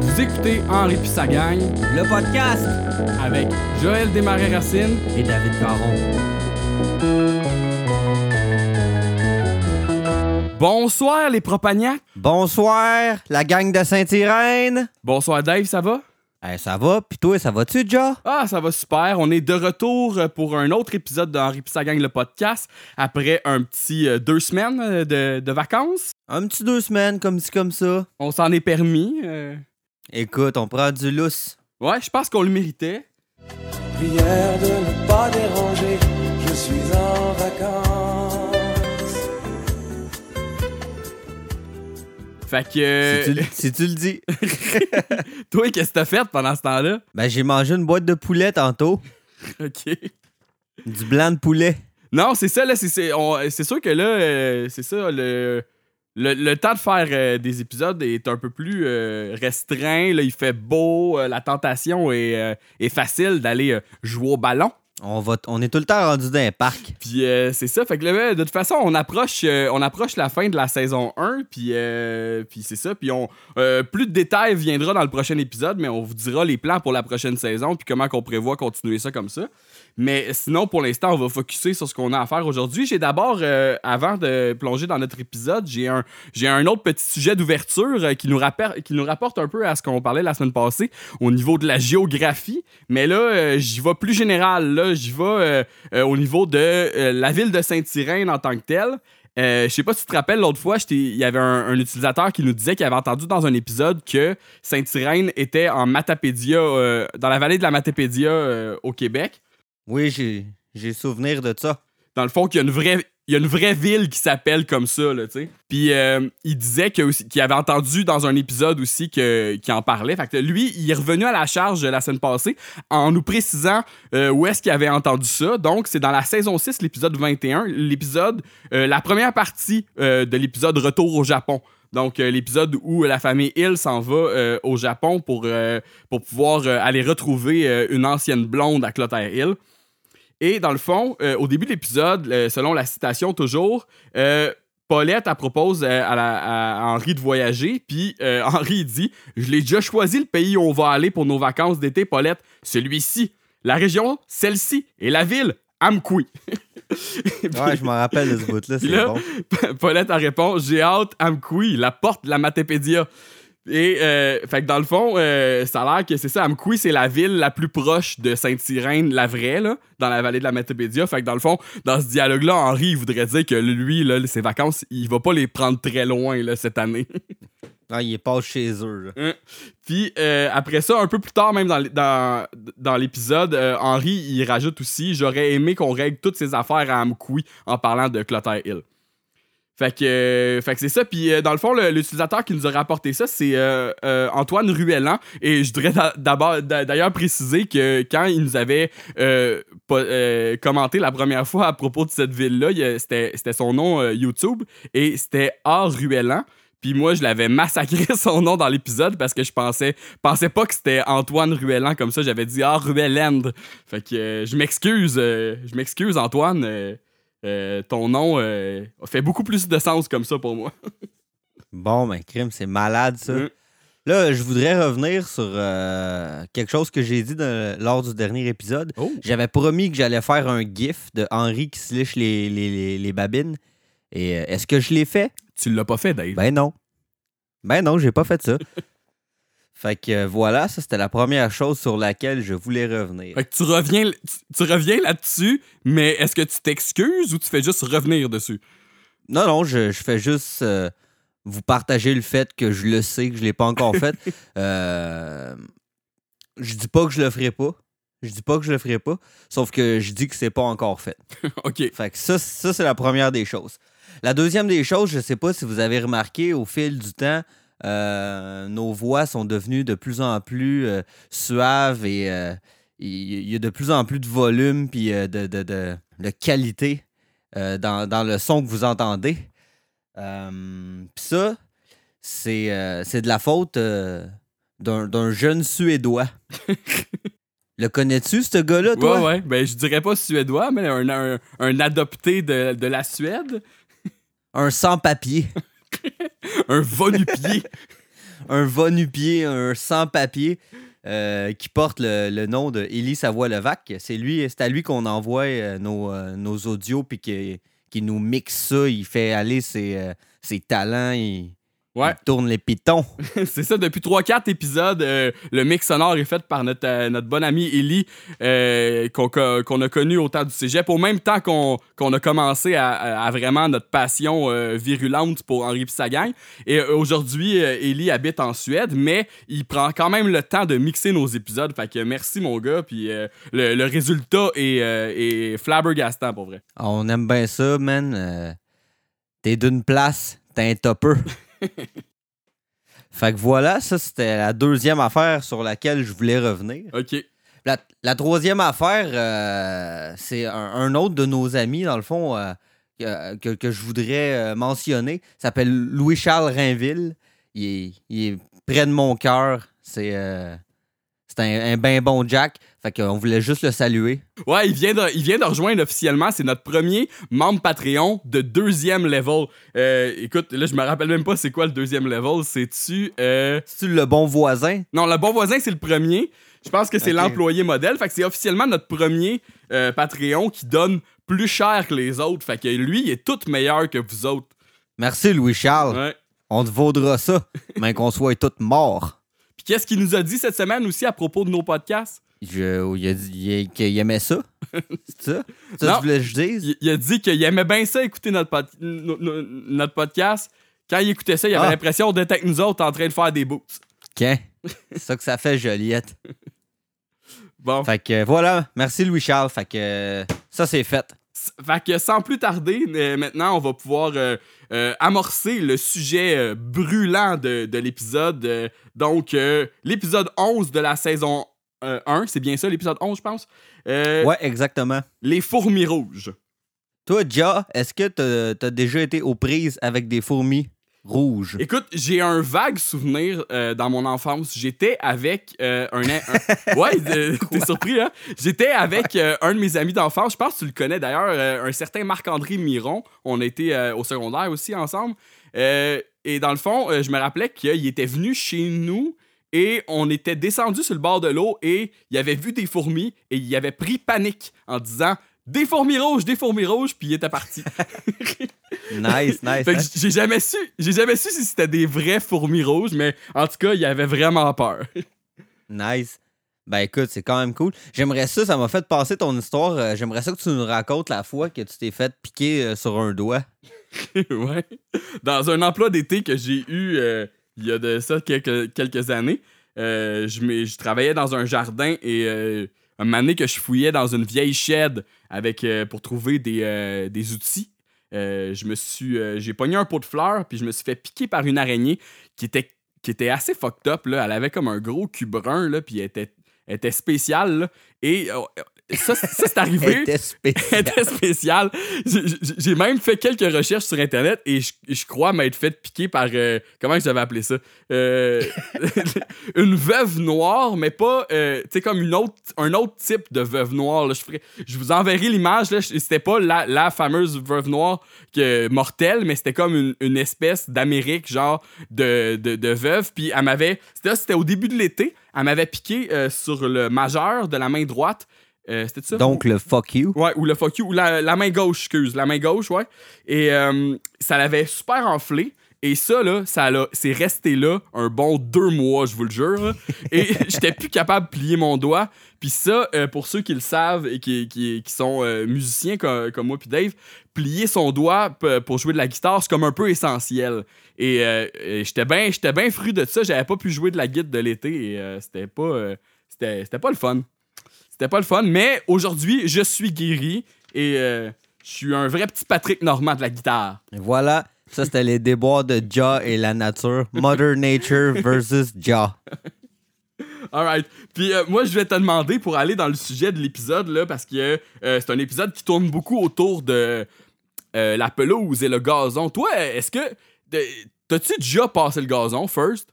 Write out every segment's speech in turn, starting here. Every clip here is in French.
Vous écoutez Henri puis sa gang Le podcast avec Joël Desmarais-Racine. et David Caron. Bonsoir les propagnacs. Bonsoir, la gang de Saint-Irène. Bonsoir Dave, ça va? Eh, ça va? Pis toi, ça va-tu, déjà? Ah, ça va super. On est de retour pour un autre épisode de Henri puis sa gang le podcast après un petit euh, deux semaines euh, de, de vacances. Un petit deux semaines, comme ci, comme ça. On s'en est permis. euh. Écoute, on prend du lousse. Ouais, je pense qu'on le méritait. Prière de ne pas déranger, je suis en vacances. Fait que. euh, Si, tu, le- si tu le dis. toi, qu'est-ce que t'as fait pendant ce temps-là? Ben, j'ai mangé une boîte de poulet tantôt. Ok. Du blanc de poulet. Non, c'est ça, là. C'est, c'est, on- c'est sûr que là, euh, c'est ça, le, le, le temps de faire euh, des épisodes est un peu plus euh, restreint. Là, il fait beau, euh, la tentation est, est facile d'aller jouer au ballon. On, va, on est tout le temps rendu dans un parc. Puis c'est ça, fait que là, de toute façon, on approche, on approche la fin de la saison 1, puis, puis c'est ça. Puis on, plus de détails viendra dans le prochain épisode, mais on vous dira les plans pour la prochaine saison, puis comment qu'on prévoit continuer ça comme ça. Mais sinon, pour l'instant, on va focuser sur ce qu'on a à faire aujourd'hui. J'ai d'abord, euh, avant de plonger dans notre épisode, j'ai un, j'ai un autre petit sujet d'ouverture euh, qui, nous rappelle- qui nous rapporte un peu à ce qu'on parlait la semaine passée au niveau de la géographie. Mais là, euh, j'y vais plus général. Là, j'y vais au niveau de la ville de Saint-Irène en tant que telle. Euh, je sais pas si tu te rappelles, l'autre fois, il y avait un, utilisateur qui nous disait qu'il avait entendu dans un épisode que Saint-Irène était en Matapédia, dans la vallée de la Matapédia au Québec. Oui, j'ai, souvenir de ça. Dans le fond, qu'il y a une vraie, il y a une vraie ville qui s'appelle comme ça, là, tu sais. Puis euh, il disait qu'il avait entendu dans un épisode aussi que, qu'il en parlait. Fait lui, il est revenu à la charge la semaine passée en nous précisant euh, où est-ce qu'il avait entendu ça. Donc, c'est dans la saison 6, l'épisode 21, l'épisode, euh, la première partie euh, de l'épisode Retour au Japon. Donc, l'épisode où la famille Hill s'en va au Japon pour, pour pouvoir aller retrouver une ancienne blonde à Clotaire Hill. Et dans le fond, euh, au début de l'épisode, euh, selon la citation toujours, euh, Paulette, elle propose à, la- à Henri de voyager, puis Henri dit Je l'ai déjà choisi le pays où on va aller pour nos vacances d'été, Paulette. Celui-ci. La région, celle-ci. Et la ville, Amkoui. Ouais, je m'en rappelle de ce bout-là, c'est bon. Paulette a répond J'ai hâte, Amkoui, la porte de la Matépédia. Et, euh, fait que dans le fond, euh, ça a l'air que c'est ça. Amkoui, c'est la ville la plus proche de Sainte-Irène, la vraie, là, dans la vallée de la Matépédia. Fait que dans le fond, dans ce dialogue-là, Henri, il voudrait dire que lui, là, ses vacances, il va pas les prendre très loin, là, cette année. Ah, il est pas chez eux. là. Puis euh, après ça, un peu plus tard, même dans, l- dans, dans l'épisode, euh, Henri, il rajoute aussi J'aurais aimé qu'on règle toutes ces affaires à Amkoui en parlant de Clotaire Hill. Fait que, euh, fait que c'est ça. Puis euh, dans le fond, l'utilisateur qui nous a rapporté ça, c'est euh, Antoine Ruellan. Et je voudrais d'a- d'abord d'a- d'ailleurs préciser que quand il nous avait commenté la première fois à propos de cette ville-là, c'était son nom YouTube et c'était A. Ruellan. Puis moi, je l'avais massacré son nom dans l'épisode parce que je pensais, pensais pas que c'était Antoine Ruellan comme ça. J'avais dit Ah, Ruelland. Fait que je m'excuse, je m'excuse, Antoine. Euh, ton nom euh, fait beaucoup plus de sens comme ça pour moi. Bon, ben, crime, c'est malade, ça. Mm. Là, je voudrais revenir sur euh, quelque chose que j'ai dit lors du dernier épisode. Oh. J'avais promis que j'allais faire un gif de Henri qui se liche les, les, les- les babines. Et est-ce que je l'ai fait? Tu l'as pas fait, Dave. Ben non. Ben non, j'ai pas fait ça. fait que euh, voilà, ça c'était la première chose sur laquelle je voulais revenir. Fait que tu reviens, tu, tu reviens là-dessus, mais est-ce que tu t'excuses ou tu fais juste revenir dessus? Non, non, je, je fais juste euh, vous partager le fait que je le sais, que je l'ai pas encore fait. Euh, je dis pas que je le ferai pas. Je dis pas que je le ferai pas. Sauf que je dis que c'est pas encore fait. ok. Fait que ça, ça c'est la première des choses. La deuxième des choses, je sais pas si vous avez remarqué au fil du temps, nos voix sont devenues de plus en plus euh, suaves et euh, il y a de plus en plus de volume puis euh, de, de- de- de qualité euh, dans, dans le son que vous entendez. Euh, Puis ça, c'est euh, de la faute euh, d'un d'un jeune Suédois. Le connais-tu, ce gars-là, toi? Ouais, ouais. Ben, je dirais pas suédois, mais un, un, un adopté de, de la Suède. Un sans-papier. Un va-nu-pied. un va-nu-pied, un sans-papier euh, qui porte le, nom de Élie Savoie-Levac. C'est lui, c'est à lui qu'on envoie euh, nos, euh, nos audios puis qui, nous mixe ça. Il fait aller ses, talents. Ouais. il tourne les pitons. c'est ça, depuis 3-4 épisodes, euh, le mix sonore est fait par notre, euh, notre bonne amie Ellie, euh, qu'on a connu au temps du cégep, au même temps qu'on a commencé à, vraiment notre passion euh, virulente pour Henri pis sa gang. Et aujourd'hui, Ellie habite en Suède, mais il prend quand même le temps de mixer nos épisodes. Fait que merci, mon gars, puis le, le résultat est, est flabbergastant, pour vrai. On aime bien ça, man. T'es d'une place, t'es un topper. fait que voilà, ça c'était la deuxième affaire sur laquelle je voulais revenir. OK. La, la troisième affaire, euh, c'est un, un autre de nos amis, dans le fond, euh, que, je voudrais euh, mentionner. Il s'appelle Louis-Charles Rainville. Il est, il est près de mon cœur. C'est euh, c'est un, un ben bon Jack. Fait qu'on voulait juste le saluer. Ouais, il vient, de, il vient de rejoindre officiellement. C'est notre premier membre Patreon de deuxième level. Euh, écoute, là, je me rappelle même pas c'est quoi le deuxième level. C'est-tu. Euh... C'est-tu le bon voisin? Non, le bon voisin, c'est le premier. Je pense que c'est l'employé modèle. Fait que c'est officiellement notre premier euh, Patreon qui donne plus cher que les autres. Fait que lui, il est tout meilleur que vous autres. Merci Louis-Charles. Ouais. On te vaudra ça, mais qu'on soit tous morts. Puis qu'est-ce qu'il nous a dit cette semaine aussi à propos de nos podcasts? Je, il a dit il- qu'il aimait ça. C'est ça? Ça Non. tu voulais que je dise? Il, a dit qu'il aimait bien ça écouter notre, pod- no- no- notre podcast. Quand il écoutait ça, il avait Ah. l'impression d'être avec nous autres en train de faire des boots. Qu'un? C'est ça que ça fait, Joliette. Bon. Fait que voilà, merci Louis-Charles. Fait que ça, c'est fait. Fait que sans plus tarder, euh, maintenant, on va pouvoir euh, euh, amorcer le sujet euh, brûlant de, de l'épisode. Donc, l'épisode 11 de la saison euh, 1, c'est bien ça, l'épisode 11, je pense. Euh, Ouais, exactement. Les fourmis rouges. Toi, Ja, est-ce que t'as t'as déjà été aux prises avec des fourmis rouges? Écoute, j'ai un vague souvenir euh, dans mon enfance. J'étais avec euh, un, un- Ouais, euh, t'es surpris, hein? J'étais avec euh, un de mes amis d'enfance. Je pense que tu le connais d'ailleurs, euh, un certain Marc-André Miron. On euh, au secondaire aussi ensemble. Euh, et dans le fond, euh, je me rappelais qu'il était venu chez nous et on était descendu sur le bord de l'eau et il avait vu des fourmis et il avait pris panique en disant des fourmis rouges, des fourmis rouges, puis il était parti. Nice, nice. Fait que hein? j'ai jamais su, j'ai jamais su si c'était des vraies fourmis rouges, mais en tout cas, il avait vraiment peur. Nice. Ben écoute, c'est quand même cool. J'aimerais ça, ça m'a fait passer ton histoire. euh, J'aimerais ça que tu nous racontes la fois que tu t'es fait piquer euh, sur un doigt. ouais. Dans un emploi d'été que j'ai eu euh, il y a de ça quelques, années, euh, je, travaillais dans un jardin et euh, un moment que je fouillais dans une vieille shed avec, euh, pour trouver des, outils. je me suis j'ai pogné un pot de fleurs puis je me suis fait piquer par une araignée qui était qui était assez fucked up elle avait comme un gros cul brun là puis elle était spéciale et euh, ça, ça c'est arrivé elle était spéciale. J'ai- même fait quelques recherches sur Internet et je, je crois m'être fait piquer par. euh, comment je devais appeler ça? Euh, Une veuve noire, mais pas. euh, tu sais, comme une autre, un autre type de veuve noire. là. Je, ferai- je vous enverrai l'image. C'était pas la, la fameuse veuve noire que, mortelle, mais c'était comme une, une espèce d'Amérique, genre de, de, de veuve. Puis elle m'avait. C'était c'était au début de l'été. Elle m'avait piqué euh, sur le majeur de la main droite. Euh, C'était ça? Donc le fuck you. Ouais, ou le fuck you, ou la, la main gauche, excuse, la main gauche, ouais. Et euh, ça l'avait super enflé. Et ça, là, ça c'est resté là un bon deux mois, je vous le jure. là. Et j'étais plus capable de plier mon doigt. Puis ça, euh, pour ceux qui le savent et qui, qui, qui sont euh, musiciens comme, comme moi puis Dave, plier son doigt pour jouer de la guitare, c'est comme un peu essentiel. Et euh, j'étais bien j'étais bien fru de ça. J'avais pas pu jouer de la guitare de l'été et c'était pas, c'était pas le fun. C'était pas le fun, mais aujourd'hui, je suis guéri et euh, je suis un vrai petit Patrick Normand de la guitare. Voilà, ça c'était les déboires de Ja et la nature. Mother Nature versus Ja. Alright. Puis euh, moi, je vais te demander pour aller dans le sujet de l'épisode, là, parce que euh, c'est un épisode qui tourne beaucoup autour de euh, la pelouse et le gazon. Toi, est-ce que. T'as-tu déjà passé le gazon, first?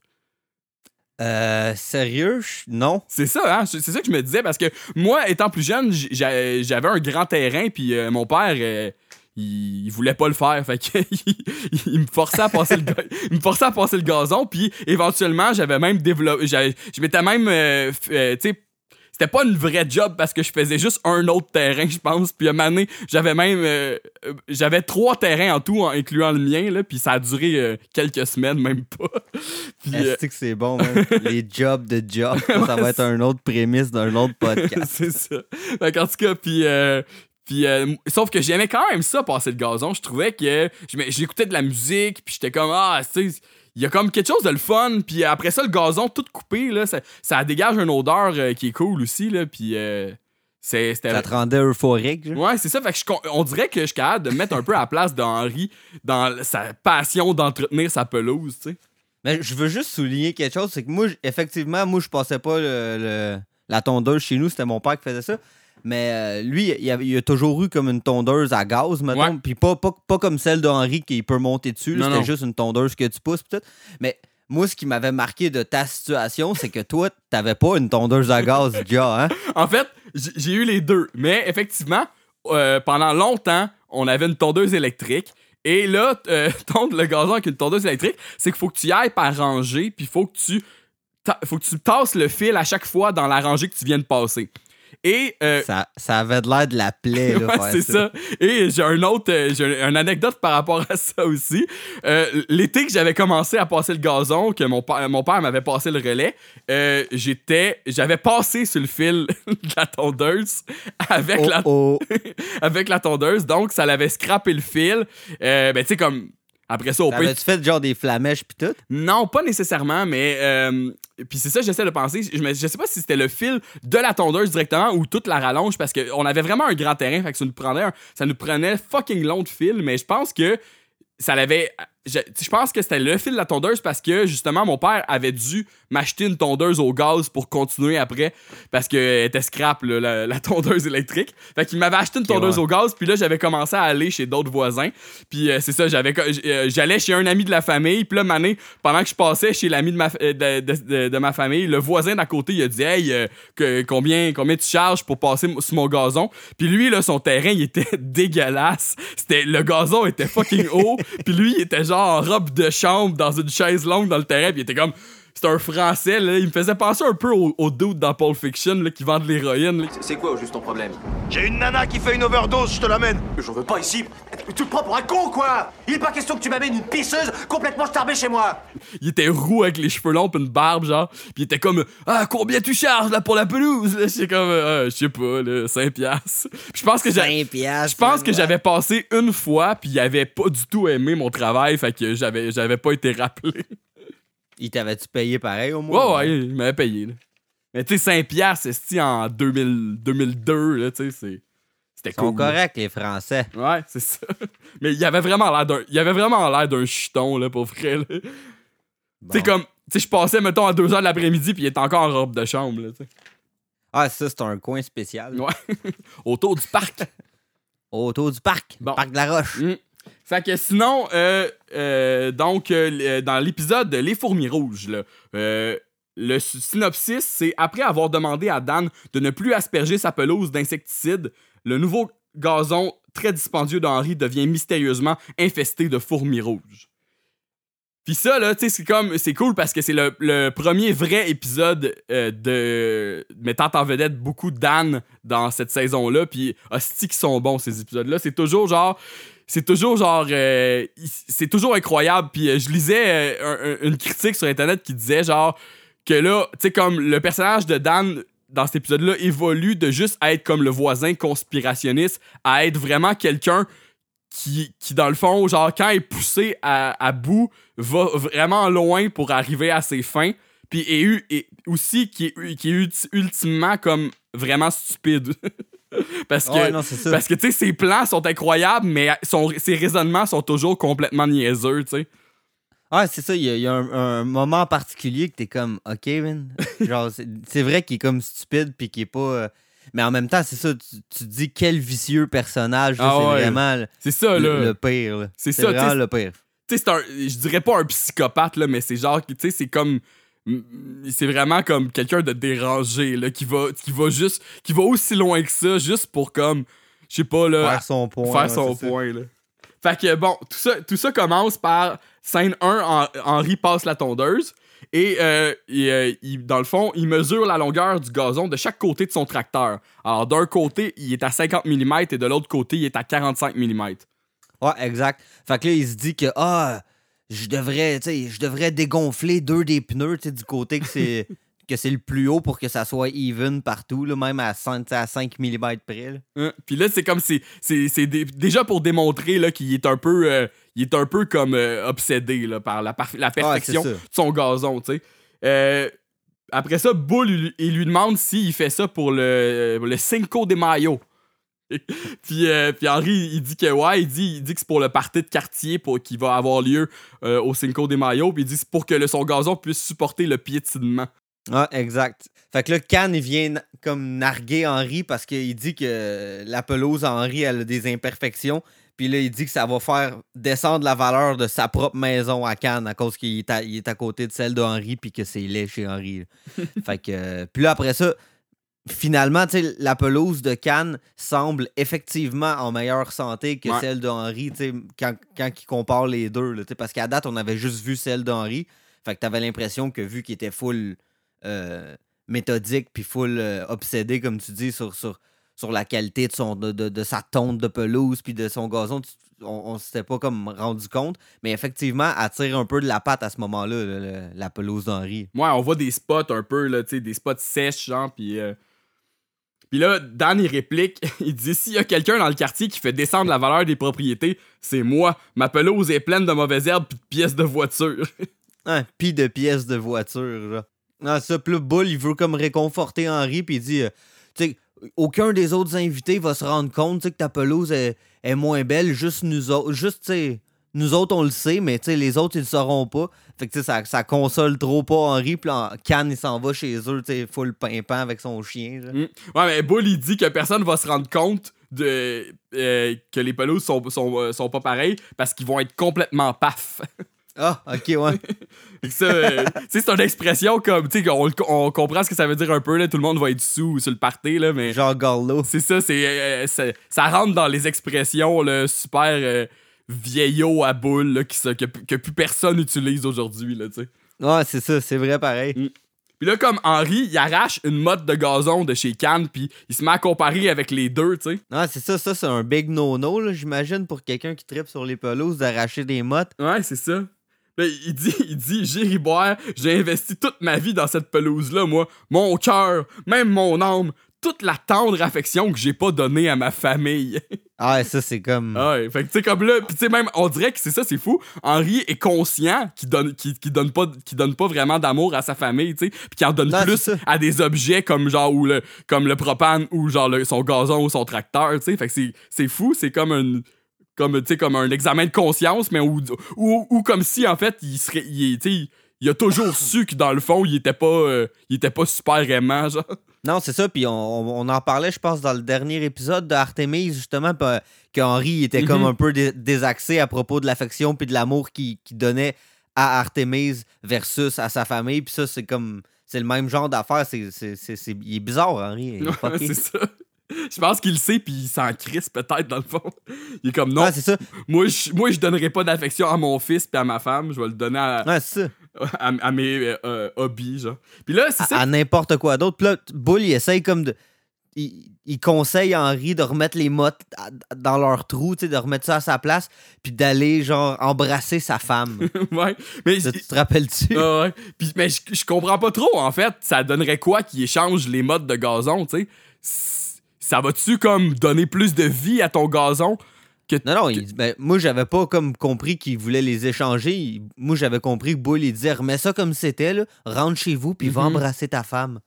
Euh, sérieux? Non. C'est ça, hein? C'est ça que je me disais, parce que moi, étant plus jeune, j'avais un grand terrain, puis euh, mon père, euh, il, voulait pas le faire. Fait que il, me forçait à passer le, il me forçait à passer le gazon. Puis éventuellement, j'avais même développé. Je m'étais même. euh, tu c'était pas une vraie job parce que je faisais juste un autre terrain, je pense. Puis à un moment donné, j'avais même. euh, euh, j'avais trois terrains en tout, en incluant le mien, là. Puis ça a duré euh, quelques semaines, même pas. Puis. euh, que c'est bon? Les jobs de job, ça, va être un autre prémisse d'un autre podcast. c'est ça. Qu'en tout cas, puis. puis, euh, sauf que j'aimais quand même ça, passer le gazon. Je trouvais que j'écoutais de la musique, puis j'étais comme, ah, tu sais, il y a comme quelque chose de le fun. Puis après ça, le gazon tout coupé, là, ça, ça dégage une odeur euh, qui est cool aussi, là. Puis euh, c'est- c'était. Ça te rendait euphorique, genre? Ouais, c'est ça. Fait que je on dirait que je suis capable de mettre un peu à la place d'Henri dans sa passion d'entretenir sa pelouse, tu sais. Mais je veux juste souligner quelque chose, c'est que moi, effectivement, moi, je passais pas le, le- la tondeuse chez nous, c'était mon père qui faisait ça. Mais euh, lui, il a, il a toujours eu comme une tondeuse à gaz, mettons. Puis pas, pas, pas comme celle d'Henri qui peut monter dessus. C'était juste une tondeuse que tu pousses. pis tout. Mais moi, ce qui m'avait marqué de ta situation, c'est que toi, t'avais pas une tondeuse à gaz déjà, hein? En fait, j'ai eu les deux. Mais effectivement, euh, pendant longtemps, on avait une tondeuse électrique. Et là, euh, tondre le gazon avec une tondeuse électrique, c'est qu'il faut que tu y ailles par rangée, puis il faut que tu faut que tu tasses le fil à chaque fois dans la rangée que tu viens de passer. Et euh, Ça, ça avait de l'air de la plaie, là, Ouais, c'est ça. Et j'ai un autre, euh, j'ai une anecdote par rapport à ça aussi. Euh, L'été que j'avais commencé à passer le gazon, que mon, père- mon père m'avait passé le relais, euh, j'étais, j'avais passé sur le fil de la tondeuse avec Oh, la oh. avec la tondeuse, donc ça l'avait scrappé le fil. Ben tu sais comme après ça au pire, T'avais-tu fait genre des flamèches pis tout? non, pas nécessairement, mais euh, puis c'est ça j'essaie de penser. Je, je sais pas si c'était le fil de la tondeuse directement ou toute la rallonge parce qu'on avait vraiment un grand terrain, fait que ça nous prenait un- ça nous prenait fucking long de fil, mais je pense que ça l'avait je, je pense que c'était le fil de la tondeuse parce que justement mon père avait dû m'acheter une tondeuse au gaz pour continuer après parce que était scrap là, la, la tondeuse électrique. Fait qu'il m'avait acheté une tondeuse ouais. au gaz puis là j'avais commencé à aller chez d'autres voisins. Puis euh, c'est ça, j'avais euh, j'allais chez un ami de la famille, puis là mané, pendant que je passais chez l'ami de ma euh, de, de- de- de ma famille, le voisin d'à côté il a dit "Hey, euh, que, combien combien tu charges pour passer sur mon gazon? Puis lui là son terrain, il était dégueulasse. C'était le gazon était fucking haut, puis lui il était genre en robe de chambre dans une chaise longue dans le terrain, puis il était comme c'est un français là, il me faisait penser un peu au, au dude dans Pulp Fiction là, qui vend de l'héroïne. C'est quoi au juste ton problème? J'ai une nana qui fait une overdose, je te l'amène. J'en veux pas ici. Tu te prends pour un con quoi Il est pas question que tu m'amènes une pisseuse complètement starbée chez moi. il était roux avec les cheveux longs pis une barbe genre puis il était comme ah combien tu charges là pour la pelouse c'est comme euh, Ah, je sais pas là 5 piastres Puis je pense que j'ai 5 piastres, je pense que j'avais passé une fois puis il avait pas du tout aimé mon travail fait que j'avais j'avais pas été rappelé Il t'avait-tu payé pareil au moins? ouais ouais il m'avait payé là. mais tu sais 5 piastres c'est en 2000 2002 là tu sais c'est c'était Ils sont cool corrects, les Français. ouais c'est ça mais il avait vraiment l'air d'un il avait vraiment l'air d'un chuton là pour vrai là. Tu sais, comme, tu sais, je passais, mettons, à 2h de l'après-midi, puis il était encore en robe de chambre, là, tu sais. Ah, ça, c'est un coin spécial. Ouais. Autour du parc. Autour du parc. Bon. Parc de la Roche. Mm. Fait que sinon, euh, euh, donc, euh, dans l'épisode Les Fourmis Rouges, le synopsis, c'est après avoir demandé à Dan de ne plus asperger sa pelouse d'insecticides, le nouveau gazon très dispendieux d'Henri devient mystérieusement infesté de fourmis rouges. Puis ça, là, c'est comme, c'est cool parce que c'est le, premier vrai épisode de mettant en vedette beaucoup Dan dans cette saison-là. Puis, hostie, qui sont bons ces épisodes-là. C'est toujours genre, c'est toujours genre, euh, c'est toujours incroyable. Puis, euh, je lisais euh, un- un- une critique sur Internet qui disait genre que là, tu comme le personnage de Dan dans cet épisode-là évolue de juste être comme le voisin conspirationniste à être vraiment quelqu'un qui, qui, dans le fond, genre, quand est poussé à, bout, va vraiment loin pour arriver à ses fins. Puis et, et aussi qui est, qui est ulti- ultimement comme vraiment stupide. parce que, Ouais, non, c'est ça. parce que tu sais, ses plans sont incroyables, mais son- ses raisonnements sont toujours complètement niaiseux, tu sais. Ah, c'est ça. Il y a, il y a un, un moment particulier que t'es comme, OK, man. Genre, c'est vrai qu'il est comme stupide puis qu'il est pas. euh, Mais en même temps, c'est ça. Tu, tu te dis quel vicieux personnage. Ah c'est ouais. vraiment le, C'est ça, le pire. C'est ça, vraiment le pire. tu sais. Je dirais pas un psychopathe, là, mais c'est genre, tu sais, c'est comme. C'est vraiment comme quelqu'un de dérangé, là, qui va, qui va juste. qui va aussi loin que ça, juste pour comme. je sais pas, là, Faire son point. faire son point. Là. Fait que bon, tout ça, tout ça commence par scène 1, Hen- Henri passe la tondeuse et, euh, et, euh, il- dans le fond, il mesure la longueur du gazon de chaque côté de son tracteur. Alors d'un côté, il est à 50 mm et de l'autre côté, il est à 45 mm. Ouais, exact. Fait que là, il se dit que, ah, je devrais, tu sais, je devrais dégonfler deux des pneus, tu sais, du côté que c'est que c'est le plus haut pour que ça soit even partout, là, même à 5, à 5 mm près. là. Hein? Puis là, c'est comme c'est c'est c'est dé- déjà pour démontrer là qu'il est un peu euh, il est un peu comme euh, obsédé là, par la, par- la perfection de son gazon, tu sais. Euh, après ça, Bull il, il lui demande s'il fait ça pour le le Cinco de Mayo. puis, euh, puis Henri, il dit que ouais, il dit, il dit que c'est pour le party de quartier pour, qui va avoir lieu euh, au Cinco de Mayo. Puis il dit que c'est pour que le, son gazon puisse supporter le piétinement. Ouais, exact. Fait que là, Cannes, il vient comme narguer Henri parce qu'il dit que la pelouse à Henri, elle a des imperfections. Puis là, il dit que ça va faire descendre la valeur de sa propre maison à Cannes à cause qu'il est à, il est à côté de celle d'Henri puis que c'est laid chez Henri. fait que. euh, puis là, après ça, finalement, tu sais, la pelouse de Cannes semble effectivement en meilleure santé que Ouais. celle d'Henri, tu sais, quand, quand il compare les deux. là, tu sais, parce qu'à date, on avait juste vu celle d'Henri. Fait que t'avais l'impression que vu qu'il était full euh, méthodique puis full euh, obsédé, comme tu dis, sur, sur, sur la qualité de, son, de, de- de sa tonte de pelouse puis de son gazon, tu- on, on s'était pas comme rendu compte. Mais effectivement, elle tire un peu de la patte à ce moment-là, le- le- la pelouse d'Henri. Ouais, on voit des spots un peu, là, tu sais, des spots sèches, genre, puis... euh, Puis là, Dan, il réplique, il dit « S'il y a quelqu'un dans le quartier qui fait descendre la valeur des propriétés, c'est moi. Ma pelouse est pleine de mauvaises herbes pis de pièces de voiture. Hein, pis de pièces de voiture, là. Non, ça, puis là, Bull, il veut comme réconforter Henri, puis il dit, euh, tu sais, aucun des autres invités va se rendre compte, que ta pelouse est, est moins belle, juste nous autres, juste, tu nous autres, on le sait, mais, les autres, ils le sauront pas. Fait que, tu sais, ça, ça console trop pas Henri, puis Cannes, il s'en va chez eux, tu sais, full pimpant avec son chien, là. Mm. Ouais, mais Bull, il dit que personne va se rendre compte de euh, que les pelouses sont, sont, euh, sont pas pareilles parce qu'ils vont être complètement paf. Ah, ok, ouais. Euh, c'est une expression comme, tu sais, on, on comprend ce que ça veut dire un peu, là, tout le monde va être sous sur le party, là, mais... Genre Garlo. C'est ça, c'est, euh, ça rentre dans les expressions là, super euh, vieillots à boule là, qui, se- que, que plus personne utilise aujourd'hui. Là. Ouais, c'est ça, c'est vrai pareil. Puis là, comme Henri, il arrache une motte de gazon de chez Cannes, puis il se met à comparer avec les deux, tu sais. Ah, c'est ça, ça, c'est un big no-no, j'imagine, pour quelqu'un qui tripe sur les pelouses, d'arracher des mottes. Ouais, c'est ça. Il dit, il dit, J'irai boire, j'ai investi toute ma vie dans cette pelouse-là, moi. Mon cœur, même mon âme, toute la tendre affection que j'ai pas donnée à ma famille. Ah, ça, c'est comme. Ah ouais, fait que tu sais comme là, puis tu sais même on dirait que c'est ça c'est fou. Henri est conscient qu'il donne donne pas qu'il donne pas vraiment d'amour à sa famille, tu sais, puis qu'il en donne Non, plus à des objets comme genre ou le comme le propane ou genre le- son gazon ou son tracteur, tu sais. Fait que c'est fou, c'est comme un comme tu sais comme un examen de conscience mais ou, ou, ou comme si en fait il serait il, est- tu sais, il a toujours su que dans le fond il était pas euh, il était pas super aimant genre. Non, c'est ça, puis on, on- en parlait, je pense, dans le dernier épisode d'Artemis, justement, pa- qu'Henri était comme Mhm. un peu dé- désaxé à propos de l'affection puis de l'amour qu'il donnait à Artemis versus à sa famille, puis ça, c'est comme. C'est le même genre d'affaire, c'est, il est bizarre, Henri. Ouais, c'est ça. Je pense qu'il le sait puis il s'en crisse peut-être dans le fond. Il est comme non, Ouais, c'est ça. Moi, je, moi, je donnerai pas d'affection à mon fils puis à ma femme. Je vais le donner à, Ouais, c'est ça. à, à mes euh, euh, hobbies, genre. Puis là, c'est À, ça. à n'importe quoi d'autre. Puis là, Bull, il essaye comme de. Il, il conseille à Henri de remettre les mottes dans leur trou, tu sais, de remettre ça à sa place, puis d'aller, genre, embrasser sa femme. ouais. Mais, Ça, tu te rappelles-tu? Ouais. Puis, mais je, je comprends pas trop, en fait. Ça donnerait quoi qu'il échange les modes de gazon, tu sais? Ça va-tu, comme, donner plus de vie à ton gazon que. Non, non, il- ben, moi, j'avais pas comme compris qu'il voulait les échanger. Moi, j'avais compris que Bull, il disait remets ça comme c'était, là, rentre chez vous, puis va Mhm. embrasser ta femme.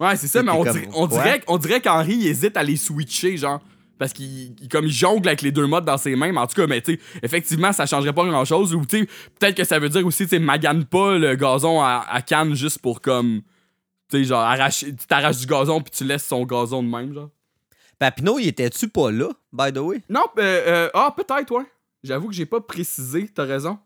Ouais, c'est ça, mais on comme, dirait, on dirait, on dirait qu'Henri il hésite à les switcher, genre. Parce qu'il il- comme il jongle avec les deux modes dans ses mains, mais en tout cas, mais tu sais, effectivement, ça changerait pas grand chose. Ou tu sais, peut-être que ça veut dire aussi, tu sais, magane pas le gazon à, à canne juste pour comme. Tu sais, genre, arracher, tu t'arraches du gazon puis tu laisses son gazon de même, genre. Papineau, il était-tu pas là, by the way? Non, euh, euh, ah, peut-être, ouais. J'avoue que j'ai pas précisé, t'as raison.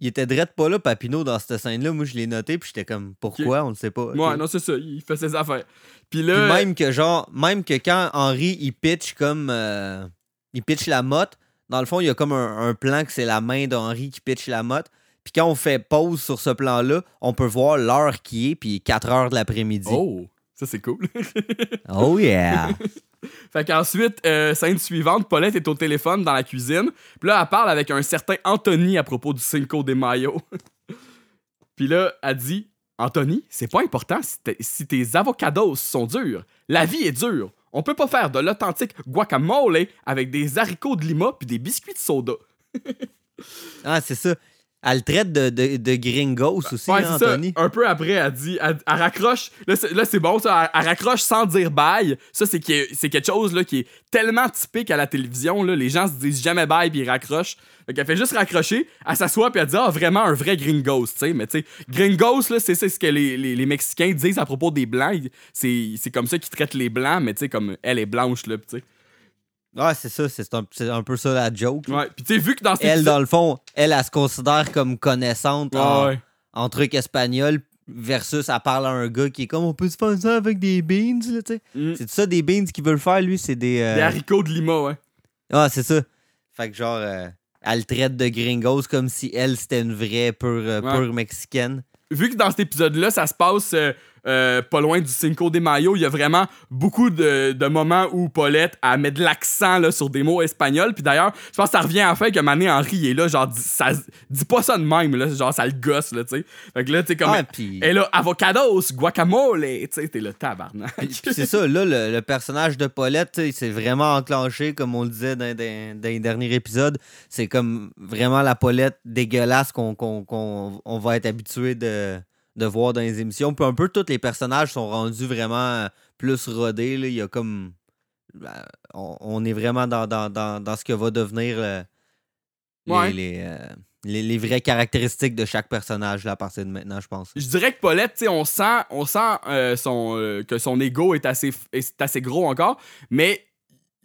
il était direct pas là, Papineau, dans cette scène-là. Moi, je l'ai noté, puis j'étais comme, pourquoi? On ne sait pas. Ouais, non, c'est ça. Il fait ses affaires. Puis Puis là. même que, genre, même que quand Henri, il pitch comme. euh, il pitch la motte, dans le fond, il y a comme un, un plan que c'est la main d'Henri qui pitch la motte. Puis quand on fait pause sur ce plan-là, on peut voir l'heure qui est, puis 4 heures de l'après-midi. Oh, ça c'est cool. Oh yeah! Fait qu'ensuite, euh, scène suivante, Paulette est au téléphone dans la cuisine. Puis là, elle parle avec un certain Anthony à propos du Cinco de Mayo. Puis là, elle dit Anthony, c'est pas important si, si tes avocados sont durs. La vie est dure. On peut pas faire de l'authentique guacamole avec des haricots de lima puis des biscuits de soda. ah, c'est ça. Elle le traite de, de, de gringos aussi, Ouais, hein, c'est ça. Anthony? Un peu après, elle dit, elle, elle raccroche. Là, c'est, bon, ça. Elle, elle raccroche sans dire bye. Ça, c'est, quelque chose là, qui est tellement typique à la télévision. Là. Les gens se disent jamais bye puis ils raccrochent. Fait qu'elle fait juste raccrocher, elle s'assoit puis elle dit Ah, vraiment un vrai gringos, tu sais. Mais tu sais, gringos, là, c'est, ce que les, les, les Mexicains disent à propos des Blancs. C'est comme ça qu'ils traitent les Blancs, mais tu sais, comme elle est blanche, là, tu sais. Ouais, c'est ça. C'est un, un peu ça la joke. Ouais. Puis tu sais, vu que dans cet Elle, épisode- dans le fond, elle, elle se considère comme connaissante en, Ouais, en trucs espagnols versus elle parle à un gars qui est comme on peut se faire ça avec des beans, là, tu sais. Mm. C'est ça des beans qu'il veut le faire, lui, c'est des. euh, Des haricots de lima, ouais. Ah, c'est ça. Fait que genre, euh, elle le traite de gringos comme si elle, c'était une vraie pure, euh, Ouais. pure mexicaine. vu que dans cet épisode-là, ça se passe euh, pas loin du Cinco de Mayo, il y a vraiment beaucoup de, de moments où Paulette elle met de l'accent là, sur des mots espagnols. Puis d'ailleurs, je pense que ça revient à la fin que Mané Henry il est là, genre, ça, dis pas ça de même, là, genre, ça le gosse, là, tu sais. Fait que là, tu sais, comme. Ah, Et là, avocados, guacamole, tu sais, t'es le tabarnak. Puis c'est ça, là, le, le personnage de Paulette, sais, c'est vraiment enclenché, comme on le disait dans, dans- dans les derniers épisodes. C'est comme vraiment la Paulette dégueulasse qu'on qu'on- qu'on- on va être habitué de, de voir dans les émissions. Puis un peu tous les personnages sont rendus vraiment plus rodés. là. Il y a comme. ben, On, on est vraiment dans, dans, dans, dans ce que va devenir euh, les, Ouais. les, euh, les- les vraies caractéristiques de chaque personnage là, à partir de maintenant, je pense. Je dirais que Paulette, on sent, on sent euh, son, euh, que son ego est assez, est assez gros encore, mais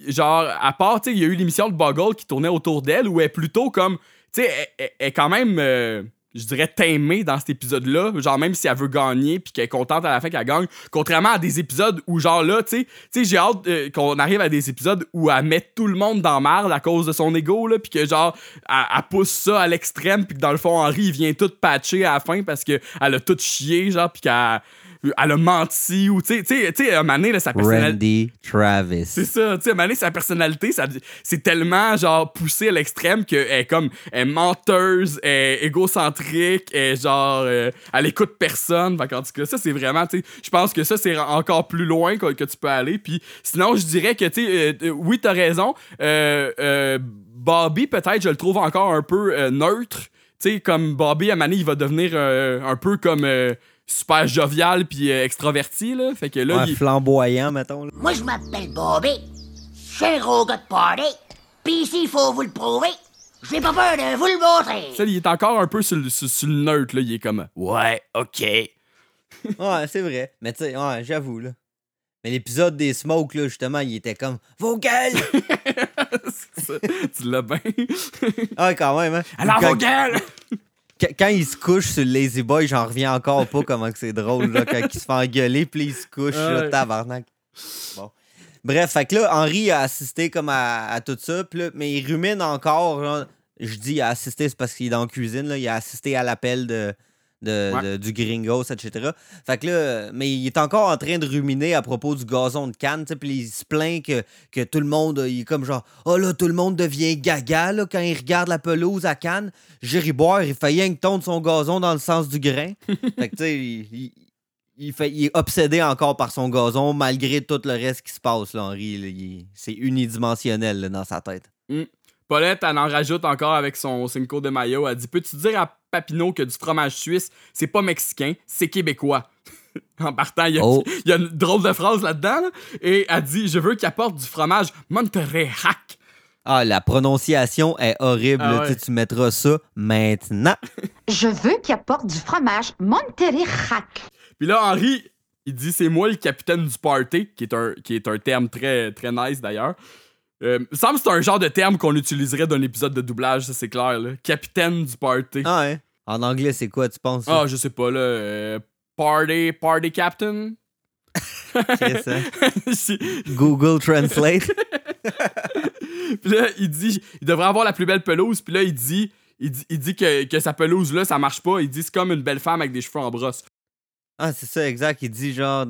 genre, à part, il y a eu l'émission de Boggle qui tournait autour d'elle où elle est plutôt comme, tu sais, elle, elle- elle est quand même, euh, je dirais, timée dans cet épisode-là, genre même si elle veut gagner puis qu'elle est contente à la fin qu'elle gagne, contrairement à des épisodes où, genre là, tu sais, j'ai hâte euh, qu'on arrive à des épisodes où elle met tout le monde dans marde à cause de son ego, là, puis que genre, elle, elle pousse ça à l'extrême, puis que dans le fond, Henri, il vient tout patcher à la fin parce qu'elle a tout chié, genre, puis qu'elle elle a menti, ou tu sais, tu sais, tu sais, à un moment donné, là, sa personnalité. Randy Travis. C'est ça, tu sais, à un moment donné, sa personnalité, ça, c'est tellement, genre, poussé à l'extrême qu'elle est comme, elle est menteuse, elle est égocentrique, elle est genre, euh, elle écoute personne. Fait qu'en tout cas, ça, c'est vraiment, tu sais, je pense que ça, c'est encore plus loin que, que tu peux aller. Puis sinon, je dirais que, tu sais, euh, euh, oui, t'as raison, euh, euh, Bobby, peut-être, je le trouve encore un peu neutre. Tu sais, comme Bobby, à un moment donné, il va devenir un peu comme super jovial puis euh, extraverti, là. Fait que là, Ouais, il- flamboyant, mettons. là. Moi, je m'appelle Bobby. Je suis un gros gars de party. Pis ici, il faut vous le prouver. J'ai pas peur de vous le montrer. Ça, il est encore un peu sur le, sur, sur le neutre, là. Il est comme, ouais, ok. Ouais, c'est vrai. Mais tu sais, ouais, j'avoue, là. Mais l'épisode des Smokes, là, justement, il était comme Vos gueules! Tu l'as bien. ah, quand même, hein. Alors, quand, vos gueules! Quand- il se couche sur le Lazy Boy, j'en reviens encore pas comment c'est drôle, là, quand il se fait engueuler, puis il se couche, là, Ouais. tabarnak. Bon. Bref, fait que là, Henri a assisté comme à, à tout ça, là, mais il rumine encore. genre, je dis il a assisté, c'est parce qu'il est dans la cuisine, là, il a assisté à l'appel de, de- Ouais. de- du gringos, etc. Fait que là, mais il est encore en train de ruminer à propos du gazon de Cannes, puis il se plaint que, que tout le monde, il est comme genre, oh là, tout le monde devient gaga là, quand il regarde la pelouse à Cannes. J'irai boire, il fait rien que tondre son gazon dans le sens du grain. fait que tu sais, il, il- il fait, il est obsédé encore par son gazon malgré tout le reste qui se passe, là, Henri. C'est unidimensionnel là, dans sa tête. Paulette, elle en rajoute encore avec son Cinco de Mayo. Elle dit Peux-tu dire à Papineau que du fromage suisse, c'est pas mexicain, c'est québécois? En partant, il y, a, Oh. il y a une drôle de phrase là-dedans. là. Et elle dit Je veux qu'il apporte du fromage Monterrey Hack. Ah, la prononciation est horrible. Ah ouais. Tu sais, Tu mettras ça maintenant. Je veux qu'il apporte du fromage Monterrey-Rack. Puis là, Henri, il dit c'est moi le capitaine du party, qui est un, qui est un terme très, très nice d'ailleurs. Euh, il me semble que c'est un genre de terme qu'on utiliserait dans un épisode de doublage, ça c'est clair. Là. Capitaine du party. Ah ouais. En anglais, c'est quoi, tu penses? Ah, je sais pas, là. euh, party, party captain? Chris, hein? Google Translate. puis là, il dit, il devrait avoir la plus belle pelouse. Puis là, il dit, il dit, il dit que, que sa pelouse, là, ça marche pas. Il dit, c'est comme une belle femme avec des cheveux en brosse. Ah, c'est ça, exact. Il dit genre.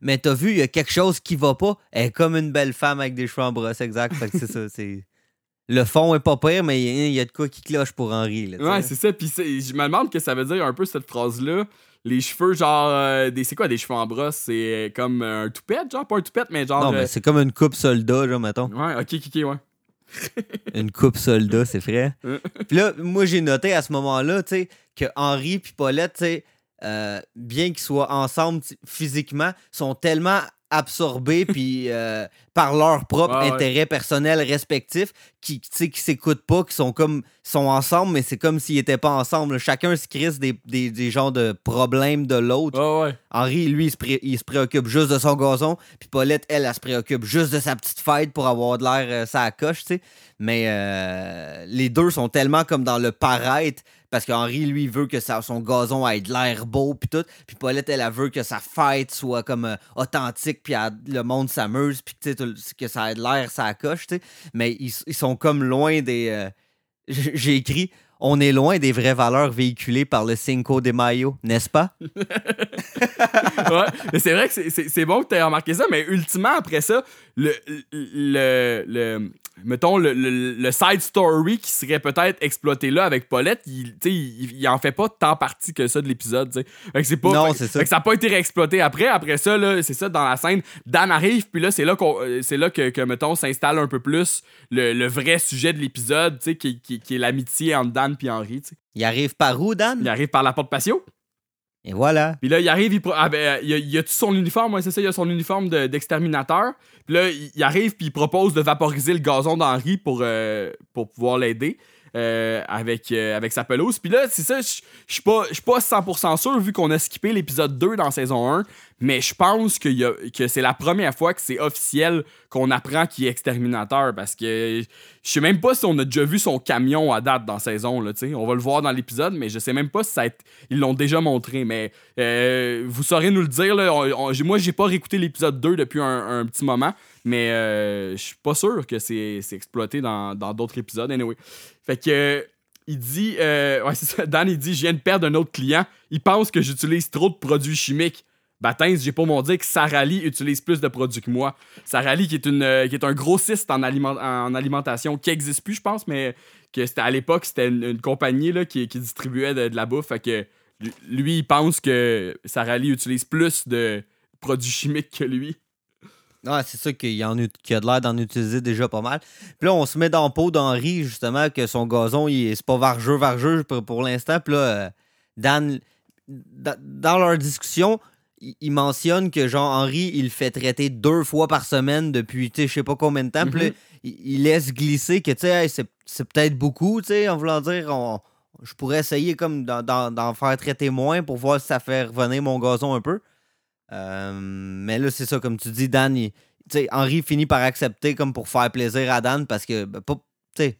Mais t'as vu, il y a quelque chose qui va pas. Elle est comme une belle femme avec des cheveux en brosse, exact. Fait que c'est ça. C'est... Le fond est pas pire, mais il y a- il y, a de quoi qui cloche pour Henri. Là, Ouais, c'est ça. Puis je me demande que ça veut dire un peu cette phrase-là. Les cheveux, genre, euh, des, c'est quoi des cheveux en brosse? C'est comme un toupette, genre, pas un toupette, mais genre. Non, euh, mais c'est comme une coupe soldat, genre, mettons. Ouais, ok, ok, ouais. Une coupe soldat, c'est vrai. Puis là, moi, j'ai noté à ce moment-là, tu sais, que Henri puis Paulette, tu sais, euh, bien qu'ils soient ensemble physiquement, sont tellement absorbés puis euh, par leur propre Ouais, ouais. intérêt personnel respectif qui s'écoutent pas qui sont comme sont ensemble mais c'est comme s'ils étaient pas ensemble chacun se crisse des, des, des genres de problèmes de l'autre Ouais, ouais. Henri, lui, il se, pré- il se préoccupe juste de son gazon. Puis Paulette, elle, elle se préoccupe juste de sa petite fête pour avoir de l'air euh, ça coche, tu sais. Mais euh, les deux sont tellement comme dans le paraître. Parce qu'Henri, lui, veut que son gazon ait de l'air beau, puis tout. Puis Paulette, elle, veut que sa fête soit comme euh, authentique, puis le monde s'amuse, puis que ça ait de l'air ça coche, tu sais. Mais ils, sont comme loin des. euh, J'ai écrit. On est loin des vraies valeurs véhiculées par le Cinco de Mayo, n'est-ce pas? ouais, c'est vrai que c'est bon que tu aies remarqué ça, mais ultimement, après ça, le, le, le- mettons, le, le- le side story qui serait peut-être exploité là avec Paulette, il, il, il en fait pas tant partie que ça de l'épisode. Fait que c'est pas. Non, fait- c'est ça. fait que ça n'a pas été réexploité après. Après ça, c'est ça, dans la scène, Dan arrive, puis là, c'est là, euh, c'est là que, que, mettons, s'installe un peu plus le, le vrai sujet de l'épisode, qui, qui, qui est l'amitié entre Dan et Henri. Il arrive par où, Dan? Il arrive par la porte patio. Et voilà. Puis là, il arrive, il, ah, ben, a, a-tu son uniforme? Ouais, c'est ça, il a son uniforme de- d'exterminateur. puis là, il, il arrive, puis il propose de vaporiser le gazon d'Henri pour, euh, pour pouvoir l'aider euh, avec, euh, avec sa pelouse. Puis là, c'est ça, je suis pas, pas 100% sûr, vu qu'on a skippé l'épisode 2 dans saison 1, mais je pense a- que c'est la première fois que c'est officiel qu'on apprend qu'il est exterminateur, parce que je sais même pas si on a déjà vu son camion à date dans saison, là. On va le voir dans l'épisode, mais je sais même pas si ça ils l'ont déjà montré, mais euh, vous saurez nous le dire, là. On- on- moi, j'ai pas réécouté l'épisode 2 depuis un, petit moment, mais euh, je suis pas sûr que c'est exploité dans d'autres épisodes, anyway. Fait que... euh, il dit, euh, ça, Dan, il dit, je viens de perdre un autre client. Il pense que j'utilise trop de produits chimiques. Baptiste, j'ai pas mon dire que Sarah Lee utilise plus de produits que moi. Sarah Lee, qui est, une, euh, qui est un grossiste en, aliment- en alimentation, qui existe plus, je pense, mais que c'était à l'époque, c'était une, compagnie là, qui, qui distribuait de, de la bouffe. Fait que lui, il pense que Sarah Lee utilise plus de produits chimiques que lui. Ouais, c'est ça qu'il y en a, qu'il a de l'air d'en utiliser déjà pas mal. Puis là, on se met dans le pot d'Henri, justement, que son gazon, il est- c'est pas vargeux, vargeux pour, pour l'instant. Puis là, euh, Dan, da- dans leur discussion, il, mentionne que, genre, Henri, il le fait traiter deux fois par semaine depuis, tu sais, je sais pas combien de temps. Puis là, il, laisse glisser que, tu sais, hey, c'est, c'est peut-être beaucoup, tu sais, en voulant dire, on- je pourrais essayer comme d'en, d'en- d'en faire traiter moins pour voir si ça fait revenir mon gazon un peu. Euh, mais là, c'est ça, comme tu dis, Dan, il- tu sais, Henri finit par accepter comme pour faire plaisir à Dan parce que, ben, pas, tu sais,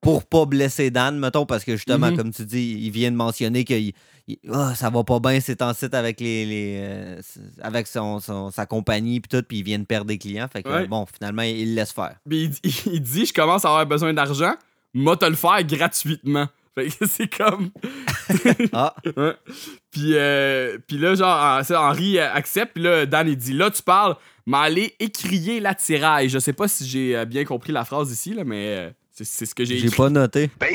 pour pas blesser Dan, mettons, parce que justement, Mhm. comme tu dis, il vient de mentionner que il- il- ah, ça va pas bien ces temps-ci avec les, les euh, avec son, son- sa compagnie puis tout, puis il vient de perdre des clients. Fait que Ouais. bon, finalement, il le laisse faire. Puis il, dit- il dit Je commence à avoir besoin d'argent, moi te le faire gratuitement. Fait que c'est comme. Ah, Ouais. Puis, euh, puis là, genre, Henri euh, accepte. Puis là, Dan, il dit Là, tu parles, mais allez écrier l'attirail. Je sais pas si j'ai euh, bien compris la phrase ici, là, mais c'est c'est ce que j'ai j'ai pas noté. Ben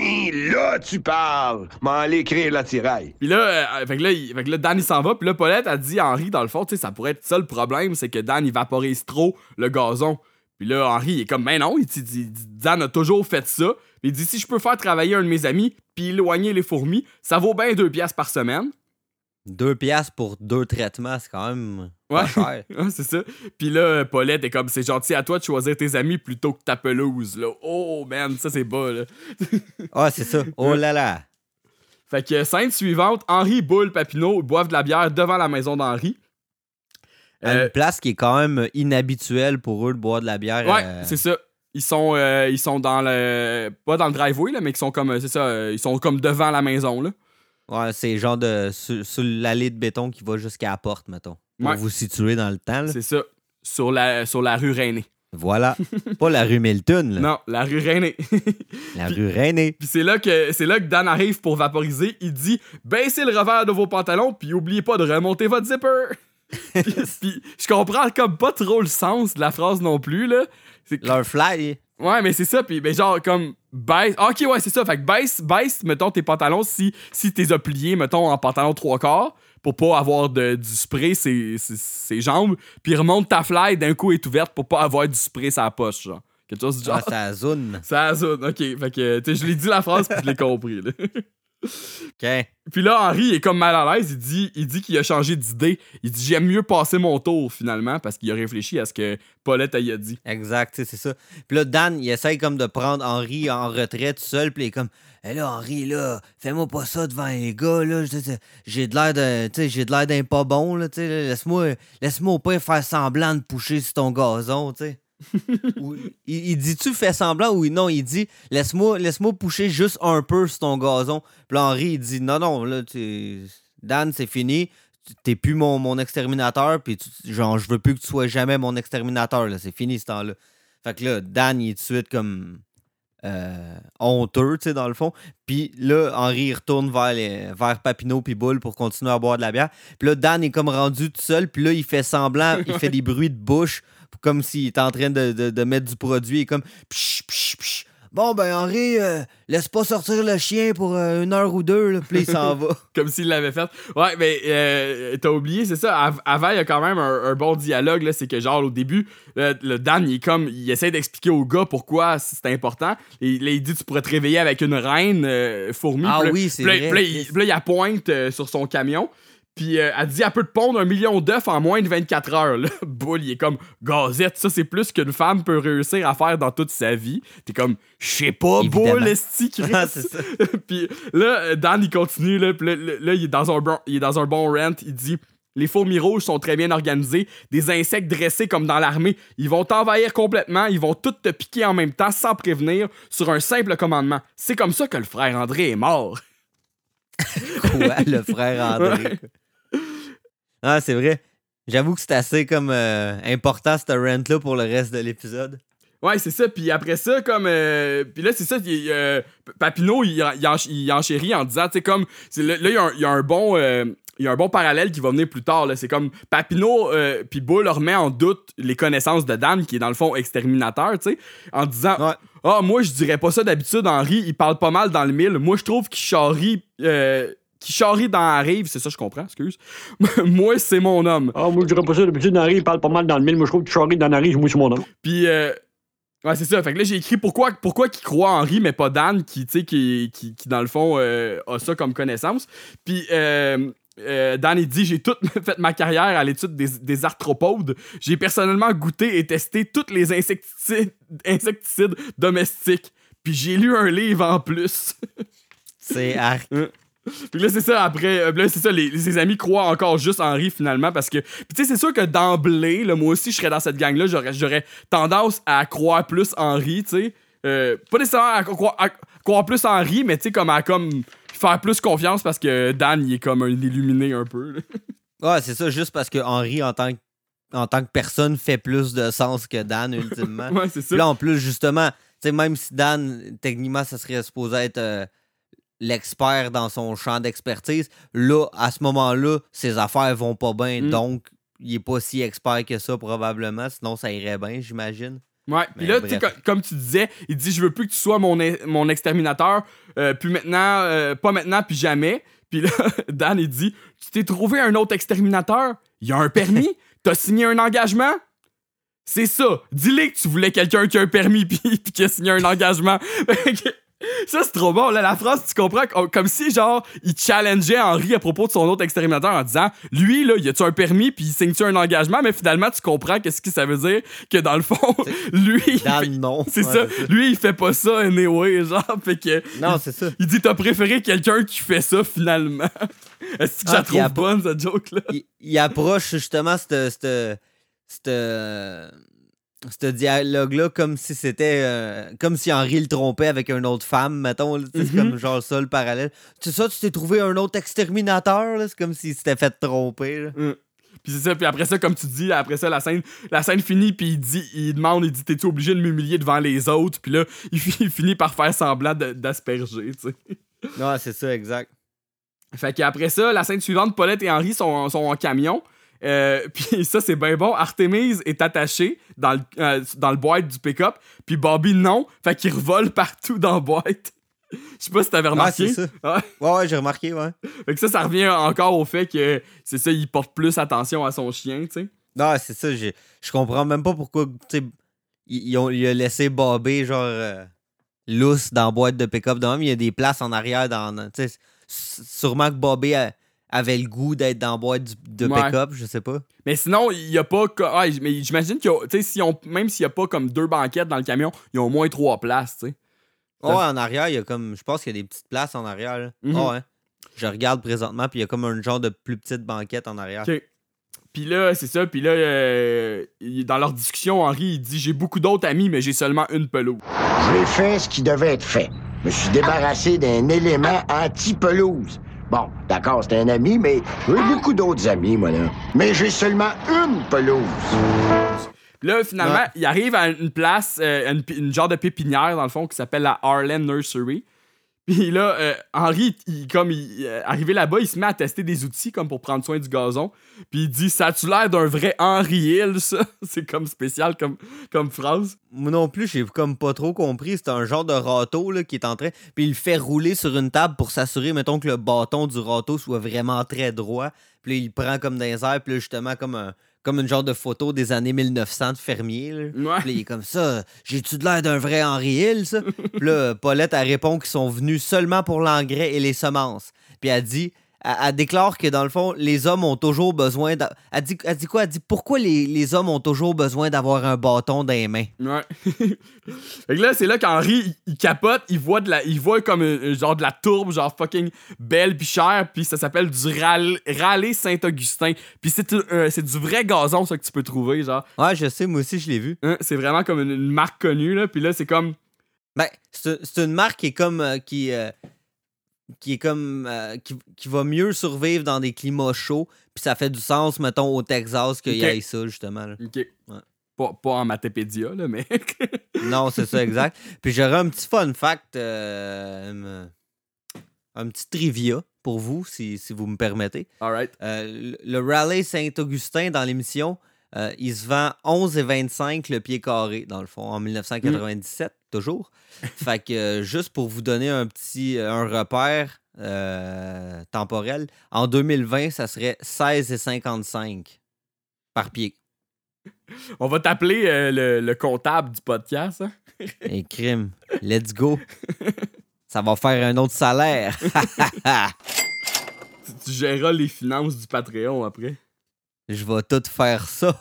là, tu parles. M'en aller écrire la tiraille. Puis là, euh, fait que là, il- fait que là, Dan, il s'en va. Puis là, Paulette a dit à Henri, dans le fond, tu sais, ça pourrait être ça le problème, c'est que Dan, il vaporise trop le gazon. Puis là, Henri, il est comme, ben non, il dit, Dan a toujours fait ça. Il dit, si je peux faire travailler un de mes amis, puis éloigner les fourmis, ça vaut bien deux piastres par semaine. Deux piastres pour deux traitements, c'est quand même Ouais. pas cher. Ouais, c'est ça. Puis là, Paulette est comme, c'est gentil à toi de choisir tes amis plutôt que ta pelouse, là. Oh, man, ça, c'est bas, là. Ah, c'est ça. Oh là là. Fait que scène suivante, Henri, Boule, Papineau boivent de la bière devant la maison d'Henri. À Euh, une place qui est quand même inhabituelle pour eux de boire de la bière. Ouais, euh, c'est ça. Ils sont, euh, ils sont dans le. Pas dans le driveway, là, mais ils sont comme. euh, C'est ça. euh, ils sont comme devant la maison, là. Ouais, c'est genre de. Sur, sur l'allée de béton qui va jusqu'à la porte, mettons. Pour Ouais. vous situer dans le temps. là. C'est ça. Sur la, sur la rue Rainée. Voilà. Pas la rue Milton, là. Non, la rue Rainée. La rue Rainée. Puis c'est là que c'est là que Dan arrive pour vaporiser. Il dit baissez le revers de vos pantalons puis oubliez pas de remonter votre zipper. puis, puis je comprends comme pas trop le sens de la phrase non plus là. C'est que- Leur fly. ouais mais c'est ça puis ben genre comme baisse. Ah, ok ouais c'est ça. Fait que baisse baisse mettons tes pantalons si si t'es as pliés mettons en pantalon trois quarts pour pas avoir de, du spray ses, ses, ses jambes puis remonte ta fly d'un coup est ouverte pour pas avoir du spray sa poche genre. Quelque chose du genre. Ah, ça zone. Ça zone, ok. Fait que, tu sais, je l'ai dit la phrase, puis je l'ai compris, là. OK. Puis là, Henri est comme mal à l'aise. Il dit, il dit qu'il a changé d'idée. Il dit J'aime mieux passer mon tour, finalement, parce qu'il a réfléchi à ce que Paulette a dit. Exact, c'est ça. Puis là, Dan, il essaye comme de prendre Henri en retrait tout seul. Puis il est comme, hé là, Henri, là, fais-moi pas ça devant les gars, là. J'ai de l'air de, tu sais, j'ai de l'air d'un pas bon, là. Laisse-moi, laisse-moi au pire faire semblant de poucher sur ton gazon, tu sais. Ou- il, il dit-tu fais semblant ou non? Il dit, laisse-moi, laisse-moi poucher juste un peu sur ton gazon. Puis là, Henri, il dit, non, non, là, tu... Dan, c'est fini. T'es plus mon, mon exterminateur, puis tu- genre, je veux plus que tu sois jamais mon exterminateur, là. C'est fini ce temps-là. Fait que là, Dan, il est tout de suite comme euh, honteux, tu sais, dans le fond. Puis là, Henri, il retourne vers, les, vers Papineau puis Boule pour continuer à boire de la bière. Puis là, Dan est comme rendu tout seul, puis là, il fait semblant, il fait des bruits de bouche, comme s'il était en train de, de- de mettre du produit. Il est comme psh, psh, psh. Bon, ben, Henri, euh, laisse pas sortir le chien pour euh, une heure ou deux, là. Puis il s'en va. Comme s'il l'avait fait. Ouais, mais euh, t'as oublié, c'est ça. Av- Avant, il y a quand même un, un bon dialogue, là. C'est que, genre, au début, le, le Dan, il est comme. Il essaie d'expliquer au gars pourquoi c'est important. Et là, il dit Tu pourrais te réveiller avec une reine fourmi. Ah oui, c'est vrai, Puis là, il- il appointe euh, sur son camion. Puis euh, elle dit elle peut te pondre un million d'œufs en moins de 24 heures. Là. Bull, il est comme gazette, ça c'est plus qu'une femme peut réussir à faire dans toute sa vie. T'es comme je sais pas. Bull, esti. Ah, c'est ça. puis là, euh, Dan il continue, là, puis là, il, est dans un bon, il est dans un bon rant. Il dit Les fourmis rouges sont très bien organisés, des insectes dressés comme dans l'armée. Ils vont t'envahir complètement, ils vont tout te piquer en même temps sans prévenir sur un simple commandement. C'est comme ça que le frère André est mort. Quoi, le frère André? Ah, c'est vrai. J'avoue que c'est assez comme euh, important, cette rent-là, pour le reste de l'épisode. Ouais, c'est ça. Puis après ça, comme. euh, puis là, c'est ça. il- euh, Papineau, il, il, en- il enchérit en disant, tu sais, comme. Là, il y a un- il y, a un bon. euh, il y a un bon parallèle qui va venir plus tard. C'est comme Papineau puis Bull remet en doute les connaissances de Dan, qui est dans le fond exterminateur, tu sais, en disant Ouais. Ah, moi, je dirais pas ça d'habitude, Henri, il parle pas mal dans le mille. Moi, je trouve qu'il charrie. Qu'il charrie dans la rive, c'est ça, je comprends, excuse. moi, c'est mon homme. Ah, moi, je dirais pas ça. D'habitude, Henri, il parle pas mal dans le mille. Moi, je trouve que tu charries dans Henri, moi, c'est mon nom. Puis, euh, ouais, c'est ça. Fait que là, j'ai écrit pourquoi, pourquoi qu'il croit Henri, mais pas Dan, qui, tu sais, qui, qui, qui, dans le fond, euh, a ça comme connaissance. Puis, euh, euh, Dan, il dit J'ai toute fait ma carrière à l'étude des, des arthropodes. J'ai personnellement goûté et testé tous les insecticides, insecticides domestiques. Puis, j'ai lu un livre en plus. C'est arc. Puis là, c'est ça, après, euh, là, c'est ça, les, ses amis croient encore juste Henri finalement parce que. Puis tu sais, c'est sûr que d'emblée, là, moi aussi, je serais dans cette gang-là, j'aurais, j'aurais tendance à croire plus Henri, tu sais. Euh, pas nécessairement à, croire- à croire plus Henri, mais tu sais, comme à comme faire plus confiance parce que Dan, il est comme un illuminé un peu. là. Ouais, c'est ça, juste parce que Henri, en tant que, en tant que personne, fait plus de sens que Dan, ultimement. ouais, c'est ça. Puis là, en plus, justement, tu sais, même si Dan, techniquement, ça serait supposé être euh, l'expert dans son champ d'expertise, là, à ce moment-là, ses affaires vont pas bien. Mm. Donc, il est pas si expert que ça, probablement. Sinon, ça irait bien, j'imagine. Ouais, puis là, tu sais, bref. co- comme tu disais, il dit Je veux plus que tu sois mon, mon exterminateur, euh, puis maintenant, euh, pas maintenant, puis jamais. Puis là, Dan, il dit Tu t'es trouvé un autre exterminateur? Il a un permis? T'as signé un engagement? C'est ça. Dis-le que tu voulais quelqu'un qui a un permis, puis qui a signé un engagement. Ça, c'est trop bon. Là, la phrase, tu comprends, com- comme si, genre, il challengeait Henri à propos de son autre exterminateur en disant Lui, là, y a-tu un permis, puis il signe-tu un engagement, mais finalement, tu comprends qu'est-ce que ça veut dire que dans le fond, lui, il c'est Ouais, ça. Lui, il fait pas ça anyway, genre. Fait que. Non, c'est ça. Il dit T'as préféré quelqu'un qui fait ça finalement. Est-ce que Ah, je la trouve bonne, cette joke-là? il, il approche justement cette, cette, cette, ce dialogue-là comme si c'était. euh, comme si Henri le trompait avec une autre femme, mettons. C'est Mhm. comme genre ça le parallèle. C'est ça, tu t'es trouvé un autre exterminateur, C'est comme s'il s'était fait tromper. là. Puis c'est ça, puis après ça, comme tu dis, après ça, la scène, la scène finit, puis il dit, il demande, il dit, t'es-tu obligé de m'humilier devant les autres? Puis là, il, fi- il finit par faire semblant d'asperger, tu sais. Ouais, c'est ça, exact. Fait qu'après ça, la scène suivante, Paulette et Henri sont, sont en camion. Euh, puis ça, c'est bien bon. Artemise est attachée dans le, euh, dans le boîte du pick-up, puis Bobby, non. Fait qu'il revole partout dans la boîte. Je sais pas si t'avais remarqué. ça. Ouais. Ouais, j'ai remarqué, ouais. Fait que ça, ça revient encore au fait que c'est ça, il porte plus attention à son chien, tu sais. Non, c'est ça. Je comprends même pas pourquoi, tu sais, il a laissé Bobby, genre, euh, lousse dans la boîte de pick-up. De même, il y a des places en arrière. dans tu sais, Sûrement que Bobby a- avait le goût d'être dans la boîte du- de Ouais. pick-up, je sais pas. Mais sinon, il y a pas. Ah, mais j'imagine qu'il y a. Tu sais, si on- même s'il y a pas comme deux banquettes dans le camion, il y a au moins trois places, tu sais. Ouais, en arrière, il y a comme. Je pense qu'il y a des petites places en arrière. là. Mhm. Ah ouais. Je regarde présentement, puis il y a comme un genre de plus petite banquette en arrière. Puis là, c'est ça. Puis là, euh, dans leur discussion, Henri, il dit J'ai beaucoup d'autres amis, mais j'ai seulement une pelouse. J'ai fait ce qui devait être fait. Je me suis débarrassé d'un élément anti-pelouse. Bon, d'accord, c'est un ami, mais j'ai beaucoup d'autres amis, moi, là. Mais j'ai seulement une pelouse. Puis là, finalement, Ouais. il arrive à une place, euh, une genre de pépinière, dans le fond, qui s'appelle la Harlan Nursery. Puis là, euh, Henri, il, comme il, arrivé là-bas, il se met à tester des outils comme pour prendre soin du gazon. Puis il dit Ça a-tu l'air d'un vrai Henri Hill, ça? C'est comme spécial comme, comme phrase. Moi non plus, j'ai comme pas trop compris. C'est un genre de râteau là, qui est en train. Puis il le fait rouler sur une table pour s'assurer, mettons, que le bâton du râteau soit vraiment très droit. Puis il prend comme les airs. Puis là, justement, comme, un, comme une genre de photo des années 1900 de fermier. là. Ouais. Puis il est comme ça. J'ai-tu de l'air d'un vrai Henri Hill, ça? Puis là, Paulette, elle répond qu'ils sont venus seulement pour l'engrais et les semences. Puis elle dit. Elle, elle déclare que dans le fond, les hommes ont toujours besoin. d'a- Elle dit, elle dit quoi? Elle dit pourquoi les, les hommes ont toujours besoin d'avoir un bâton dans les mains? Ouais. fait que là, c'est là qu'Henri, il, il capote, il voit, de la, il voit comme un, un genre de la tourbe, genre fucking belle puis chère, puis ça s'appelle du râle- râlé Saint-Augustin. Puis c'est un- c'est du vrai gazon, ça, que tu peux trouver, genre. Ouais, je sais, moi aussi, je l'ai vu. Hein, c'est vraiment comme une, une marque connue, là. Puis là, c'est comme. Ben, c'est une marque qui est comme. euh, qui, euh, qui est comme. euh, qui, qui va mieux survivre dans des climats chauds. Puis ça fait du sens, mettons, au Texas qu'il y ait ça, justement. là. Pas, pas en Matépédia, là, mais. Non, c'est ça, exact. Puis j'aurais un petit fun fact. euh, un, petit trivia pour vous, si, si vous me permettez. Alright. Euh, le le Rallye Saint-Augustin dans l'émission, euh, il se vend 11,25 le pied carré, dans le fond, en 1997, toujours. Fait que euh, juste pour vous donner un petit un repère euh, temporel, en 2020, ça serait 16,55 par pied. On va t'appeler euh, le, le comptable du podcast, hein? Un crime. Let's go. Ça va faire un autre salaire. Tu, tu géreras les finances du Patreon après. Je vais tout faire ça.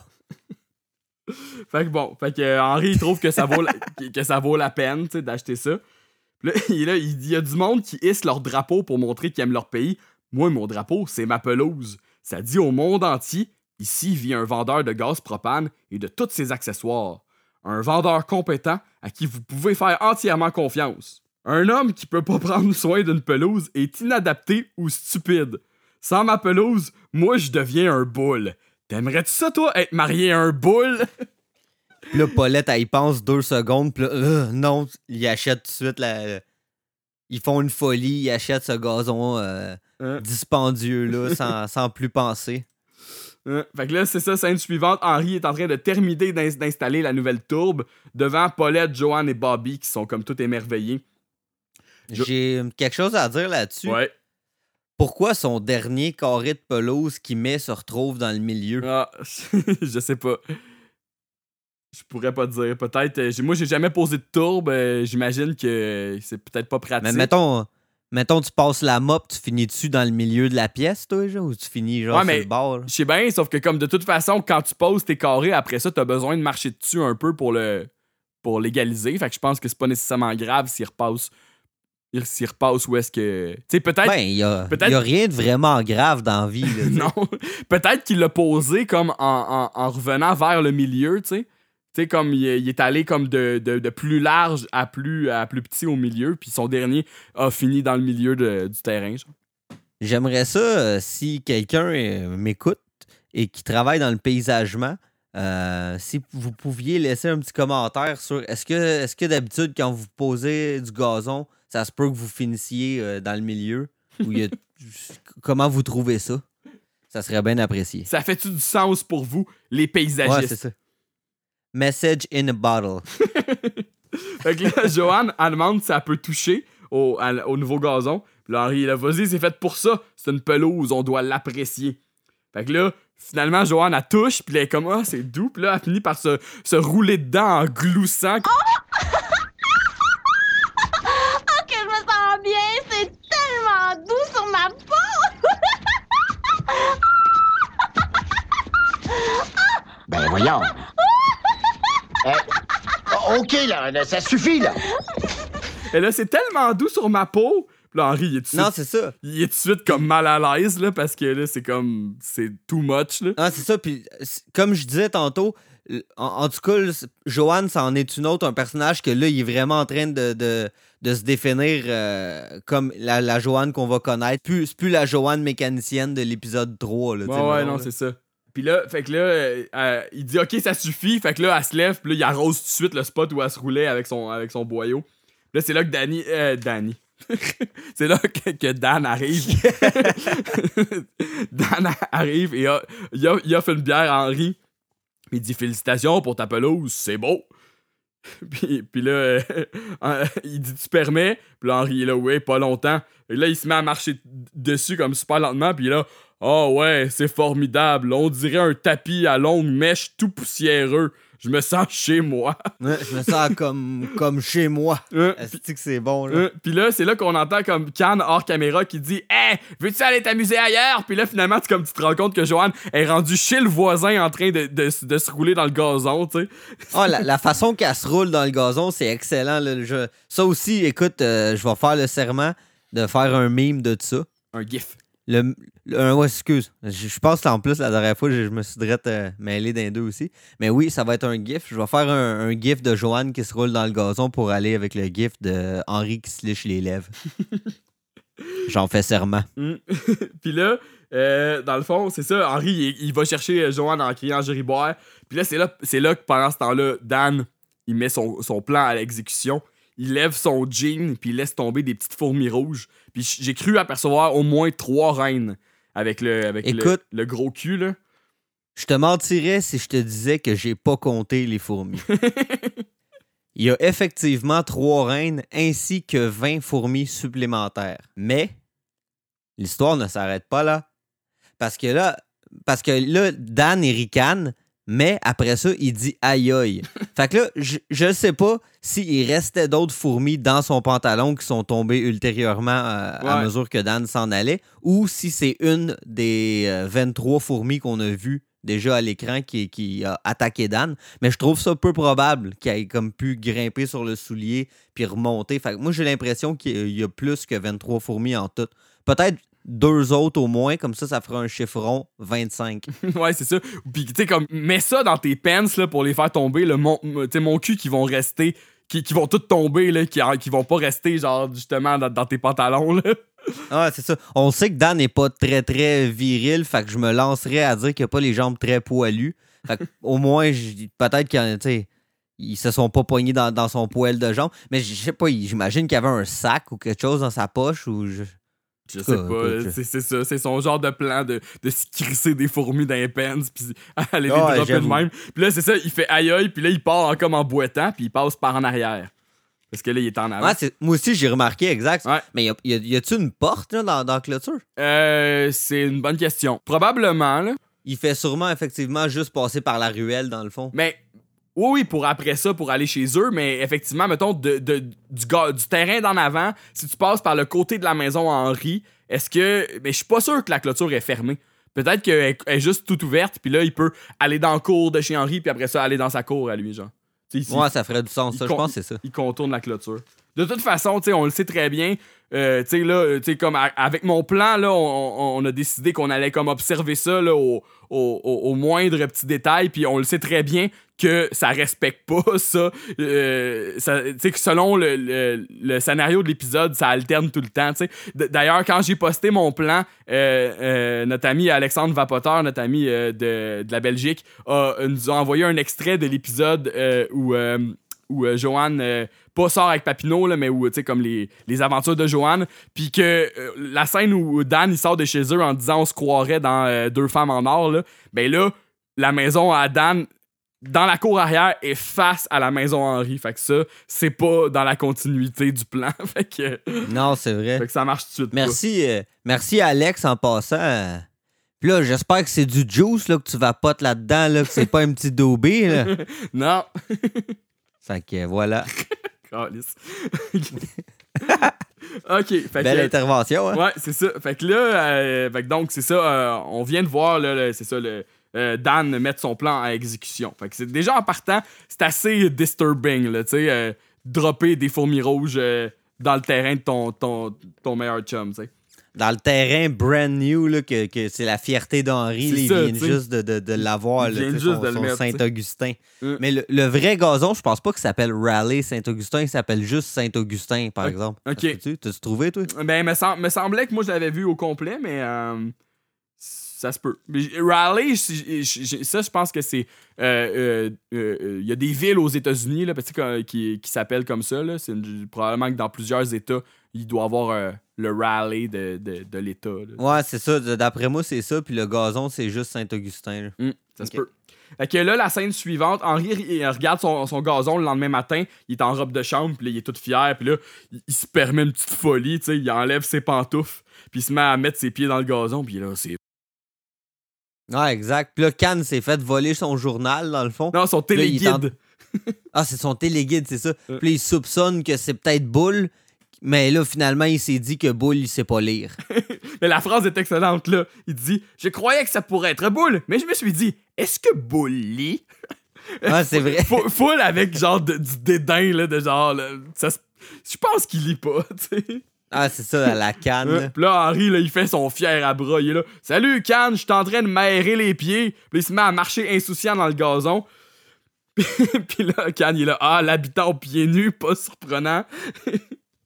Fait que bon, fait que euh, Henri il trouve que ça vaut la, que- ça vaut la peine, d'acheter ça. Puis là, il y a du monde qui hisse leur drapeau pour montrer qu'ils aiment leur pays. Moi, mon drapeau, c'est ma pelouse. Ça dit au monde entier, ici vit un vendeur de gaz propane et de tous ses accessoires. Un vendeur compétent à qui vous pouvez faire entièrement confiance. Un homme qui peut pas prendre soin d'une pelouse est inadapté ou stupide. Sans ma pelouse, moi je deviens un boule. T'aimerais-tu ça, toi, être marié à un boule? Puis là, Paulette, elle y pense deux secondes. Puis là, euh, non, il achète tout de suite la. Ils font une folie, ils achètent ce gazon euh, Hein? dispendieux-là sans, sans plus penser. Hein? Fait que là, c'est ça, scène suivante. Henri est en train de terminer d'ins- d'installer la nouvelle tourbe devant Paulette, Joanne et Bobby qui sont comme tout émerveillés. Je- J'ai quelque chose à dire là-dessus. Ouais. Pourquoi son dernier carré de pelouse qu'il met se retrouve dans le milieu? Ah, je sais pas. Je pourrais pas dire. Peut-être. euh, moi, j'ai jamais posé de tourbe. euh, J'imagine que c'est peut-être pas pratique. Mais mettons, mettons, tu passes la mop, tu finis dessus dans le milieu de la pièce, toi, genre, ou tu finis genre Ouais, sur mais- le bord? Je sais bien, sauf que comme de toute façon, quand tu poses tes carrés, après ça, t'as besoin de marcher dessus un peu pour le pour légaliser. Fait que je pense que c'est pas nécessairement grave s'il repasse. S'il repasse où est-ce que. Tu sais, peut-être. Ben, il a, peut-être- y a rien de vraiment grave dans la vie. là, non. peut-être qu'il l'a posé comme en, en- en revenant vers le milieu, tu sais. Tu sais, comme il, est- il est allé comme de, de- de plus large à plus, à plus petit au milieu, puis son dernier a fini dans le milieu de- du terrain. J'aimerais ça euh, si quelqu'un euh, m'écoute et qui travaille dans le paysagement. euh, si vous pouviez laisser un petit commentaire sur est-ce que, est que d'habitude, quand vous posez du gazon, ça se peut que vous finissiez euh, dans le milieu? Il y a- comment vous trouvez ça? Ça serait bien apprécié. Ça fait-tu du sens pour vous, les Ouais, paysagistes? c'est ça. Message in a bottle. Fait que là, Joanne, elle demande si elle peut toucher au, à- au nouveau gazon. Puis là, Henri, il a vas-y, c'est fait pour ça. C'est une pelouse, on doit l'apprécier. Fait que là, finalement, Joanne, elle touche, puis elle est comme, ah, c'est doux. Puis là, elle finit par se, se rouler dedans en gloussant. Oh, voyons. Eh, OK, là, là, ça suffit, là. Et là, c'est tellement doux sur ma peau. Puis là, Henri, il est tout de Non, suite, c'est ça. il est tout de suite comme mal à l'aise, là, parce que là, c'est comme, c'est too much, là. Ah, c'est ça. Puis, comme je disais tantôt, en, en tout cas, Joanne, ça en est une autre, un personnage que là, il est vraiment en train de, de, de se définir euh, comme la, la Joanne qu'on va connaître. Plus, c'est plus la Joanne mécanicienne de l'épisode 3. Là, Ouais, ouais, non, c'est ça. Puis là, fait que là, euh, euh, il dit OK, ça suffit. Fait que là, elle se lève, puis là, il arrose tout de suite le spot où elle se roulait avec son, avec son boyau. Puis là, c'est là que Danny. Euh, Danny. c'est là que, que Dan arrive. Dan arrive et il, a, offre une bière à Henri. Puis il dit Félicitations pour ta pelouse, c'est beau. puis, puis là, euh, il dit Tu permets? Puis là, Henri est là, ouais, pas longtemps. Et là, il se met à marcher dessus comme super lentement. Puis là, oh ouais, c'est formidable. On dirait un tapis à longue mèche tout poussiéreux. Je me sens chez moi. Ouais, je me sens comme, comme chez moi. Hein, Est-ce que c'est bon, là? Hein, Puis là, c'est là qu'on entend comme Can hors caméra qui dit Hey, veux-tu aller t'amuser ailleurs Puis là, finalement, tu, comme, tu te rends compte que Joanne est rendue chez le voisin en train de, de, de se rouler dans le gazon, tu sais. Ah, la, la façon qu'elle se roule dans le gazon, c'est excellent. là. Je- ça aussi, écoute, euh, je vais faire le serment de faire un meme de ça. Un gif. Le, un- ouais, excuse. Je, je pense qu'en plus, la dernière fois, je, je me suis direct euh, mêlé d'un deux aussi. Mais oui, ça va être un gif. Je vais faire un, un gif de Joanne qui se roule dans le gazon pour aller avec le gif de Henri qui se liche les lèvres. J'en fais serment. Mm. Puis là, euh, dans le fond, c'est ça, Henri, il, il va chercher euh, Joanne en criant Gériboire. Puis là, c'est là, c'est là que pendant ce temps-là, Dan, il met son, son plan à l'exécution. Il lève son jean, puis il laisse tomber des petites fourmis rouges. Puis j'ai cru apercevoir au moins trois reines avec le, avec le- Écoute. le, gros cul, là. Je te mentirais si je te disais que j'ai pas compté les fourmis. Il y a effectivement trois reines ainsi que 20 fourmis supplémentaires. Mais l'histoire ne s'arrête pas là. Parce que là, parce que là, Dan et ricane, mais après ça, il dit aïe aïe. fait que là, je, je sais pas s'il restait d'autres fourmis dans son pantalon qui sont tombées ultérieurement euh, à mesure que Dan s'en allait, ou si c'est une des euh, 23 fourmis qu'on a vues déjà à l'écran qui, qui a attaqué Dan. Mais je trouve ça peu probable qu'il ait comme pu grimper sur le soulier puis remonter. Fait que moi, j'ai l'impression qu'il y a plus que 23 fourmis en tout. Peut-être deux autres au moins, comme ça, ça fera un chiffron 25. ouais, c'est ça. Puis, tu sais, comme, mets ça dans tes pants, là, pour les faire tomber, le mon, cul qui vont rester, qui, qui vont toutes tomber, là, qui, qui vont pas rester, genre, justement, dans, dans tes pantalons, là. Ah, c'est ça. On sait que Dan n'est pas très, très viril, fait que je me lancerais à dire qu'il n'a pas les jambes très poilues. Fait que, au moins, peut-être qu'ils ils se sont pas poignés dans, dans son poêle de jambes. Mais je sais pas, j'imagine qu'il y avait un sac ou quelque chose dans sa poche ou je... Je sais pas, je- c'est ça, c'est son genre de plan de, de se crisser des fourmis dans les pants, puis aller les Ouais, dropper de même. Puis là, c'est ça, il fait aïe aïe, puis là, il part comme en boitant, puis il passe par en arrière. Parce que là, il est en avant. Ouais, moi aussi, j'ai remarqué, exact. Ouais. Mais y, a- y a- y a-tu une porte là, dans, dans la clôture? Euh, c'est une bonne question. Probablement, là. Il fait sûrement, effectivement, juste passer par la ruelle, dans le fond. Mais oui, oui, pour après ça, pour aller chez eux, mais effectivement, mettons, de, de- du, terrain d'en avant, si tu passes par le côté de la maison Henri, est-ce que. Mais je suis pas sûr que la clôture est fermée. Peut-être qu'elle elle est juste toute ouverte, puis là, il peut aller dans la cour de chez Henri, puis après ça, aller dans sa cour à lui, genre. Ouais, ça ferait du sens, ça, je pense c'est ça. il contourne la clôture. De toute façon, on le sait très bien. euh, euh, avec mon plan, là, on, a décidé qu'on allait comme observer ça, au, au, moindre petit détail, puis on le sait très bien que ça respecte pas ça. Euh, ça- tu que selon le, scénario de l'épisode, ça alterne tout le temps, D'ailleurs, quand j'ai posté mon plan, notre ami Alexandre Vapoteur, notre ami de, la Belgique, nous a envoyé un extrait de l'épisode où, où Joanne, pas sort avec Papineau, là, mais où, tu sais, comme les, les aventures de Joanne, puis que euh, la scène où Dan, il sort de chez eux en disant on se croirait dans euh, Deux femmes en or, là, ben là, la maison à Dan, dans la cour arrière, est face à la maison Henri. Fait que ça, c'est pas dans la continuité du plan. fait, que, Non, c'est vrai. fait que ça marche tout de suite. Merci, euh, merci Alex en passant. Puis là, j'espère que c'est du juice là, que tu vapotes là-dedans, là, que c'est pas un petit. Là. Non. Fait que voilà. Ok. Fait Belle que, intervention, hein? Ouais, c'est ça. Fait que là, euh, fait que donc, c'est ça. euh, on vient de voir, là, c'est ça, le, euh, Dan mettre son plan à exécution. Fait que c'est déjà en partant, c'est assez disturbing, là, tu sais, dropper des fourmis rouges dans le terrain de ton, ton, ton meilleur chum, tu sais. Dans le terrain brand new, là, que, que c'est la fierté d'Henri. Il vient tu juste de, de, de l'avoir, tu tu. Saint-Augustin. Mm. Mais le, le vrai gazon, je pense pas qu'il s'appelle Raleigh Saint-Augustin, il s'appelle juste Saint-Augustin, par exemple. Ok. Peut-tu? T'as-tu trouvé, toi? Ben, me, sem- me semblait que moi, je l'avais vu au complet, mais euh, ça se peut. Raleigh, ça, je pense que c'est. euh, euh, euh, Il y a des villes aux États-Unis qui, qui s'appellent comme ça. Là. Une- probablement que dans plusieurs États, il doit y avoir euh, le Raleigh de, de, de l'État. Ouais, c'est ça. D'après moi, c'est ça. Puis le gazon, c'est juste Saint-Augustin. Hum, ça se peut. Fait que là, la scène suivante, Henri il regarde son, son gazon le lendemain matin, il est en robe de chambre, puis là, il est tout fier, puis là, il, il se permet une petite folie, tu sais, il enlève ses pantoufles, puis il se met à mettre ses pieds dans le gazon, puis là, c'est... Ouais, exact. Puis là, Cannes s'est fait voler son journal, dans le fond. Non, son Là, téléguide. Ah, c'est son téléguide, c'est ça. Euh. Puis là, il soupçonne que c'est peut-être Bull. Mais là, finalement, il s'est dit que Bull, il sait pas lire. Mais la phrase est excellente, là. Il dit « Je croyais que ça pourrait être Boule, mais je me suis dit, est-ce que Boule lit? Ah, c'est vrai. Full avec genre de- du dédain, là, de genre... là, ça Je pense qu'il lit pas, tu sais. Ah, c'est ça, la canne. là. Hein? Puis là, Henri, là, il fait son fier à bras. Il est là. Salut, Cannes, je suis en train de m'aérer les pieds. Puis là, il se met à marcher insouciant dans le gazon. Puis là, Cannes, il est là. Ah, l'habitant pieds nus, pas surprenant.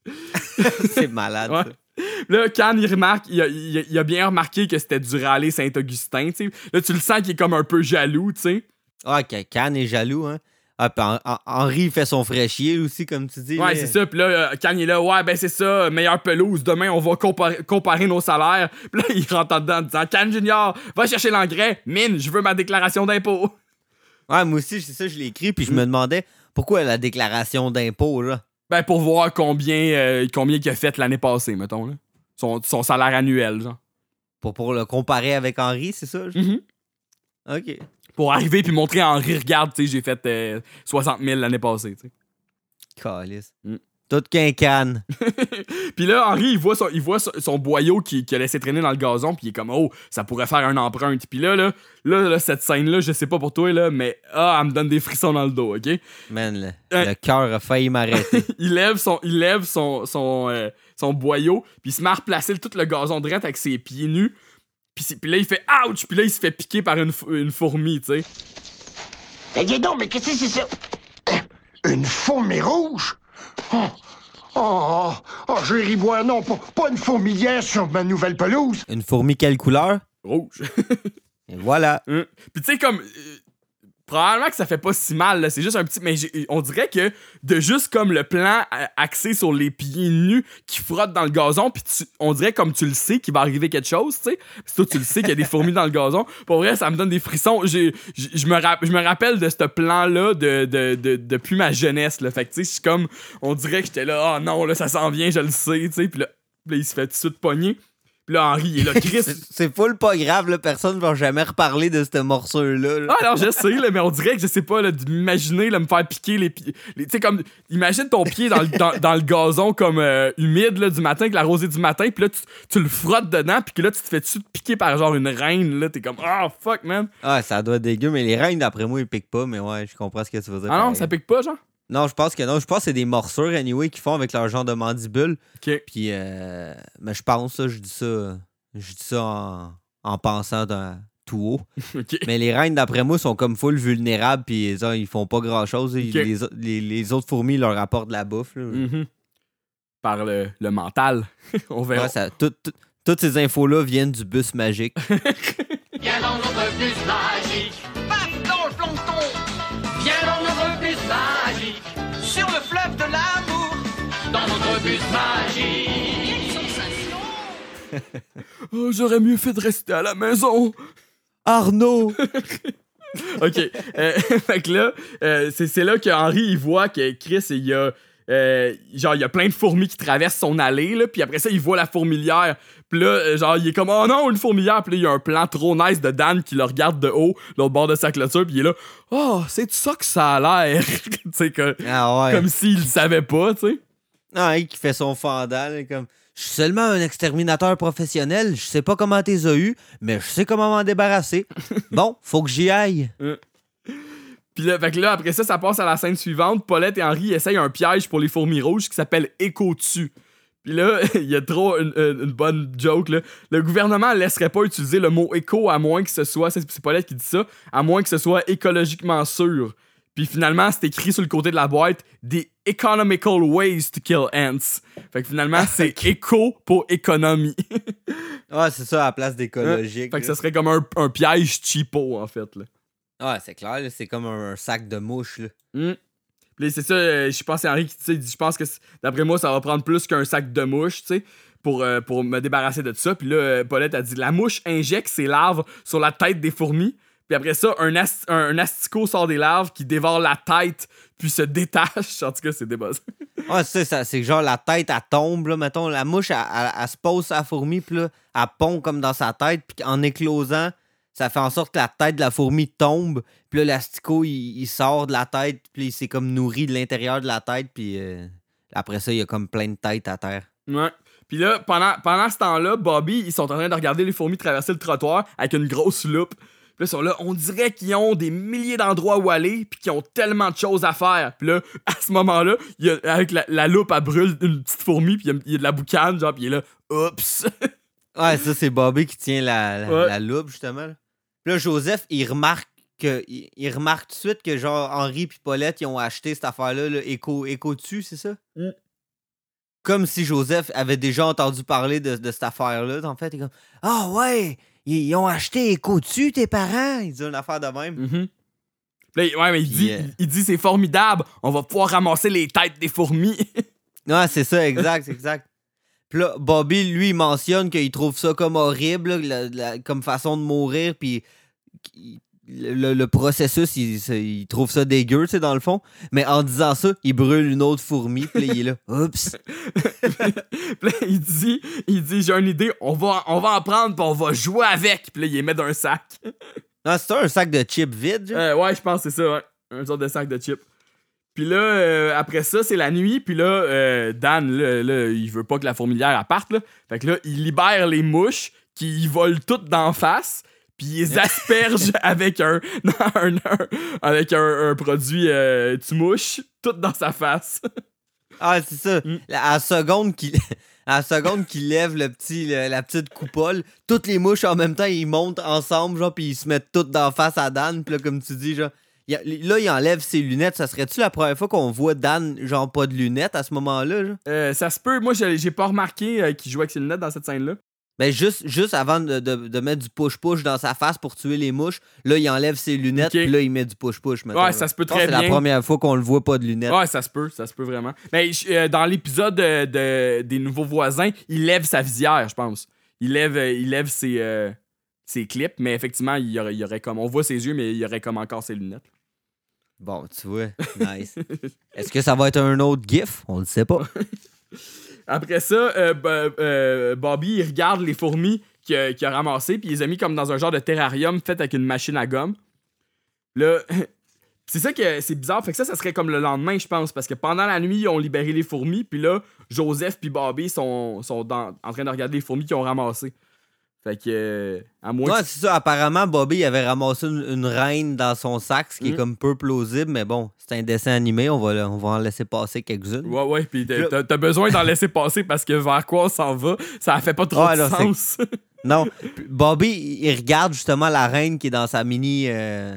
c'est malade. Ouais. Là, Cannes, il remarque, il a, il a- il a bien remarqué que c'était du râler Saint-Augustin, tu sais. Là, tu le sens qu'il est comme un peu jaloux, tu sais. Ah, Cannes est jaloux, hein. Ah, puis Henri fait son fraîchier aussi, comme tu dis. Ouais, c'est ça. Puis là, euh, Cannes, il est là. Ouais, ben c'est ça, meilleure pelouse. Demain, on va comparer, comparer nos salaires. Puis là, il rentre en dedans en disant Cannes Junior, va chercher l'engrais. Mine, je veux ma déclaration d'impôt. Ouais, moi aussi, c'est ça, je l'ai écrit, puis je me demandais pourquoi la déclaration d'impôt, là? Ben, pour voir combien, euh, combien il a fait l'année passée, mettons. Là. Son, son salaire annuel, genre. Pour, pour le comparer avec Henri, c'est ça? Mhm. Ok. Pour arriver puis montrer à Henri, regarde, tu sais, j'ai fait euh, 60 000 l'année passée. Calice. Mm. Tout qu'un canne. Puis là, Henri, il voit son, il voit son, son boyau qui, qui a laissé traîner dans le gazon, puis il est comme, oh, ça pourrait faire un empreinte. Puis là, là, là, là, cette scène-là, je sais pas pour toi, là, mais ah, elle me donne des frissons dans le dos, OK? Man, le, Hein? le cœur a failli m'arrêter. il lève son, il lève son, son, euh, son boyau, puis il se met à replacer tout le gazon droit avec ses pieds nus. Puis, là, il fait ouch, puis là, il se fait piquer par une, fourmi, tu sais. Eh, dis donc, mais qu'est-ce que c'est ça? Une fourmi rouge? Oh, oh, oh, je ris boire, non, pas, pas une fourmilière sur ma nouvelle pelouse. Une fourmi quelle couleur? Rouge. Et voilà. Hein? Puis tu sais, comme. euh, probablement que ça fait pas si mal, là. C'est juste un petit. Mais on dirait que de juste comme le plan euh, axé sur les pieds nus qui frottent dans le gazon, puis tu- on dirait comme tu le sais qu'il va arriver quelque chose, tu sais. Puis toi, tu le sais qu'il y a des fourmis dans le gazon. Pour vrai, ça me donne des frissons. Je me, me rappelle de ce plan-là de, de, de- depuis ma jeunesse, là. Fait que tu sais, je suis comme. On dirait que j'étais là, oh non, là, ça s'en vient, je le sais, tu sais. Puis là, il se fait tout de suite pogner. Puis là, Henri, il est là, Chris. C'est- full pas grave, là. Personne va jamais reparler de cette morsure-là. là. Ah alors je sais là, mais on dirait que je sais pas là, d'imaginer là, me faire piquer les pieds. Tu sais comme imagine ton pied dans le, dans, dans le gazon comme euh, humide là, du matin avec la rosée du matin, puis là tu, tu le frottes dedans, puis que là tu te fais tout piquer par genre une reine là, t'es comme ah fuck man. Ah, ça doit être dégueu, mais les reines, d'après moi, ils piquent pas, mais ouais, je comprends ce que tu veux dire. Ah non, pareil. ça pique pas genre? Non, je pense que non. Je pense que c'est des morsures, anyway, qu'ils font avec leur genre de mandibule. OK. Puis, euh, mais je pense ça, je dis ça, je dis ça en, en pensant dans- tout haut. Mais les reines, d'après moi, sont comme full vulnérables, puis ça, ils font pas grand-chose. Ils-. Les, o- les- les autres fourmis leur apportent de la bouffe. là. Mhm. Par le, le mental. On verra. Ouais, ça- tout- tout- toutes ces infos-là viennent du bus magique. Viens dans notre bus magique. Paf dans le plancton. Fleuve de l'amour. Dans notre bus magique. Oh, j'aurais mieux fait de rester à la maison. Arnaud! OK. Euh, fait que là, euh, c'est c'est là que Henry, il voit que Chris, il y a. euh, genre, il y a plein de fourmis qui traversent son allée, là, puis après ça, il voit la fourmilière. Puis là, euh, genre, il est comme, oh non, une fourmilière. Puis là, il y a un plan trop nice de Dan qui le regarde de haut, l'autre bord de sa clôture, puis il est là, oh, c'est de ça que ça a l'air. tu sais, Ah ouais. comme s'il le savait pas, tu sais. Ah, il qui fait son fendal, là, comme je suis seulement un exterminateur professionnel, je sais pas comment t'es eu, mais je sais comment m'en débarrasser. bon, faut que j'y aille. Puis là, fait que là, après ça, ça passe à la scène suivante. Paulette et Henri essayent un piège pour les fourmis rouges qui s'appelle Écho-tu. Puis là, il y a trop une, bonne joke. Là. Le gouvernement laisserait pas utiliser le mot éco à moins que ce soit, c'est Paulette qui dit ça, à moins que ce soit écologiquement sûr. Puis finalement, c'est écrit sur le côté de la boîte The Economical Ways to Kill Ants. Fait que finalement, c'est éco pour économie. Ouais, c'est ça à la place d'écologique. fait que ça serait comme un, un piège cheapo, en fait. Là. Ouais, c'est clair, là, c'est comme un, sac de mouches. Là. Hmm. Puis c'est ça, euh, je pense, c'est Henri qui tu sais, dit, je pense que d'après moi, ça va prendre plus qu'un sac de mouches, tu sais, pour, euh, pour me débarrasser de ça. Puis là, euh, Paulette a dit la mouche injecte ses larves sur la tête des fourmis. Puis après ça, un, ast- un, asticot sort des larves qui dévore la tête, puis se détache. En tout cas, c'est buzz. Ouais, c'est ça, c'est genre la tête, elle tombe, là, mettons, la mouche, elle, elle- elle se pose sur la fourmi, puis là, elle pond comme dans sa tête, puis en éclosant, ça fait en sorte que la tête de la fourmi tombe, puis là, l'asticot, il, il sort de la tête, puis il s'est comme nourri de l'intérieur de la tête, puis euh, après ça, il y a comme plein de têtes à terre. Ouais. Puis là, pendant, pendant ce temps-là, Bobby, ils sont en train de regarder les fourmis traverser le trottoir avec une grosse loupe. Puis là, ils sont là, on dirait qu'ils ont des milliers d'endroits où aller, puis qu'ils ont tellement de choses à faire. Puis là, à ce moment-là, il y a- avec la, la loupe, elle brûle une petite fourmi, puis il y a- il y, a de la boucane, genre, puis il est là, oups. Ouais, ça, c'est Bobby qui tient la, la, Ouais. la loupe, justement. là. Puis là, Joseph, il remarque que il, il remarque tout de suite que genre Henri puis Paulette ils ont acheté cette affaire-là, là, éco, éco dessus, c'est ça? Mm. Comme si Joseph avait déjà entendu parler de, de cette affaire-là. En fait, il est comme Ah ouais, ils, ils ont acheté éco dessus, tes parents. Il dit une affaire de même. Mhm. Puis là, ouais, mais il dit, euh, il, il dit c'est formidable, on va pouvoir ramasser les têtes des fourmis. Ouais, c'est ça, exact, exact. Puis là, Bobby, lui, il mentionne qu'il trouve ça comme horrible, là, la- la- comme façon de mourir, puis le, le- processus, il, il trouve ça dégueu, tu sais, dans le fond. Mais en disant ça, il brûle une autre fourmi, puis là, il est là, oups. Puis il dit, il dit j'ai une idée, on va, on va en prendre, puis on va jouer avec. Puis là, il les met dans un sac. Non, c'est un sac de chips vide, genre? Euh, ouais, je pense que c'est ça, ouais. Un sorte de sac de chips. Puis là, euh, après ça, c'est la nuit. Puis là, euh, Dan, là, là, il veut pas que la fourmilière elle parte. Là. Fait que là, il libère les mouches qui volent toutes d'en face. Puis il les asperge avec un, un- un- avec un, un produit euh, tu-mouche, tout dans sa face. Ah, c'est ça. Mm. À la seconde qu'il. À la seconde qu'il lève le petit, le- la petite coupole, toutes les mouches en même temps, ils montent ensemble, genre, puis ils se mettent toutes d'en face à Dan. Puis là, comme tu dis, genre, il a- là, il enlève ses lunettes. Ça serait-tu la première fois qu'on voit Dan, genre, pas de lunettes à ce moment-là? Euh, ça se peut. Moi, j'ai pas remarqué euh, qu'il jouait avec ses lunettes dans cette scène-là. Ben, juste, juste avant de, de- de mettre du push-push dans sa face pour tuer les mouches, là, il enlève ses lunettes, Ok. puis là, il met du push-push. Ouais, là. ça se peut très que C'est bien. la première fois qu'on le voit pas de lunettes. Ouais, ça se peut, ça se peut vraiment. Mais je- euh, dans l'épisode de, de- des nouveaux voisins, il lève sa visière, je pense. Il lève, il lève ses, euh, ses clips, mais effectivement, il y, aurait, il y aurait comme. On voit ses yeux, mais il y aurait comme encore ses lunettes. Bon, tu vois, nice. Est-ce que ça va être un autre GIF? On le sait pas. Après ça, euh, euh, Bobby, il regarde les fourmis qu'il a, ramassées, puis il les a mis comme dans un genre de terrarium fait avec une machine à gomme. Là, c'est ça que c'est bizarre. Fait que ça, ça serait comme le lendemain, je pense, parce que pendant la nuit, ils ont libéré les fourmis, puis là, Joseph puis Bobby sont, sont dans- en train de regarder les fourmis qu'ils ont ramassées. Fait que, euh, à moins Ouais, que- c'est ça. Apparemment, Bobby avait ramassé une, une reine dans son sac, ce qui est Mm. comme peu plausible, mais bon, c'est un dessin animé, on va, on va en laisser passer quelques-unes. Ouais, ouais, pis t'as- besoin d'en laisser passer parce que vers quoi on s'en va, ça fait pas trop Ouais, de sens. Non, puis Bobby, il regarde justement la reine qui est dans sa mini, euh,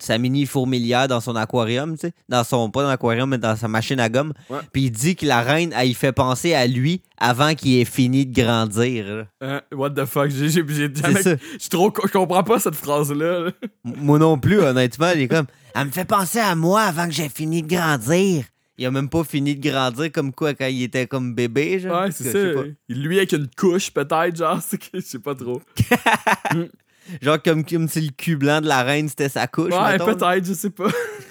sa mini fourmilière dans son aquarium, tu sais, dans son pas dans l'aquarium mais dans sa machine à gomme. Ouais. Puis il dit que la reine, elle, il fait penser à lui avant qu'il ait fini de grandir. Hein, what the fuck, j'ai j'ai- j'ai jamais. Je trop- je comprends pas cette phrase-là. là. Moi non plus, honnêtement, il est comme, elle me fait penser à moi avant que j'ai fini de grandir. Il a même pas fini de grandir comme quoi quand il était comme bébé, genre. Ouais, c'est ça. Lui avec une couche, peut-être, genre, je sais pas trop. Genre comme, comme si le cul blanc de la reine c'était sa couche. Ouais, peut-être, je sais pas.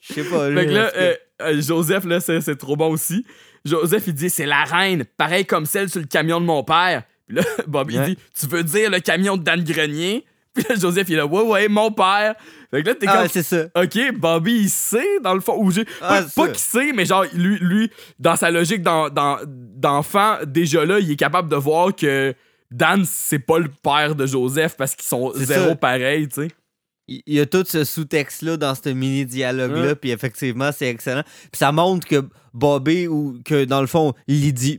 Je sais pas. Fait que là, euh, euh, Joseph, là, c'est trop bon aussi. Joseph, il dit, c'est la reine, pareil comme celle sur le camion de mon père. Puis là, Bob, il Ouais. dit, tu veux dire le camion de Dan Grenier? Puis là, Joseph, il est là, ouais, ouais, mon père. Fait que là, t'es Ah, comme, c'est ça. OK, Bobby, il sait, dans le fond. Ou Ah, pas qu'il sait, mais genre, lui, lui dans sa logique d'en- d'en- d'enfant, déjà là, il est capable de voir que Dan, c'est pas le père de Joseph parce qu'ils sont zéro pareil, tu sais. Il y a tout ce sous-texte-là dans ce mini-dialogue-là, puis effectivement, c'est excellent. Puis ça montre que Bobby, ou que dans le fond,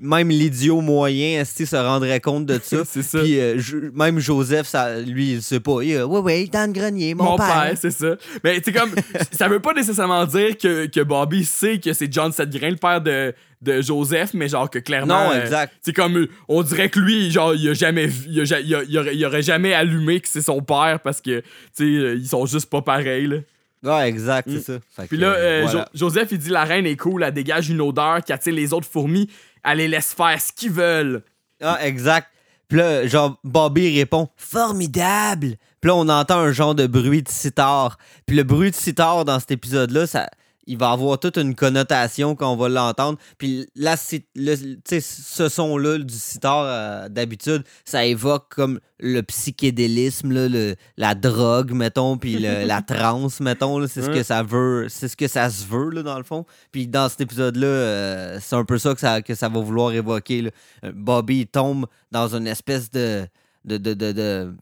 même l'idiot moyen, se rendrait compte de ça. C'est ça. Puis euh, même Joseph, ça, lui, il sait pas. Il est, ouais, ouais, dans le grenier, mon, Mon père. père, c'est ça. Mais c'est comme, ça veut pas nécessairement dire que, que Bobby sait que c'est John Sedgrain, le père de, de Joseph, mais genre que clairement. Non, euh, exact. c'est comme, euh, on dirait que lui, genre, il a jamais vu, il, a ja- il a- il aurait, il aurait jamais allumé que c'est son père parce que, tu sais, euh, ils sont juste pas pareils, là. Ouais, exact, Mm. c'est ça. Fait Puis là, euh, voilà. Jo- Joseph, il dit la reine est cool, elle dégage une odeur qui attire les autres fourmis, elle les laisse faire ce qu'ils veulent. Ah, exact. Puis là, genre, Bobby répond Formidable! Puis là, on entend un genre de bruit de sitar. Puis le bruit de sitar dans cet épisode-là, ça. Il va avoir toute une connotation quand on va l'entendre. Puis là, le- tu sais, ce son-là du sitar, euh, d'habitude, ça évoque comme le psychédélisme, là, le- la drogue, mettons, puis le- la transe, mettons. C'est ce que ça veut, c'est ce que ça se veut, là, dans le fond. Puis dans cet épisode-là, euh, c'est un peu ça que, ça que ça va vouloir évoquer. là. Euh, Bobby tombe dans une espèce de, de- de-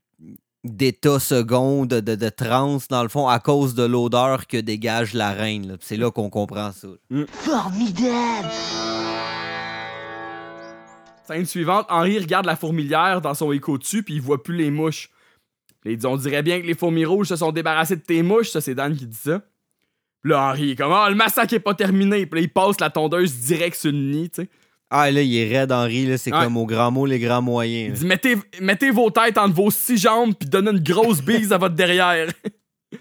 d'état second, de, de, de transe, dans le fond, à cause de l'odeur que dégage la reine. là. C'est là qu'on comprend ça. Formidable! Scène suivante, Henri regarde la fourmilière dans son écho dessus, puis il voit plus les mouches. Il dit On dirait bien que les fourmis rouges se sont débarrassés de tes mouches, ça c'est Dan qui dit ça. Puis là, Henri est comme Ah, le massacre est pas terminé. Puis là, il passe la tondeuse direct sur le nid, tu sais. Ah, là, il est raide, Henri. Là, c'est Ouais. comme au grand mot, les grands Il moyens. dit mettez, mettez vos têtes entre vos six jambes, puis donnez une grosse bise à votre derrière.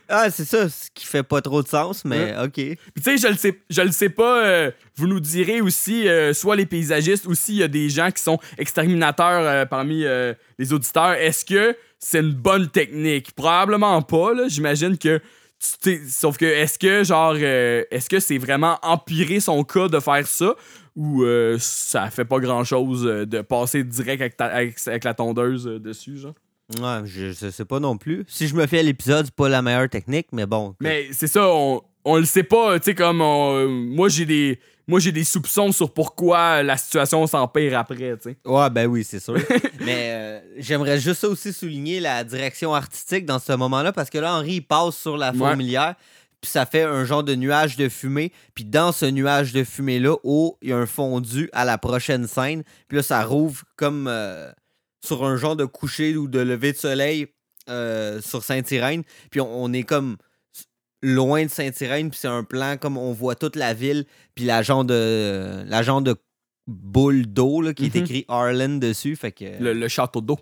Ah, c'est ça, ce qui fait pas trop de sens, mais OK. Puis tu sais, je le sais, je le sais pas. euh, vous nous direz aussi, euh, soit les paysagistes, ou s'il y a des gens qui sont exterminateurs euh, parmi les auditeurs. Est-ce que c'est une bonne technique? Probablement pas. Là, j'imagine que. tu Sauf que est-ce que genre, est-ce que c'est vraiment empirer son cas de faire ça, ou euh, ça fait pas grand chose de passer direct avec, ta- avec- avec la tondeuse euh, dessus, genre Ouais, je, je sais pas non plus. Si je me fais à l'épisode, c'est pas la meilleure technique, mais bon. Mais c'est ça, on, on le sait pas, tu sais, comme on- euh, moi j'ai des. Moi j'ai des soupçons sur pourquoi la situation s'empire après, tu sais. Ouais, ben oui, c'est sûr. Mais euh, j'aimerais juste aussi souligner la direction artistique dans ce moment-là, parce que là, Henri il passe sur la Ouais. Puis ça fait un genre de nuage de fumée. Puis dans ce nuage de fumée-là, oh, il y a un fondu à la prochaine scène. Puis là, ça rouvre comme euh, sur un genre de coucher ou de lever de soleil euh, sur Saint-Irène. Puis on, on est comme loin de Saint-Irène, puis c'est un plan comme on voit toute la ville, puis la genre de, la genre de boule d'eau là, qui est Mhm. écrit Arlen dessus. Fait que, Le, le château d'eau.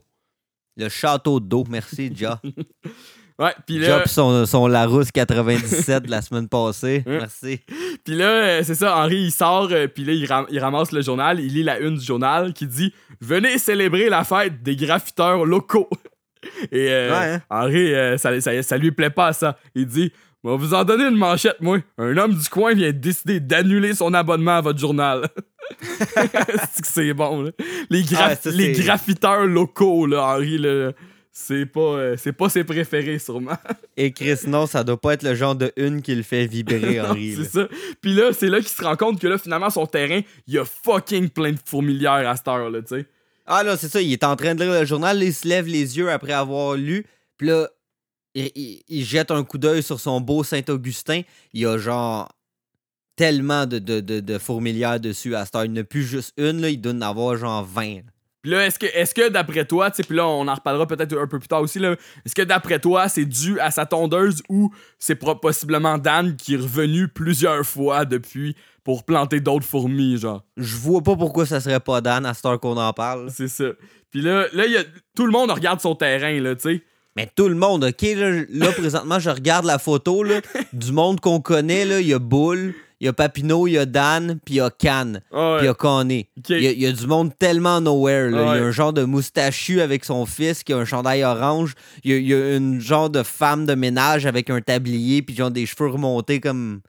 le château d'eau. Merci, Ja. Ouais, pis Ja, là, pis son, son Larousse 97 de la semaine passée. Merci. pis là euh, c'est ça, Henri il sort, euh, puis là il, ram- il ramasse le journal, il lit la une du journal qui dit Venez célébrer la fête des graffiteurs locaux. Et euh, Ouais, hein? Henri, euh, ça, ça, ça lui plaît pas ça. Il dit On va vous en donner une manchette, moi. Un homme du coin vient de décider d'annuler son abonnement à votre journal. c'est bon, là. Les, Ah, ça, les graffiteurs locaux, là, Henri, là, c'est pas, euh, c'est pas ses préférés, sûrement. Et Chris, non, ça doit pas être le genre de une qui le fait vibrer, Non, Henri. c'est ça. Puis là, c'est là qu'il se rend compte que là, finalement, son terrain, il y a fucking plein de fourmilières à cette heure, là, tu sais. Ah là, c'est ça, il est en train de lire le journal, là, il se lève les yeux après avoir lu, puis là, il, il- il jette un coup d'œil sur son beau Saint-Augustin. Il y a genre tellement de, de, de, de fourmilières dessus à cette heure. Il n'y a plus juste une, là, il doit en avoir genre 20. là. Puis là, est-ce que, d'après toi, tu sais, puis là, on en reparlera peut-être un peu plus tard aussi, là, est-ce que d'après toi, c'est dû à sa tondeuse ou c'est possiblement Dan qui est revenu plusieurs fois depuis pour planter d'autres fourmis, genre? Je vois pas pourquoi ça serait pas Dan à cette heure qu'on en parle. C'est ça. Puis là, là, il y a, tout le monde regarde son terrain, là, tu sais. Mais tout le monde, OK? Là, là, présentement, je regarde la photo là, du monde qu'on connaît. là. Il y a Bull, il y a Papineau, il y a Dan, puis il y a Can, Ah ouais. puis il y a Conné. Il y, a- il y a du monde tellement nowhere. là. Ah Il y ouais. a un genre de moustachu avec son fils qui a un chandail orange. Il y a, il y a une genre de femme de ménage avec un tablier, puis genre des cheveux remontés comme...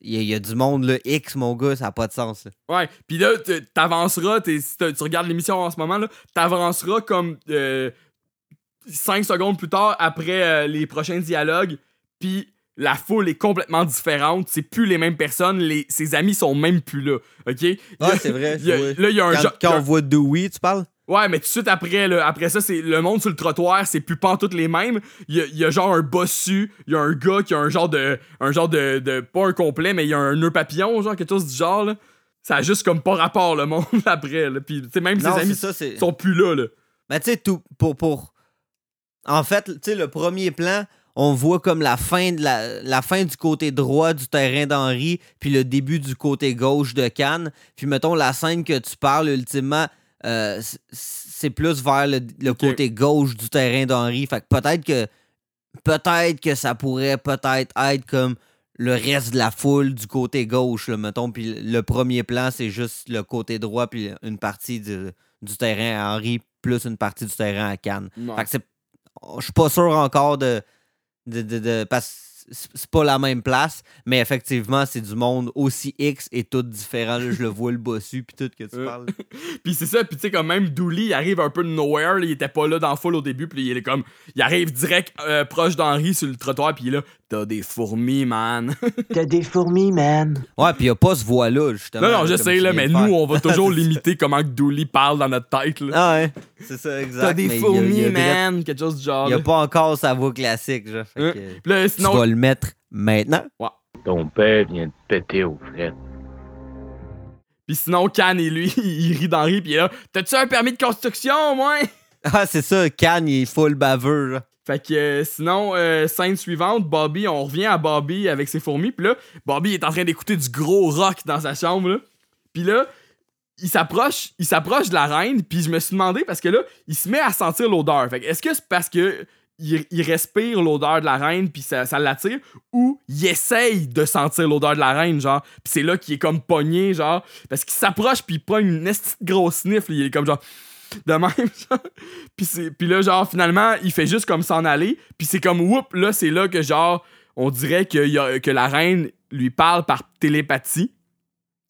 Il y, a, il y a du monde, là. X, mon gars, ça n'a pas de sens. là. Ouais, puis là, t'avanceras, si tu regardes l'émission en ce moment, là, t'avanceras comme 5 secondes plus tard après euh, les prochains dialogues, puis la foule est complètement différente, c'est plus les mêmes personnes, les, ses amis sont même plus là, ok? Ah, c'est vrai. Il a- là, il y a un quand, genre- quand a- on voit Dewey, tu parles? Ouais, mais tout de suite après, là, après ça, c'est le monde sur le trottoir, c'est plus pas toutes les mêmes. Il y a, il y a genre un bossu, il y a un gars qui a un genre de. Un genre de, de. Pas un complet, mais il y a un nœud papillon, genre quelque chose du genre, là. Ça a juste comme pas rapport, le monde, après, là. Puis, même Non, ses amis ça, sont plus là, là. Ben, tu sais, tout pour, pour. En fait, tu sais, le premier plan, on voit comme la fin, de la, la fin du côté droit du terrain d'Henri, puis le début du côté gauche de Cannes. Puis, mettons, la scène que tu parles, ultimement, euh, c'est plus vers le, le côté gauche du terrain d'Henri. Fait que peut-être que. Peut-être que ça pourrait peut-être être comme le reste de la foule du côté gauche, là, mettons. Puis le premier plan, c'est juste le côté droit, puis une partie du, du terrain à Henri, plus une partie du terrain à Cannes. Fait que c'est. Je suis pas sûr encore de. De, de- de- parce que c'est pas la même place, mais effectivement, c'est du monde aussi X et tout différent. Là, je le vois le bossu, puis tout que tu Euh. parles. Puis c'est ça, puis tu sais, comme même Dooley, il arrive un peu de nowhere, là, il était pas là dans foule au début, puis il est comme. Il arrive direct euh, proche d'Henri sur le trottoir, puis il est là. T'as des fourmis, man. T'as des fourmis, man. Ouais, puis il a pas ce voix-là, justement. non, non, je sais, tu là, mais nous, on va toujours limiter comment que Dooley parle dans notre tête, là. Ah ouais, c'est ça, exact. T'as des mais il y a- fourmis, il y a direct- man. Quelque chose du genre. Il a là. pas encore sa voix classique, genre. Fait Hein? que, là, tu sinon. vas le mettre maintenant. Ton père vient de péter aux frettes. Puis sinon, Can et lui, il rit d'Henri, puis là. T'as-tu un permis de construction, moi? Ah, c'est ça, Cannes, il est full baveux, là. Fait que euh, sinon, euh, scène suivante, Bobby, on revient à Bobby avec ses fourmis. Puis là, Bobby est en train d'écouter du gros rock dans sa chambre. Puis là, il s'approche, il s'approche de la reine. Puis je me suis demandé parce que là, il se met à sentir l'odeur. Fait que est-ce que c'est parce que il, il respire l'odeur de la reine puis ça, ça l'attire ou il essaye de sentir l'odeur de la reine genre? Puis c'est là qu'il est comme pogné genre parce qu'il s'approche puis il pogne une esti de grosse sniff il est comme genre de même genre. puis c'est puis là genre finalement il fait juste comme s'en aller puis c'est comme whoop là c'est là que genre on dirait que, y a- que la reine lui parle par télépathie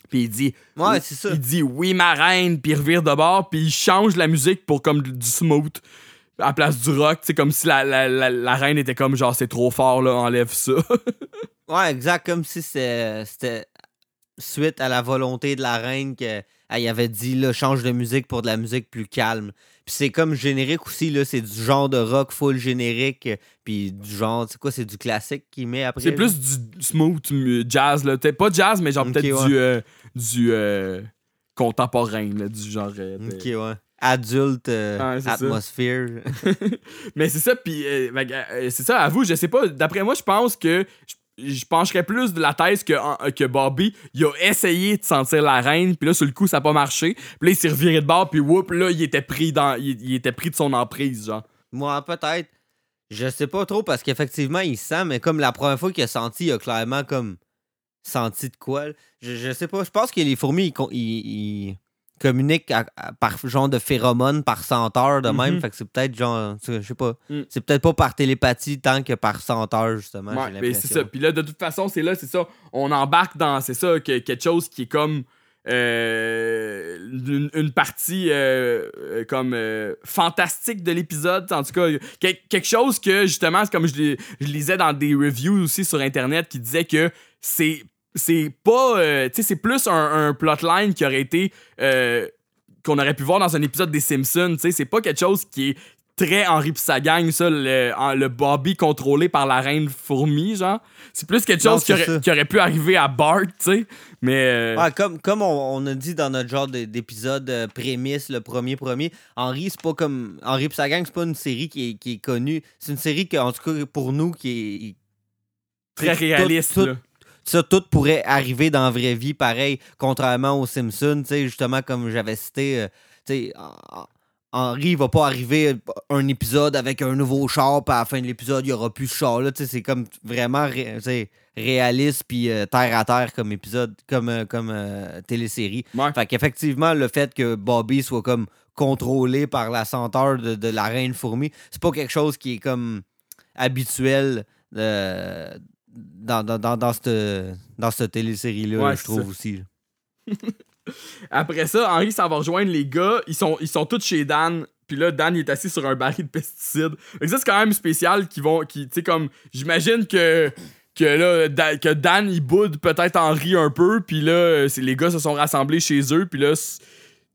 puis il dit Ouais, c'est ça. il dit oui ma reine puis il revire de bord puis il change la musique pour comme du smooth à la place du rock c'est comme si la, la, la, la reine était comme genre c'est trop fort là enlève ça Ouais, exact, comme si c'est- c'était suite à la volonté de la reine qu'elle avait dit là, change de musique pour de la musique plus calme. Puis c'est comme générique aussi, là, c'est du genre de rock full générique, puis du genre, c'est quoi, c'est du classique qu'il met après? c'est plus du smooth jazz là peut-être pas jazz mais genre peut-être ouais. du euh, du euh, contemporain là, du genre euh, Ok, ouais. Adulte, euh, atmosphère. mais c'est ça, puis euh, euh, c'est ça, à vous, je sais pas, d'après moi, je pense que je, je pencherais plus de la thèse que, que Bobby, il a essayé de sentir la reine, puis là, sur le coup, ça a pas marché, puis là, il s'est reviré de bord, puis whoop, là, il était pris dans, il, était pris de son emprise, genre. Moi, peut-être. Je sais pas trop parce qu'effectivement, il sent, mais comme la première fois qu'il a senti, il a clairement comme senti de quoi. Je, je sais pas. Je pense que les fourmis, ils communiquent à- à- par genre de phéromones, par senteur de même. Mhm. Fait que c'est peut-être genre. Je sais pas. Mm. C'est peut-être pas par télépathie tant que par senteur, justement. Ouais, mais c'est ça. Puis là, de toute façon, c'est là, c'est ça. On embarque dans, c'est ça, que- quelque chose qui est comme euh, une, une partie euh, euh, comme euh, fantastique de l'épisode. En tout cas, quel- quelque chose que justement, c'est comme je, lis- je lisais dans des reviews aussi sur internet qui disaient que c'est c'est pas, euh, tu sais, c'est plus un, un plotline qui aurait été euh, qu'on aurait pu voir dans un épisode des Simpsons. Tu sais, c'est pas quelque chose qui est très Henri pis sa gang, ça, le, le Bobby contrôlé par la reine fourmi, genre. C'est plus quelque Non, chose qui aurait, qui pu arriver à Bart, tu sais. Mais. euh, Ouais, comme comme on, on a dit dans notre genre de- d'épisode euh, prémisse, le premier premier, Henri, c'est pas comme. Henri pis sa gang, c'est pas une série qui est, qui est connue. C'est une série que, en tout cas, pour nous, qui est. Très tout- réaliste, tout- là. Ça, tout pourrait arriver dans la vraie vie, pareil, contrairement aux Simpsons, justement, comme j'avais cité, euh, tu il va pas arriver un épisode avec un nouveau char, puis à la fin de l'épisode, il y aura plus ce char-là, c'est comme vraiment ré- réaliste, puis euh, terre à terre comme épisode, comme, euh, comme euh, télésérie. Fait qu'effectivement, le fait que Bobby soit comme contrôlé par la senteur de, de la reine fourmi, c'est pas quelque chose qui est comme habituel dans, dans, dans, dans cette, dans cette télésérie-là, Ouais, je trouve ça. aussi. Après ça, Henri s'en va rejoindre les gars. Ils sont, ils sont tous chez Dan. Puis là, Dan, il est assis sur un baril de pesticides. Que ça, c'est quand même spécial qu'ils vont. Qui, tu sais, comme. J'imagine que. Que là, Da- que Dan, il boude peut-être Henri un peu. Puis là, les gars se sont rassemblés chez eux. Puis là,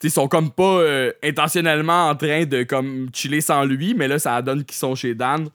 ils sont comme pas euh, intentionnellement en train de comme chiller sans lui. Mais là, ça donne qu'ils sont chez Dan.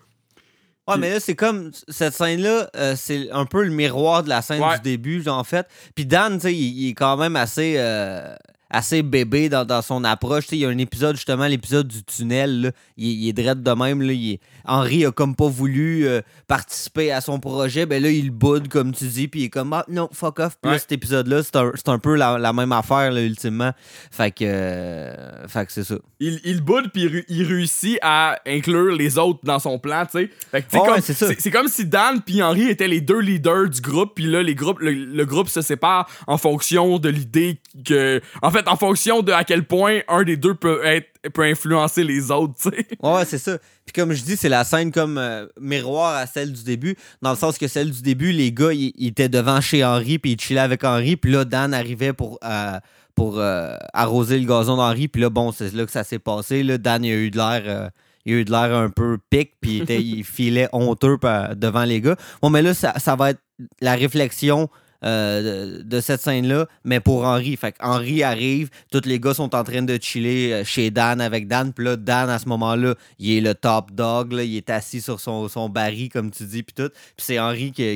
Ouais, mais là, c'est comme cette scène-là, euh, c'est un peu le miroir de la scène Ouais. du début, en fait. Puis Dan, tu sais, il, il est quand même assez, euh, assez bébé dans, dans son approche. Tu sais, il y a un épisode, justement, l'épisode du tunnel, là, il, il est drette de même. Là, il est- Henri a comme pas voulu euh, participer à son projet. Ben là, il boude, comme tu dis, puis il est comme, ah, non, fuck off. Puis là, Ouais. cet épisode-là, c'est un, peu la, la même affaire, là, ultimement. Fait que, euh, fait que c'est ça. Il, il boude puis il, ré- il réussit à inclure les autres dans son plan, tu sais. Fait que, comme- ouais, c'est comme si Dan puis Henri étaient les deux leaders du groupe, puis là les groupes, le, le groupe se sépare en fonction de l'idée que, en fait, en fonction de à quel point un des deux peut être peut influencer les autres, tu sais. Ouais, c'est ça. Puis comme je dis, c'est la scène comme euh, miroir à celle du début, dans le sens que celle du début, les gars, ils étaient devant chez Henri, puis ils chillaient avec Henri, puis là, Dan arrivait pour, euh, pour euh, arroser le gazon d'Henri, puis là, bon, c'est là que ça s'est passé. Là, Dan, il a eu de l'air... il a eu de l'air un peu pic, puis il, filait honteux devant les gars. Bon, mais là, ça va être la réflexion euh, de, cette scène-là, mais pour Henri. Fait que Henri arrive, tous les gars sont en train de chiller euh, chez Dan avec Dan, puis là, Dan, à ce moment-là, il est le top dog, là, il est assis sur son, son baril, comme tu dis, puis tout. Puis c'est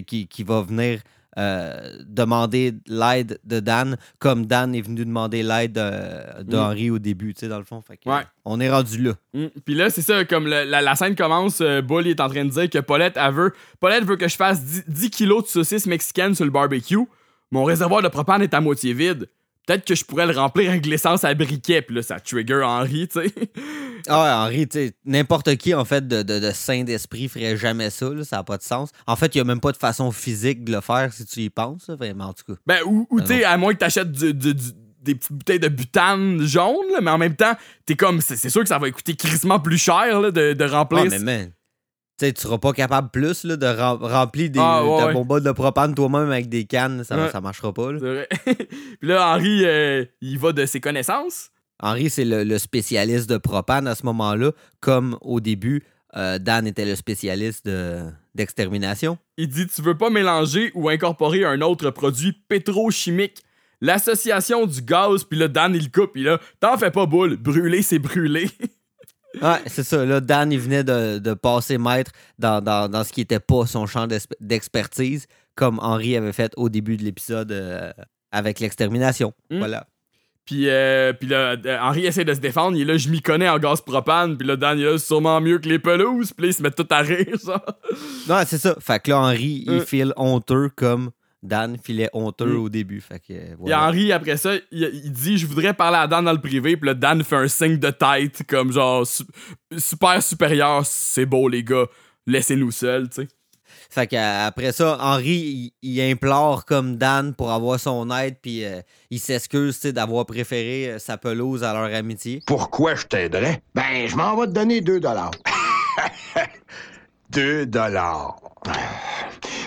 qui, qui va venir euh, demander l'aide de Dan, comme Dan est venu demander l'aide de, de Mm. Au début, tu sais, dans le fond. Fait que, Ouais. On est rendu là. Mm. Puis là, c'est ça, comme le- la, la scène commence, euh, Bull est en train de dire que Paulette, elle veut, Paulette veut que je fasse 10, 10 kilos de saucisses mexicaines sur le barbecue. Mon réservoir de propane est à moitié vide. Peut-être que je pourrais le remplir avec l'essence à briquet. Puis là, ça trigger Henri, tu sais. Ah ouais, Henri, tu sais, n'importe qui, en fait, de, de, de saint d'esprit ferait jamais ça, là, ça n'a pas de sens. En fait, il n'y a même pas de façon physique de le faire si tu y penses, là, vraiment, en tout cas. Ben, ou, ou Ben tu sais, à moins que du- du- du- des petites bouteilles de butane jaune, là, mais en même temps, t'es comme, c'est c'est sûr que ça va coûter crissement plus cher là, de, de remplir. Ah, mais man, tu sais, tu seras pas capable plus là, de rem- remplir des, Ah, ouais, ta ouais. bombe de propane toi-même avec des cannes, ça, Ouais. ça marchera pas. là. C'est vrai. Puis là, Henri, euh, il va de ses connaissances. Henri, c'est le, le spécialiste de propane à ce moment-là, comme au début, euh, Dan était le spécialiste de- d'extermination. Il dit Tu veux pas mélanger ou incorporer un autre produit pétrochimique. L'association du gaz, puis là, Dan, il coupe, puis là, t'en fais pas boule, brûler, c'est brûler. Ouais, c'est ça. Là, Dan, il venait de, de passer maître dans, dans- dans ce qui n'était pas son champ d'expertise, comme Henri avait fait au début de l'épisode euh, avec l'extermination. Hmm. Voilà. Puis, euh, puis là, euh, Henri essaie de se défendre. Il est là, je m'y connais en gaz propane. Puis là, Dan, il est là, sûrement mieux que les pelouses. Puis là, ils se mettent tout à rire, ça. Non, c'est ça. Fait que là, Henri, il file honteux comme Dan filait honteux Hmm. au début. Fait que, euh, Puis voilà. Henri, après ça, il, il dit Je voudrais parler à Dan dans le privé. Puis là, Dan fait un signe de tête, comme genre su- super supérieur. C'est beau, les gars. Laissez-nous seuls, tu sais. Fait qu'après ça, Henri, il, il implore comme Dan pour avoir son aide, puis euh, il s'excuse tu sais, d'avoir préféré euh, sa pelouse à leur amitié. Pourquoi je t'aiderais? Ben, je m'en vais te donner deux dollars. Deux dollars.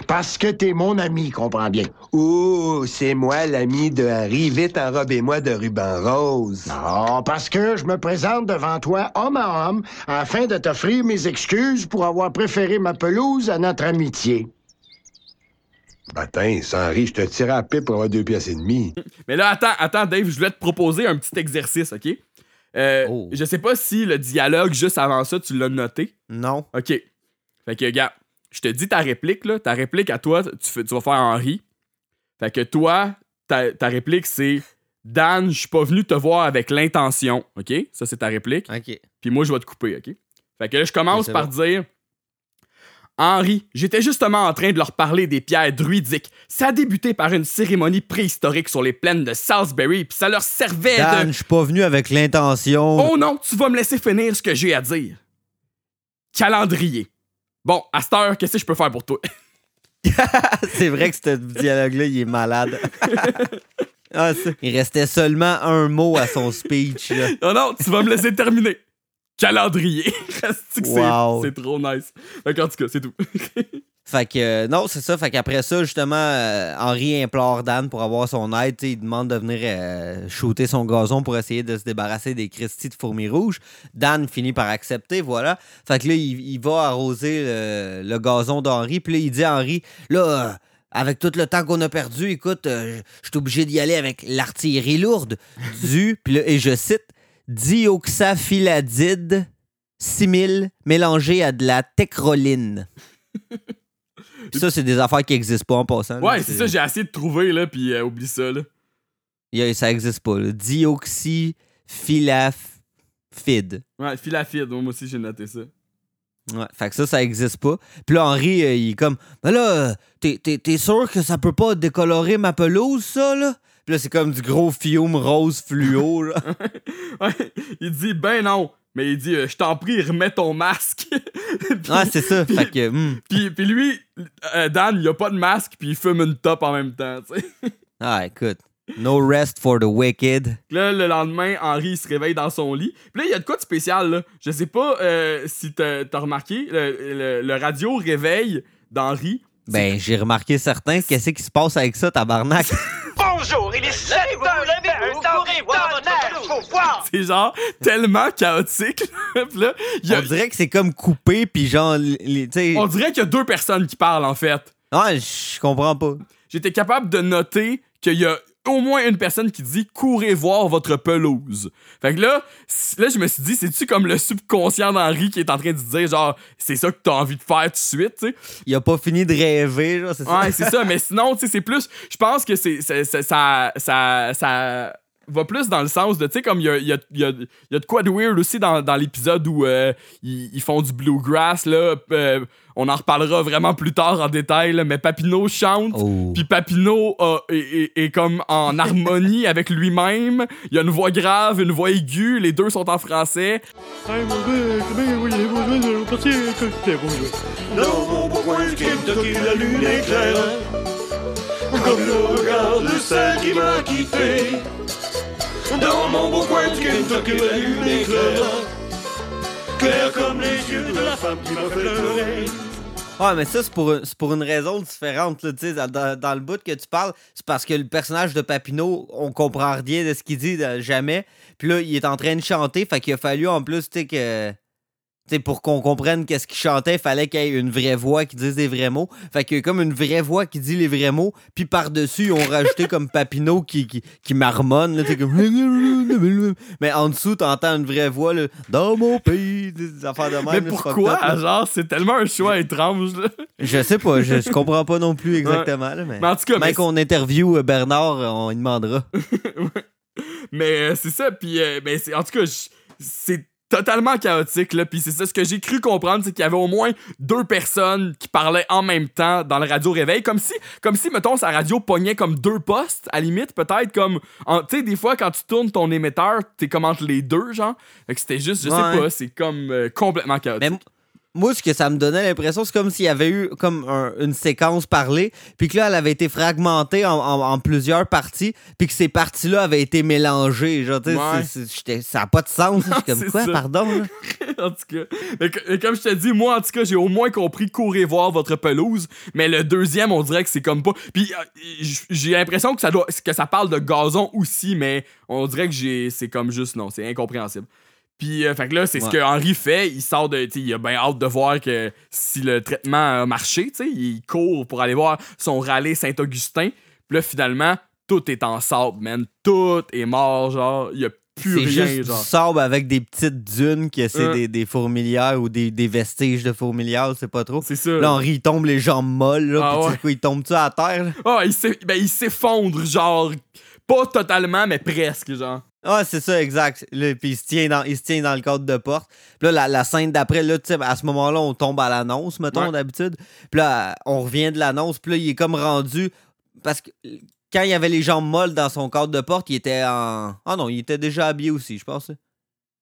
Parce que t'es mon ami, comprends bien. Ouh, c'est moi l'ami de Harry. Vite, enrobez-moi de ruban rose. Non, parce que je me présente devant toi homme à homme afin de t'offrir mes excuses pour avoir préféré ma pelouse à notre amitié. Attends, sans rire, je te tire à la pipe pour avoir deux pièces et demie. Mais là, attends, attends, Dave, je voulais te proposer un petit exercice, OK? Euh, Oh. Je sais pas si le dialogue juste avant ça, tu l'as noté. Non. OK. Fait que, gars, je te dis ta réplique, là. Ta réplique à toi, tu, vas faire Henri. Fait que toi, ta, ta réplique, c'est Dan, je suis pas venu te voir avec l'intention. OK? Ça, c'est ta réplique. OK. Puis moi, je vais te couper, OK? Fait que là, je commence par bon. dire Henri, j'étais justement en train de leur parler des pierres druidiques. Ça a débuté par une cérémonie préhistorique sur les plaines de Salisbury, puis ça leur servait Dan, de. je suis pas venu avec l'intention. Oh non, tu vas me laisser finir ce que j'ai à dire. Calendrier. Bon, à cette heure, qu'est-ce que je peux faire pour toi? c'est vrai que ce dialogue-là, il est malade. Ah. Il restait seulement un mot à son speech. Là. Non, non, tu vas me laisser terminer. Calendrier. Reste-tu que c'est- Wow. c'est trop nice? Qu'en tout cas, c'est tout. Fait que, euh, non, c'est ça. Fait qu'après ça, justement, euh, Henri implore Dan pour avoir son aide. Il demande de venir euh, shooter son gazon pour essayer de se débarrasser des Christie de fourmis rouges. Dan finit par accepter, voilà. Fait que là, il, va arroser le, gazon d'Henri. Puis là, il dit à Henri, là, avec tout le temps qu'on a perdu, écoute, je suis obligé d'y aller avec l'artillerie lourde du, puis et je cite, dioxaphyladide 6000 mélangé à de la techroline. Ça, c'est des affaires qui n'existent pas en passant. Ouais, c'est ça, j'ai essayé de trouver, là, puis euh, oublie ça, là. Il y a- Ça n'existe pas. là. Dioxyphilafide. Ouais, filafide, moi aussi, j'ai noté ça. Ouais, fait que ça, ça n'existe pas. Puis là, Henri, euh, il est comme, ben là, t'es sûr que ça peut pas décolorer ma pelouse, ça, là? Puis là, c'est comme du gros fiume rose fluo, là. Ouais, il dit, ben non. Mais il dit, euh, je t'en prie, remets ton masque. Puis- Ouais, c'est ça. Fait que, hmm. Puis, puis lui, euh, Dan, il a pas de masque, puis il fume une top en même temps, tu sais. Ah, écoute. No rest for the wicked. Là, le lendemain, Henri il se réveille dans son lit. Puis là, il y a de quoi de spécial, là? Je sais pas euh, si t'as t'as remarqué, le, le- le radio réveil d'Henri. Ben, j'ai remarqué certains. Qu'est-ce qui se passe avec ça, tabarnak? Bonjour, il est 7 heures voir. C'est genre tellement chaotique. là. Puis là, il y a- On dirait que c'est comme coupé, puis genre, les, on dirait qu'il y a deux personnes qui parlent, en fait. Ouais, je comprends pas. J'étais capable de noter qu'il y a au moins une personne qui dit courez voir votre pelouse. Fait que là, là je me suis dit c'est tu comme le subconscient d'Henri qui est en train de dire genre c'est ça que t'as envie de faire tout de suite, tu sais? Il a pas fini de rêver, genre, c'est ça? Ouais, c'est ça, mais sinon, tu sais, c'est plus. Je pense que c'est- ça, ça, ça va plus dans le sens de, tu sais, comme il y a, il y, a, il y, a, il y a de quoi de weird aussi dans, dans l'épisode où euh, ils, ils font du bluegrass, là. euh, on en reparlera vraiment plus tard en détail, là, mais Papineau chante, Oh. puis Papineau est, est- est comme en harmonie avec lui-même. Il y a une voix grave, une voix aiguë, les deux sont en français. Comme le regard de celle qui m'a quitté. Dans mon beau coin du Kentucky, la lune éclaire. Claire comme les yeux de la femme qui m'a fait pleurer. Ouais, mais ça, c'est pour, pour une raison différente. Là, dans, dans- le bout que tu parles, c'est parce que le personnage de Papineau, on comprend rien de ce qu'il dit, jamais. Puis là, il est en train de chanter, fait qu'il a fallu en plus, tu sais, que. Pour qu'on comprenne qu'est-ce qu'il chantait, il fallait qu'il y ait une vraie voix qui dise des vrais mots. Fait qu'il y a comme une vraie voix qui dit les vrais mots, puis par-dessus, ils ont rajouté comme Papineau qui, qui, qui marmonne, là, comme... Mais en dessous, t'entends une vraie voix, là, dans mon pays, des affaires de même. mais là, pourquoi? là. genre, c'est tellement un choix étrange, là. Je sais pas, je, je comprends pas non plus exactement. là, mais Mais en tout cas, Même mais- qu'on interview Bernard, on lui demandera. Mais euh, c'est ça, puis euh, en tout cas, c'est totalement chaotique, là, puis c'est ça, ce que j'ai cru comprendre, c'est qu'il y avait au moins deux personnes qui parlaient en même temps dans le radio réveil, comme si, comme si, mettons, sa radio pognait comme deux postes, à la limite, peut-être, comme, tu sais, des fois, quand tu tournes ton émetteur, t'es comme entre les deux, genre, fait que c'était juste, je Ouais. sais pas, c'est comme euh, complètement chaotique. Mais moi, ce que ça me donnait l'impression, c'est comme s'il y avait eu comme un- une séquence parlée, puis que là, elle avait été fragmentée en, en- en plusieurs parties, puis que ces parties-là avaient été mélangées. Genre, ça n'a pas de sens. Je suis comme quoi, ça. pardon? en tout cas. Mais, co- mais comme je te dis, moi, en tout cas, j'ai au moins compris courez voir votre pelouse. Mais le deuxième, on dirait que c'est comme pas. Puis euh, j'ai l'impression que ça doit que ça parle de gazon aussi, mais on dirait que j'ai c'est comme juste non, c'est incompréhensible. Puis, euh, fait que là, c'est ce que Henry fait. Il sort de. Il a bien hâte de voir que si le traitement a marché. tu sais, Il court pour aller voir son rallye Saint-Augustin. Puis là, finalement, tout est en sable, man. Tout est mort, genre. Il y a plus rien, juste genre. du sable avec des petites dunes que c'est Hein. des, des fourmilières ou des, des vestiges de fourmilières, c'est pas trop. C'est ça. Là, Henri, il tombe les jambes molles, là, Ah puis ouais. quoi, il tombe-tu à terre? là? Ah, il ben, il s'effondre, genre. Pas totalement, mais presque, genre. Ah, c'est ça, exact. Là, puis il se, tient dans, il se tient dans le cadre de porte. Puis là, la, la scène d'après, là, tu sais, à ce moment-là, on tombe à l'annonce, mettons, Ouais. d'habitude. Puis là, on revient de l'annonce. Puis là, il est comme rendu. Parce que quand il avait les jambes molles dans son cadre de porte, il était en. Ah non, il était déjà habillé aussi, je pense.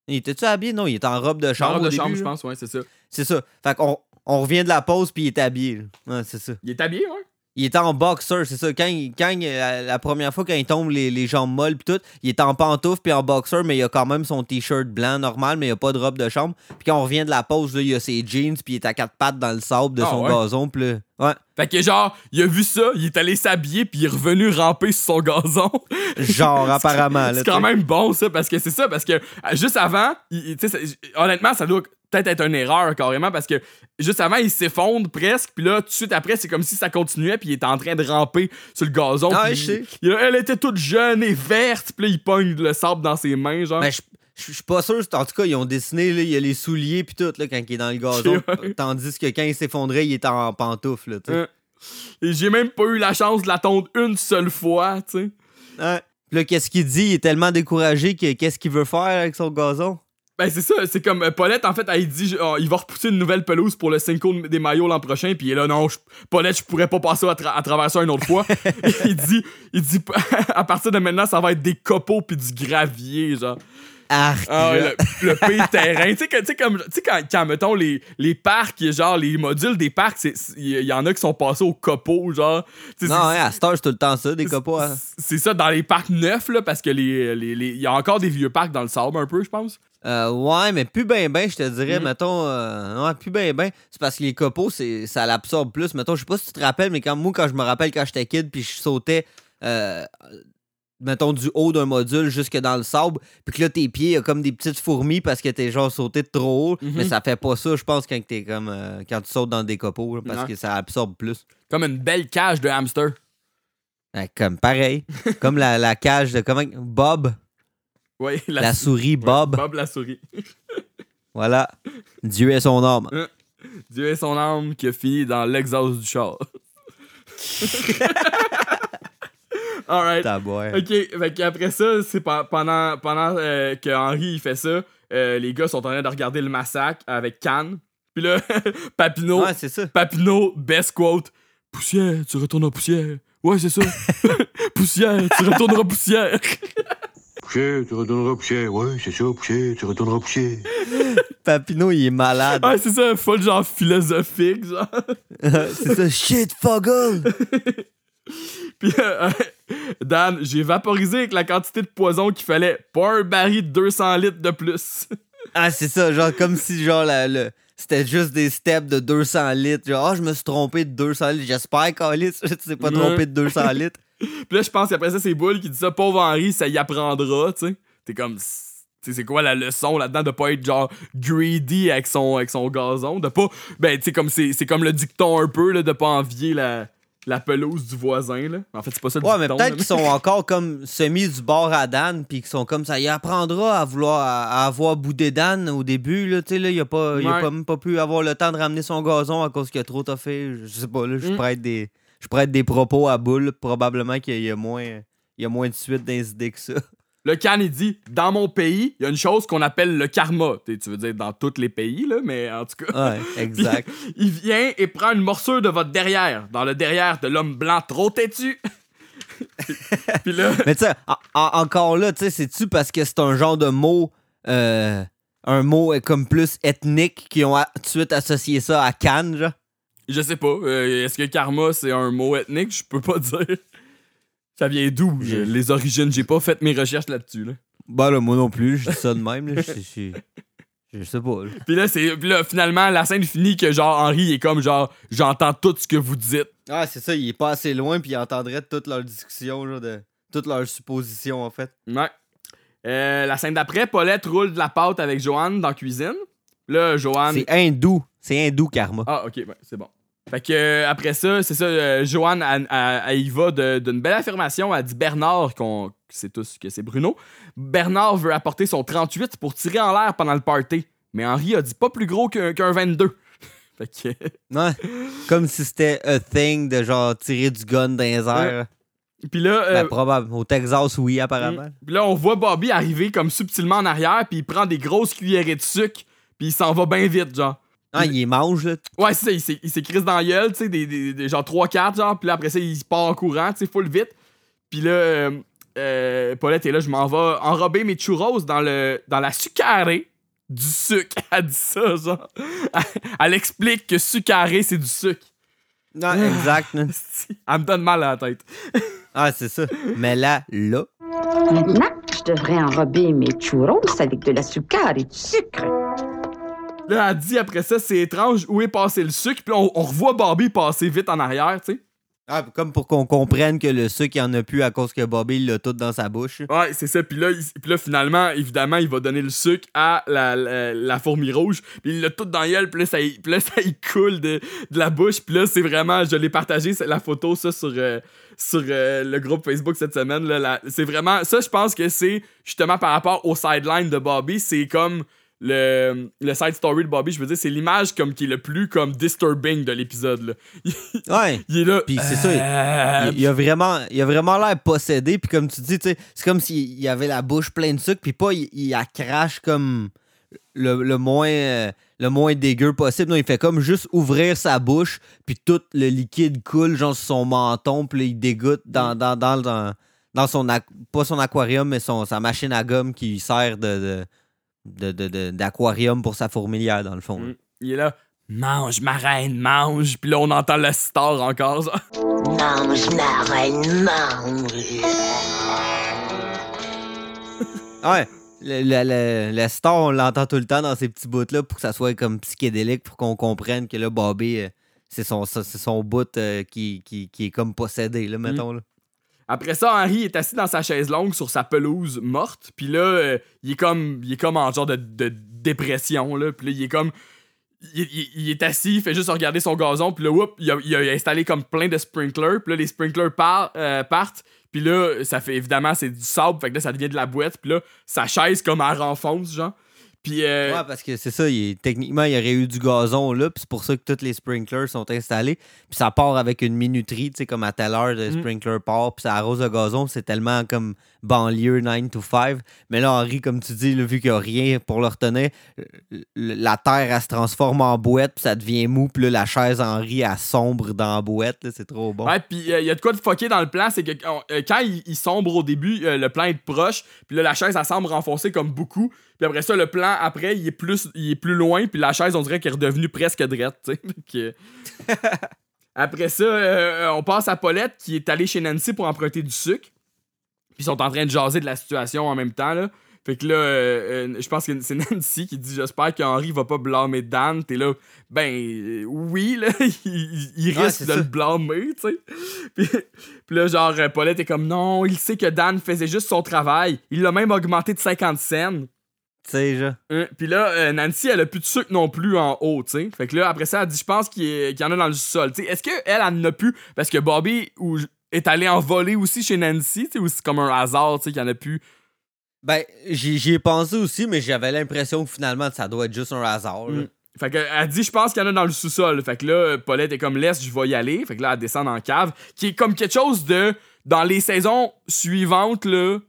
Il était-tu habillé? Non, il était en robe de chambre. Chambre au de début, chambre, je pense, ouais, c'est ça. C'est ça. Fait qu'on on revient de la pause, puis il est habillé. Ouais, c'est ça. Il est habillé, ouais. Il était en boxer, c'est ça. Quand, il- quand il- la, la première fois, quand il tombe les, les jambes molles puis tout, il est en pantoufle puis en boxer, mais il a quand même son t-shirt blanc normal, mais il a pas de robe de chambre. Puis quand on revient de la pause, là, il a ses jeans puis il est à quatre pattes dans le sable de Ah son ouais? gazon. Puis là, ouais. Fait que genre, il a vu ça, il est allé s'habiller, puis il est revenu ramper sur son gazon. Genre, apparemment. là, C'est quand même bon, ça, parce que c'est ça, parce que euh, juste avant, il- honnêtement, ça doit peut-être être une erreur carrément, parce que juste avant, il s'effondre presque, puis là, tout de suite après, c'est comme si ça continuait, puis il était en train de ramper sur le gazon. Ah, puis je sais. il- elle était toute jeune et verte, puis là, il pogne le sable dans ses mains, genre. Mais je je suis pas sûr. En tout cas, ils ont dessiné, là, il y a les souliers puis tout, là, quand il est dans le gazon. Tandis que quand il s'effondrait, il était en pantoufle. là, tu sais. Et j'ai même pas eu la chance de la tondre une seule fois, tu sais. Ouais. Là, qu'est-ce qu'il dit? Il est tellement découragé que qu'est-ce qu'il veut faire avec son gazon? Ben c'est ça, c'est comme euh, Paulette en fait, elle dit oh, il va repousser une nouvelle pelouse pour le Cinco des maillots l'an prochain puis là non, je- Paulette, je pourrais pas passer à, tra- à travers ça une autre fois. il dit il dit à partir de maintenant, ça va être des copeaux puis du gravier genre. Arc. Ah le, le pire terrain, tu sais comme quand, quand mettons les les parcs, genre les modules des parcs, il y, y en a qui sont passés aux copeaux genre. Non, ouais, à Star, c'est tout le temps ça, des copeaux. hein. c'est ça dans les parcs neufs là parce que les les- y a encore des vieux parcs dans le sable un peu, je pense. Euh, ouais, mais plus ben ben, je te dirais, Mhm. mettons, euh, ouais, plus ben ben, c'est parce que les copeaux, c'est, ça l'absorbe plus. Mettons, je sais pas si tu te rappelles, mais quand moi, quand je me rappelle quand j'étais kid, puis je sautais, euh, mettons, du haut d'un module jusque dans le sable, puis que là, tes pieds, il y a comme des petites fourmis parce que t'es genre sauté de trop haut, mais ça fait pas ça, je pense, quand t'es comme, euh, quand tu sautes dans des copeaux, là, parce que ça absorbe plus. Comme une belle cage de hamster. Ouais, comme pareil, comme la, la cage de, comment, Bob, Oui, la, souris Bob, Bob la souris. voilà, Dieu est son âme. Dieu est son âme qui a fini dans l'exhaust du char. Alright. Ok, fait qu'après ça, c'est pe- pendant, pendant euh, que Henry il fait ça, euh, les gars sont en train de regarder le massacre avec Cannes. Puis là, Papineau, Ouais, c'est ça. Papineau, best quote Poussière, tu retourneras poussière. Ouais, c'est ça. poussière, tu retourneras poussière. Tu retourneras poussière. Ouais, c'est ça, poussière, tu retourneras poussière. Papineau, il est malade. ouais, c'est ça, full genre philosophique, genre. c'est ça, shit, foggle! Puis, euh, Dan, j'ai vaporisé avec la quantité de poison qu'il fallait. Pas un baril de 200 litres de plus. Ah, c'est ça, genre comme si genre la- le- c'était juste des steps de 200 litres. Genre, ah, je me suis trompé de 200 litres. J'espère qu'Alice, tu t'es pas trompé de 200 litres. Puis là, je pense qu'après ça, c'est Bull qui dit ça. Pauvre Henri, ça y apprendra, tu sais. T'es comme. Tu sais, c'est quoi la leçon là-dedans de pas être genre greedy avec son, avec son gazon? De pas. Ben, tu sais, comme c'est c'est comme le dicton un peu, là, de pas envier la, la pelouse du voisin, là. En fait, c'est pas ça le Ouais, mais peut-être qu'ils sont encore comme semi du bord à Dan, puis qu'ils sont comme ça. Il apprendra à vouloir à, à avoir boudé Dan au début, là. Tu sais, là, il a, pas, il a pas, même pas pu avoir le temps de ramener son gazon à cause qu'il a trop toffé. Je sais pas, là, je Mm. prête des. Je prête des propos à boule. Probablement qu'il y a moins. Il y a moins de suite dans les idées que ça. Le Can, il dit Dans mon pays, il y a une chose qu'on appelle le karma. Tu tu veux dire dans tous les pays, là, mais en tout cas. Ouais, exact. Puis, il vient et prend une morsure de votre derrière, dans le derrière de l'homme blanc trop têtu. Puis là. Mais tu sais, en- en- encore là, tu sais, c'est-tu parce que c'est un genre de mot, euh, un mot comme plus ethnique qui ont tout de suite associé ça à Cannes, genre? Je sais pas. euh, Est-ce que karma, c'est un mot ethnique? Je peux pas dire. Ça vient d'où? Je- Les origines. J'ai pas fait mes recherches là-dessus. Là. Bah là, moi non plus, je dis ça de même, là. Je, je- je sais pas. là. Puis là, c'est, puis là, finalement, la scène finit que genre Henri est comme genre j'entends tout ce que vous dites. Ah, c'est ça, il est pas assez loin, puis il entendrait toute leur discussion, genre, de toutes leurs suppositions, en fait. Ouais. Euh, la scène d'après, Paulette roule de la pâte avec Joanne dans la cuisine. Là, Joanne. C'est hindou. C'est hindou, Karma. Ah, ok, ouais, c'est bon. Fait que euh, après ça, c'est ça, euh, Joanne, elle, elle- elle y va de- d'une belle affirmation. Elle dit Bernard, qu'on sait tous que c'est Bruno. Bernard veut apporter son 38 pour tirer en l'air pendant le party. Mais Henri a dit pas plus gros qu'un qu'un 22. fait que. Ouais. Comme si c'était a thing de genre tirer du gun dans les airs. Puis là. euh, Ben, probable. Au Texas, oui, apparemment. Puis là, on voit Bobby arriver comme subtilement en arrière, puis il prend des grosses cuillerées de sucre, puis il s'en va bien vite, genre. Ah, il les mange, là. Ouais, c'est ça, il s'est- dans la gueule, tu sais, des, des- des- genre 3-4, genre, puis là, après ça, il part en courant, tu sais, full vite. Puis là, euh, euh, Paulette est là, je m'en vais enrober mes churros dans, le, dans la sucarée du sucre. Elle dit ça, genre. Elle, elle explique que sucaré, c'est du sucre. Non, exact. là. Elle me donne mal à la tête. Ah, c'est ça. Mais là, là. Maintenant, je devrais enrober mes churros avec de la sucre et du sucre. Là, elle dit après ça, c'est étrange, où est passé le sucre, puis là, on, on revoit Bobby passer vite en arrière, tu sais. Ah, comme pour qu'on comprenne que le sucre, il en a plus à cause que Bobby il l'a tout dans sa bouche. Ouais, c'est ça. Puis là, il- puis là, finalement, évidemment, il va donner le sucre à la, la, la fourmi rouge. Puis il l'a tout dans gueule. Puis là, ça, y- puis là, ça y coule de, de la bouche. Puis là, c'est vraiment... Je l'ai partagé, la photo, ça, sur, euh, sur euh, le groupe Facebook cette semaine. Là, c'est vraiment... Ça, je pense que c'est justement par rapport au sideline de Bobby. C'est comme... Le, le side story de Bobby, je veux dire, c'est l'image comme qui est le plus comme disturbing de l'épisode. là. Ouais. Il est là. Puis c'est ça. Il, il- a vraiment, il a vraiment l'air possédé. Puis comme tu dis, c'est comme s'il il avait la bouche pleine de sucre. Puis pas, il, il la crache comme le, le moins, euh, le moins dégueu possible. Non, il fait comme juste ouvrir sa bouche. Puis tout le liquide coule, genre sur son menton. Puis là, il dégoûte dans, dans, dans, dans, dans son, pas son aquarium, mais son, sa machine à gomme qui sert de, de, de- de- de- d'aquarium pour sa fourmilière, dans le fond. là. Il est là. Mange, ma reine, mange. Puis là, on entend le star encore. ça. Mange, ma reine, mange. Ouais. Le, le, le- le star, on l'entend tout le temps dans ces petits bouts-là pour que ça soit comme psychédélique, pour qu'on comprenne que là, Bobby, euh, c'est son, son bout euh, qui, qui, qui est comme possédé, là, mettons. Là. Après ça, Henry est assis dans sa chaise longue sur sa pelouse morte. Puis là, euh, il, est comme, il est comme en genre de, de dépression. Là. Puis là, il est comme. Il, est assis, il fait juste regarder son gazon. Puis là, whoop, il, a, installé comme plein de sprinklers. Puis là, les sprinklers euh, partent. Puis là, ça fait évidemment, c'est du sable. Fait que là, ça devient de la boîte. Puis là, sa chaise comme elle renfonce, genre. Puis. euh, Ouais, parce que c'est ça, il techniquement, il y aurait eu du gazon là, puis c'est pour ça que tous les sprinklers sont installés. Puis ça part avec une minuterie, tu sais, comme à telle heure, le Mm. sprinkler part, puis ça arrose le gazon, c'est tellement comme banlieue 9 to 5. Mais là, Henri, comme tu dis, là, vu qu'il n'y a rien pour le retenir, la terre, elle se transforme en boîte, puis ça devient mou, puis là, la chaise Henri, elle sombre dans la boîte, c'est trop bon. Ouais, puis il y a de quoi de fucké dans le plan, c'est que euh, quand il, il sombre au début, euh, le plan est proche, puis là la chaise elle semble renfoncée comme beaucoup, puis après ça le plan après il est plus il est plus loin, puis la chaise on dirait qu'elle est redevenue presque drette, tu après ça, euh, on passe à Paulette qui est allée chez Nancy pour emprunter du sucre. Puis ils sont en train de jaser de la situation en même temps là. Fait que là, euh, euh, je pense que c'est Nancy qui dit J'espère qu'Henri va pas blâmer Dan. T'es là, ben euh, oui, là, il, risque de ça. le blâmer, tu sais. Puis, puis là, genre, Paulette est comme Non, il sait que Dan faisait juste son travail. Il l'a même augmenté de 50 cents. Tu sais. Hein, Puis là, Nancy, elle a plus de sucre non plus en haut, tu sais. Fait que là, après ça, elle dit, je pense qu'il y, qu'il y en a dans le sol. Tu sais, est-ce qu'elle, elle en a plus? Parce que Bobby ou, est allé en voler aussi chez Nancy, ou c'est comme un hasard, tu sais, qu'il y en a plus? Ben, j'y ai pensé aussi, mais j'avais l'impression que finalement, ça doit être juste un hasard. Mm. Fait que, elle dit, je pense qu'il y en a dans le sous-sol. Fait que là, Paulette est comme, laisse, je vais y aller. Fait que là, elle descend la cave. Qui est comme quelque chose de. Dans les saisons suivantes, là,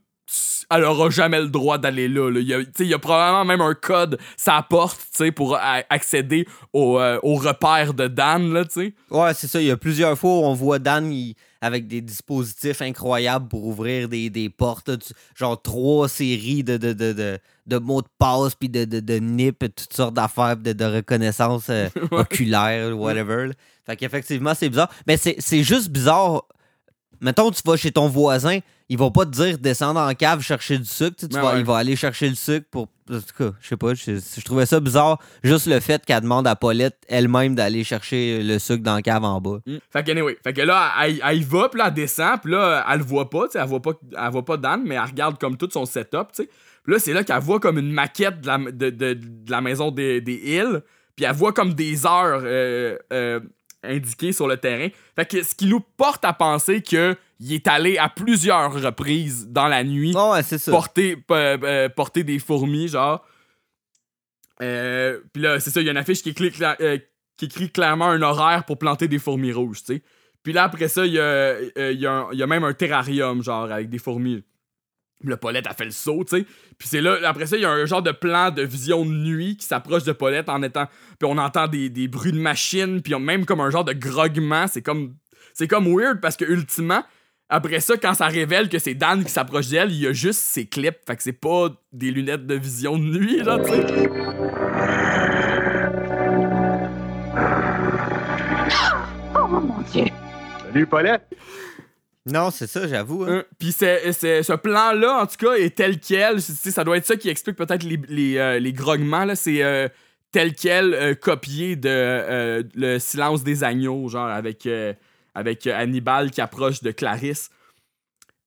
elle aura jamais le droit d'aller là. là. Il, y a, il y a probablement même un code, sa porte, pour accéder au, euh, au repère de Dan, là. Ouais, c'est ça. Il y a plusieurs fois où on voit Dan il- avec des dispositifs incroyables pour ouvrir des, des portes. là, tu- genre trois séries de, de, de, de, de mots de passe, puis de, de, de nips, et toutes sortes d'affaires de, de reconnaissance euh, oculaire, whatever. là. Fait qu'effectivement, c'est bizarre. Mais c'est c'est juste bizarre. Mettons, tu vas chez ton voisin, il va pas te dire descendre en cave chercher du sucre. tu sais, tu Ouais, vas- ouais. Il va aller chercher le sucre pour En tout cas, je sais pas, je, je trouvais ça bizarre. Juste le fait qu'elle demande à Paulette elle-même d'aller chercher le sucre dans la cave en bas. Mm. Fait que, anyway, fait que là, elle, elle y va, puis là, elle descend, puis là, elle le voit pas, tu sais, elle voit pas, elle voit pas Dan, mais elle regarde comme tout son setup, tu sais. Puis là, c'est là qu'elle voit comme une maquette de la, de, de- de la maison des, des îles, puis elle voit comme des heures euh, euh, indiquées sur le terrain. Fait que ce qui nous porte à penser que il est allé à plusieurs reprises dans la nuit porter, euh, porter des fourmis, genre. Euh, puis là, c'est ça, il y a une affiche qui écrit, euh, qui écrit clairement un horaire pour planter des fourmis rouges, tu sais. Puis là, après ça, il y a, y, a y même un terrarium, genre, avec des fourmis. Là, Paulette a fait le saut, tu sais. Puis c'est là, après ça, il y a un genre de plan de vision de nuit qui s'approche de Paulette en étant. Puis on entend des, des bruits de machines, puis même comme un genre de grognement. C'est comme. C'est comme weird parce que, ultimement, après ça, quand ça révèle que c'est Dan qui s'approche d'elle, il y a juste ses clips. Fait que c'est pas des lunettes de vision de nuit, là, tu sais. Oh mon Dieu. Salut, Paulette. Non, c'est ça, j'avoue. hein. Hein, Puis c'est- c'est- ce plan-là, en tout cas, est tel quel. Ça doit être ça qui explique peut-être les, les, euh, les grognements. là. C'est euh, tel quel euh, copié de euh, Le silence des agneaux, genre avec, euh, avec euh, Hannibal qui approche de Clarisse.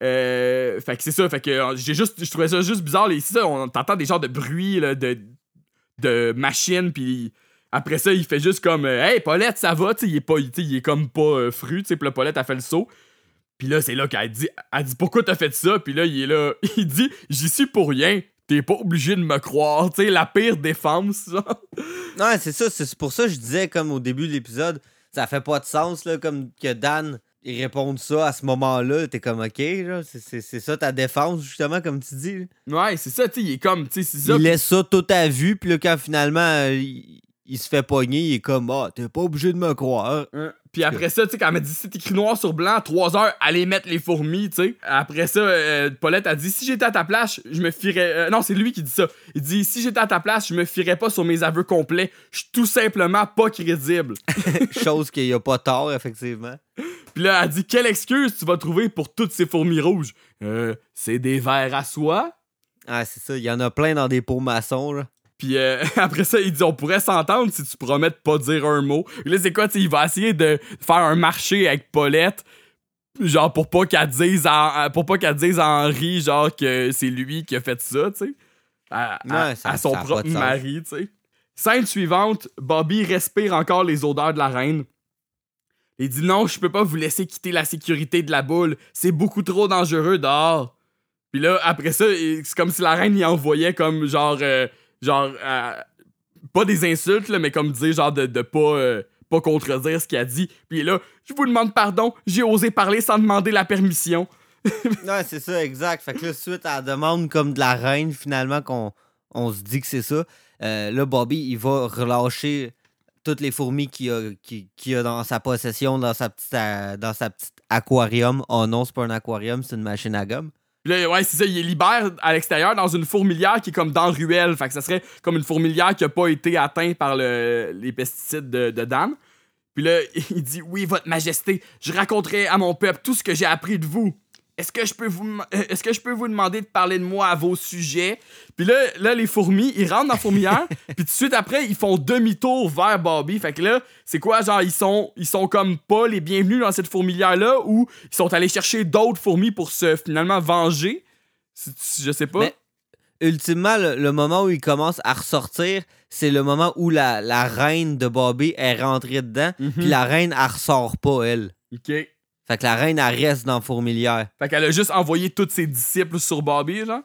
Euh, fait que c'est ça, fait que euh, j'ai juste, je trouvais ça juste bizarre. Ici, on t'entend des genres de bruits de, de machines, puis après ça, il fait juste comme Hey, Paulette, ça va, tu il est pas, il est comme pas euh, fru, tu sais, puis là, Paulette a fait le saut. Puis là, c'est là qu'elle dit, elle dit pourquoi t'as fait ça? Puis là, il est là, il dit j'y suis pour rien. T'es pas obligé de me croire, tu la pire défense, genre. Non, c'est ça. C'est pour ça que je disais, comme au début de l'épisode, ça fait pas de sens, là, comme que Dan il réponde ça à ce moment-là. T'es comme, OK, c'est- ça ta défense, justement, comme tu dis. là. Ouais, c'est ça, tu sais, il est comme, tu sais, c'est ça. Il laisse ça tout à vue, puis là, quand finalement, euh, il, il se fait pogner, il est comme, ah, t'es pas obligé de me croire. Hein. Puis après ça, tu sais, quand elle m'a dit c'est écrit noir sur blanc, 3 heures, allez mettre les fourmis, tu sais. Après ça, euh, Paulette a dit si j'étais à ta place, je me fierais. euh, non, c'est lui qui dit ça. Il dit si j'étais à ta place, je me fierais pas sur mes aveux complets. Je suis tout simplement pas crédible. Chose qu'il y a pas tort, effectivement. Puis là, elle dit quelle excuse tu vas trouver pour toutes ces fourmis rouges? Euh, c'est des vers à soie. Ah, c'est ça. Il y en a plein dans des pots maçons, là. Puis euh, après ça, il dit on pourrait s'entendre si tu promets de pas dire un mot. Là, c'est quoi, il va essayer de faire un marché avec Paulette. Genre pour pas qu'elle dise à, pour pas qu'elle dise à Henri genre que c'est lui qui a fait ça, tu sais. À, à- Ouais, ça- à son propre mari, tu sais. Scène suivante, Bobby respire encore les odeurs de la reine. Il dit non, je peux pas vous laisser quitter la sécurité de la boule. C'est beaucoup trop dangereux dehors. Puis là, après ça, c'est comme si la reine y envoyait comme genre. euh, genre. euh, pas des insultes, là, mais comme dire genre de, de pas. euh, pas contredire ce qu'il a dit. Puis là, je vous demande pardon, j'ai osé parler sans demander la permission. Ouais, c'est ça, exact. Fait que là, suite à la demande comme de la reine, finalement, qu'on on se dit que c'est ça, euh, là, Bobby, il va relâcher toutes les fourmis qu'il a, a dans sa possession, dans sa petite, euh, dans sa petite aquarium. Oh non, c'est pas un aquarium, c'est une machine à gomme. Puis là, ouais, c'est ça, il les libère à l'extérieur dans une fourmilière qui est comme dans ruelle. Fait que ça serait comme une fourmilière qui a pas été atteinte par le- les pesticides de, de Dan. Puis là, il dit Oui, Votre Majesté, je raconterai à mon peuple tout ce que j'ai appris de vous. Est-ce que je peux vous euh, est-ce que je peux vous demander de parler de moi à vos sujets? Puis là, là les fourmis, ils rentrent dans la fourmilière, puis tout de suite après, ils font demi-tour vers Bobby. Fait que là, c'est quoi genre ils sont ils sont comme pas les bienvenus dans cette fourmilière là ou ils sont allés chercher d'autres fourmis pour se finalement venger? Je sais pas. Mais ultimement, le, le moment où il commence à ressortir, c'est le moment où la, la reine de Bobby est rentrée dedans, puis la reine, elle ressort pas, elle. OK. Fait que la reine, elle reste dans la fourmilière. Fait qu'elle a juste envoyé tous ses disciples sur Bobby, genre?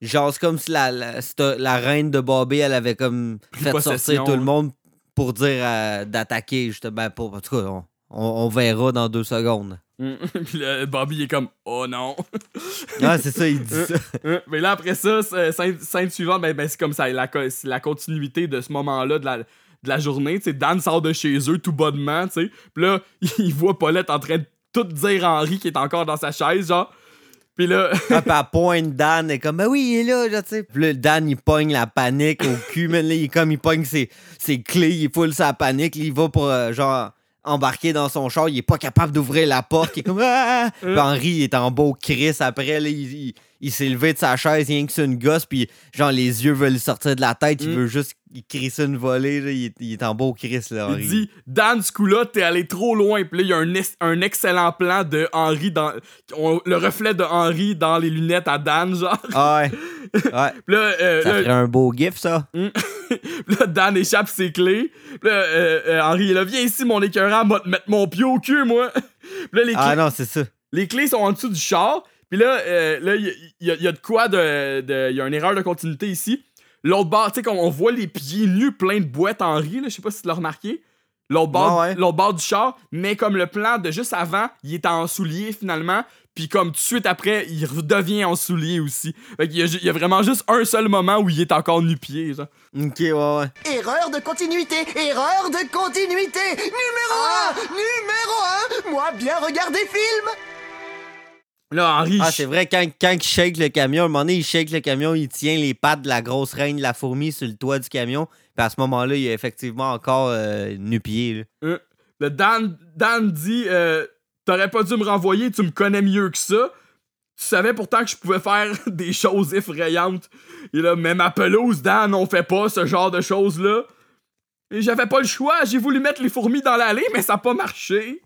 Genre, c'est comme si la, la, la reine de Bobby, elle avait comme fait possession, sortir tout le monde pour dire euh, d'attaquer, justement. Pour, en tout cas, on, on- on verra dans deux secondes. Puis là, Bobby est comme Oh non. Ah, c'est ça, il dit ça. Euh, Mais là, après ça, scène, scène suivante, ben, ben, c'est comme ça, la, la continuité de ce moment-là de la, de la journée. Tu sais, Dan sort de chez eux tout bonnement, tu sais. Puis là, il voit Paulette en train de tout dire à Henri qui est encore dans sa chaise, genre. Puis là, Ah, puis elle pointe Dan, elle est comme, ben oui, il est là, tu sais. Puis là, Dan, il pogne la panique au cul, mais là, il est comme, il pogne ses, ses clés, il foule sa panique, là, il va pour, euh, genre, embarquer dans son char, il est pas capable d'ouvrir la porte, il est comme, ah! Puis Henri, il est en beau Chris après, là, il, il, il s'est levé de sa chaise, rien que c'est une gosse, puis genre les yeux veulent lui sortir de la tête, il Mm. veut juste il crie ça une volée, là, il, est, il est en beau Chris, là, Henry. Il dit Dan, ce coup-là, t'es allé trop loin. Puis là, il y a un, un excellent plan de Henry dans. on- le reflet de Henry dans les lunettes à Dan, genre. Ah ouais. ouais. Puis là, euh, Ça là- ferait un beau gif, ça. Puis là, Dan échappe ses clés. Puis là, euh, euh, Henry il est là, viens ici, mon écœurant, va te mettre mon pied au cul, moi. Puis là, les Ah clés, non, c'est ça. les clés sont en dessous du char. Puis là, euh, là, il y, a- y y de quoi de. de- Il y a une erreur de continuité ici. L'autre bord, tu sais, comme on voit les pieds nus pleins de boîtes Henry, là, je sais pas si tu l'as remarqué. L'autre bord, Ouais, bord du char, mais comme le plan de juste avant, il est en soulier finalement. Puis comme tout de suite après, il redevient en soulier aussi. Fait qu'il y a, ju- il y a vraiment juste un seul moment où il est encore nu-pied, genre. Ok, ouais, ouais. Erreur de continuité, erreur de continuité. Numéro 1, numéro 1, moi bien regarder film. Là. Ah, c'est vrai, quand, quand il shake le camion, à un moment donné, il shake le camion, il tient les pattes de la grosse reine de la fourmi sur le toit du camion. Puis à ce moment-là, il est effectivement encore euh, nu-pied. là. Euh, le Dan, Dan dit euh, T'aurais pas dû me renvoyer, tu me connais mieux que ça. Tu savais pourtant que je pouvais faire des choses effrayantes. Et là, mais ma pelouse, Dan, on fait pas ce genre de choses-là. Et j'avais pas le choix, j'ai voulu mettre les fourmis dans l'allée, mais ça a pas marché.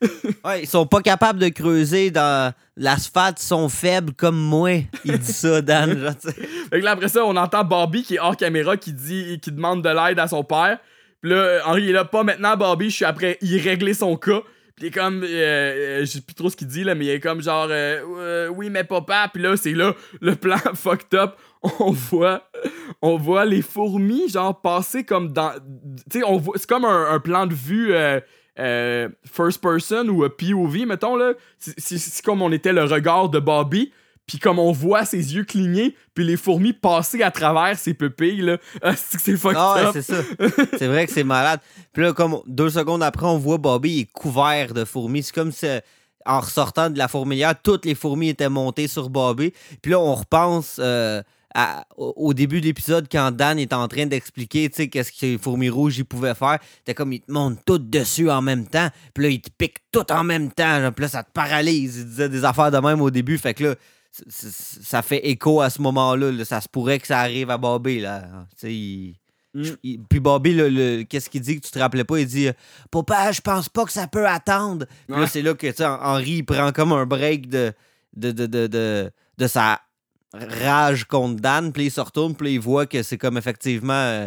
Ouais, ils sont pas capables de creuser dans l'asphalte, ils sont faibles comme moi. Il dit ça, Dan. Fait que là, après ça, on entend Bobby qui est hors caméra qui dit qui demande de l'aide à son père. Puis là, Henri est là, pas maintenant, Bobby, je suis après y régler son cas. Puis il est comme, euh, euh, je sais plus trop ce qu'il dit là, mais il est comme genre, euh, Euh, oui, mais papa. Puis là, c'est là le plan fucked up. On voit, on voit les fourmis genre passer comme dans, tu sais, on voit, c'est comme un plan de vue. Euh, first person ou euh, POV, mettons, là. C'est- comme on était le regard de Bobby, puis comme on voit ses yeux cligner, puis les fourmis passer à travers ses pupilles, là. Ah, c'est que c'est fucked Ah c'est ça. C'est vrai que c'est malade. Puis là, comme deux secondes après, on voit Bobby il est couvert de fourmis. C'est comme si, euh, en ressortant de la fourmilière, toutes les fourmis étaient montées sur Bobby. Puis là, on repense euh, à- au, début de l'épisode quand Dan est en train d'expliquer, tu sais, qu'est-ce que les fourmis rouges ils pouvaient faire. C'était comme ils te montent toutes dessus en même temps. Puis là, ils te piquent tout en même temps. genre. Puis là, ça te paralyse. Il disait des affaires de même au début. Fait que là, c- c- ça fait écho à ce moment-là. là. Ça se pourrait que ça arrive à Bobby, là. Il- il- puis Bobby, le, le- qu'est-ce qu'il dit que tu te rappelais pas? Il dit Papa, je pense pas que ça peut attendre. Puis là, c'est là que Henri il prend comme un break de, de, de, de, de, de sa rage contre Dan. Puis il se retourne, puis il voit que c'est comme effectivement. euh,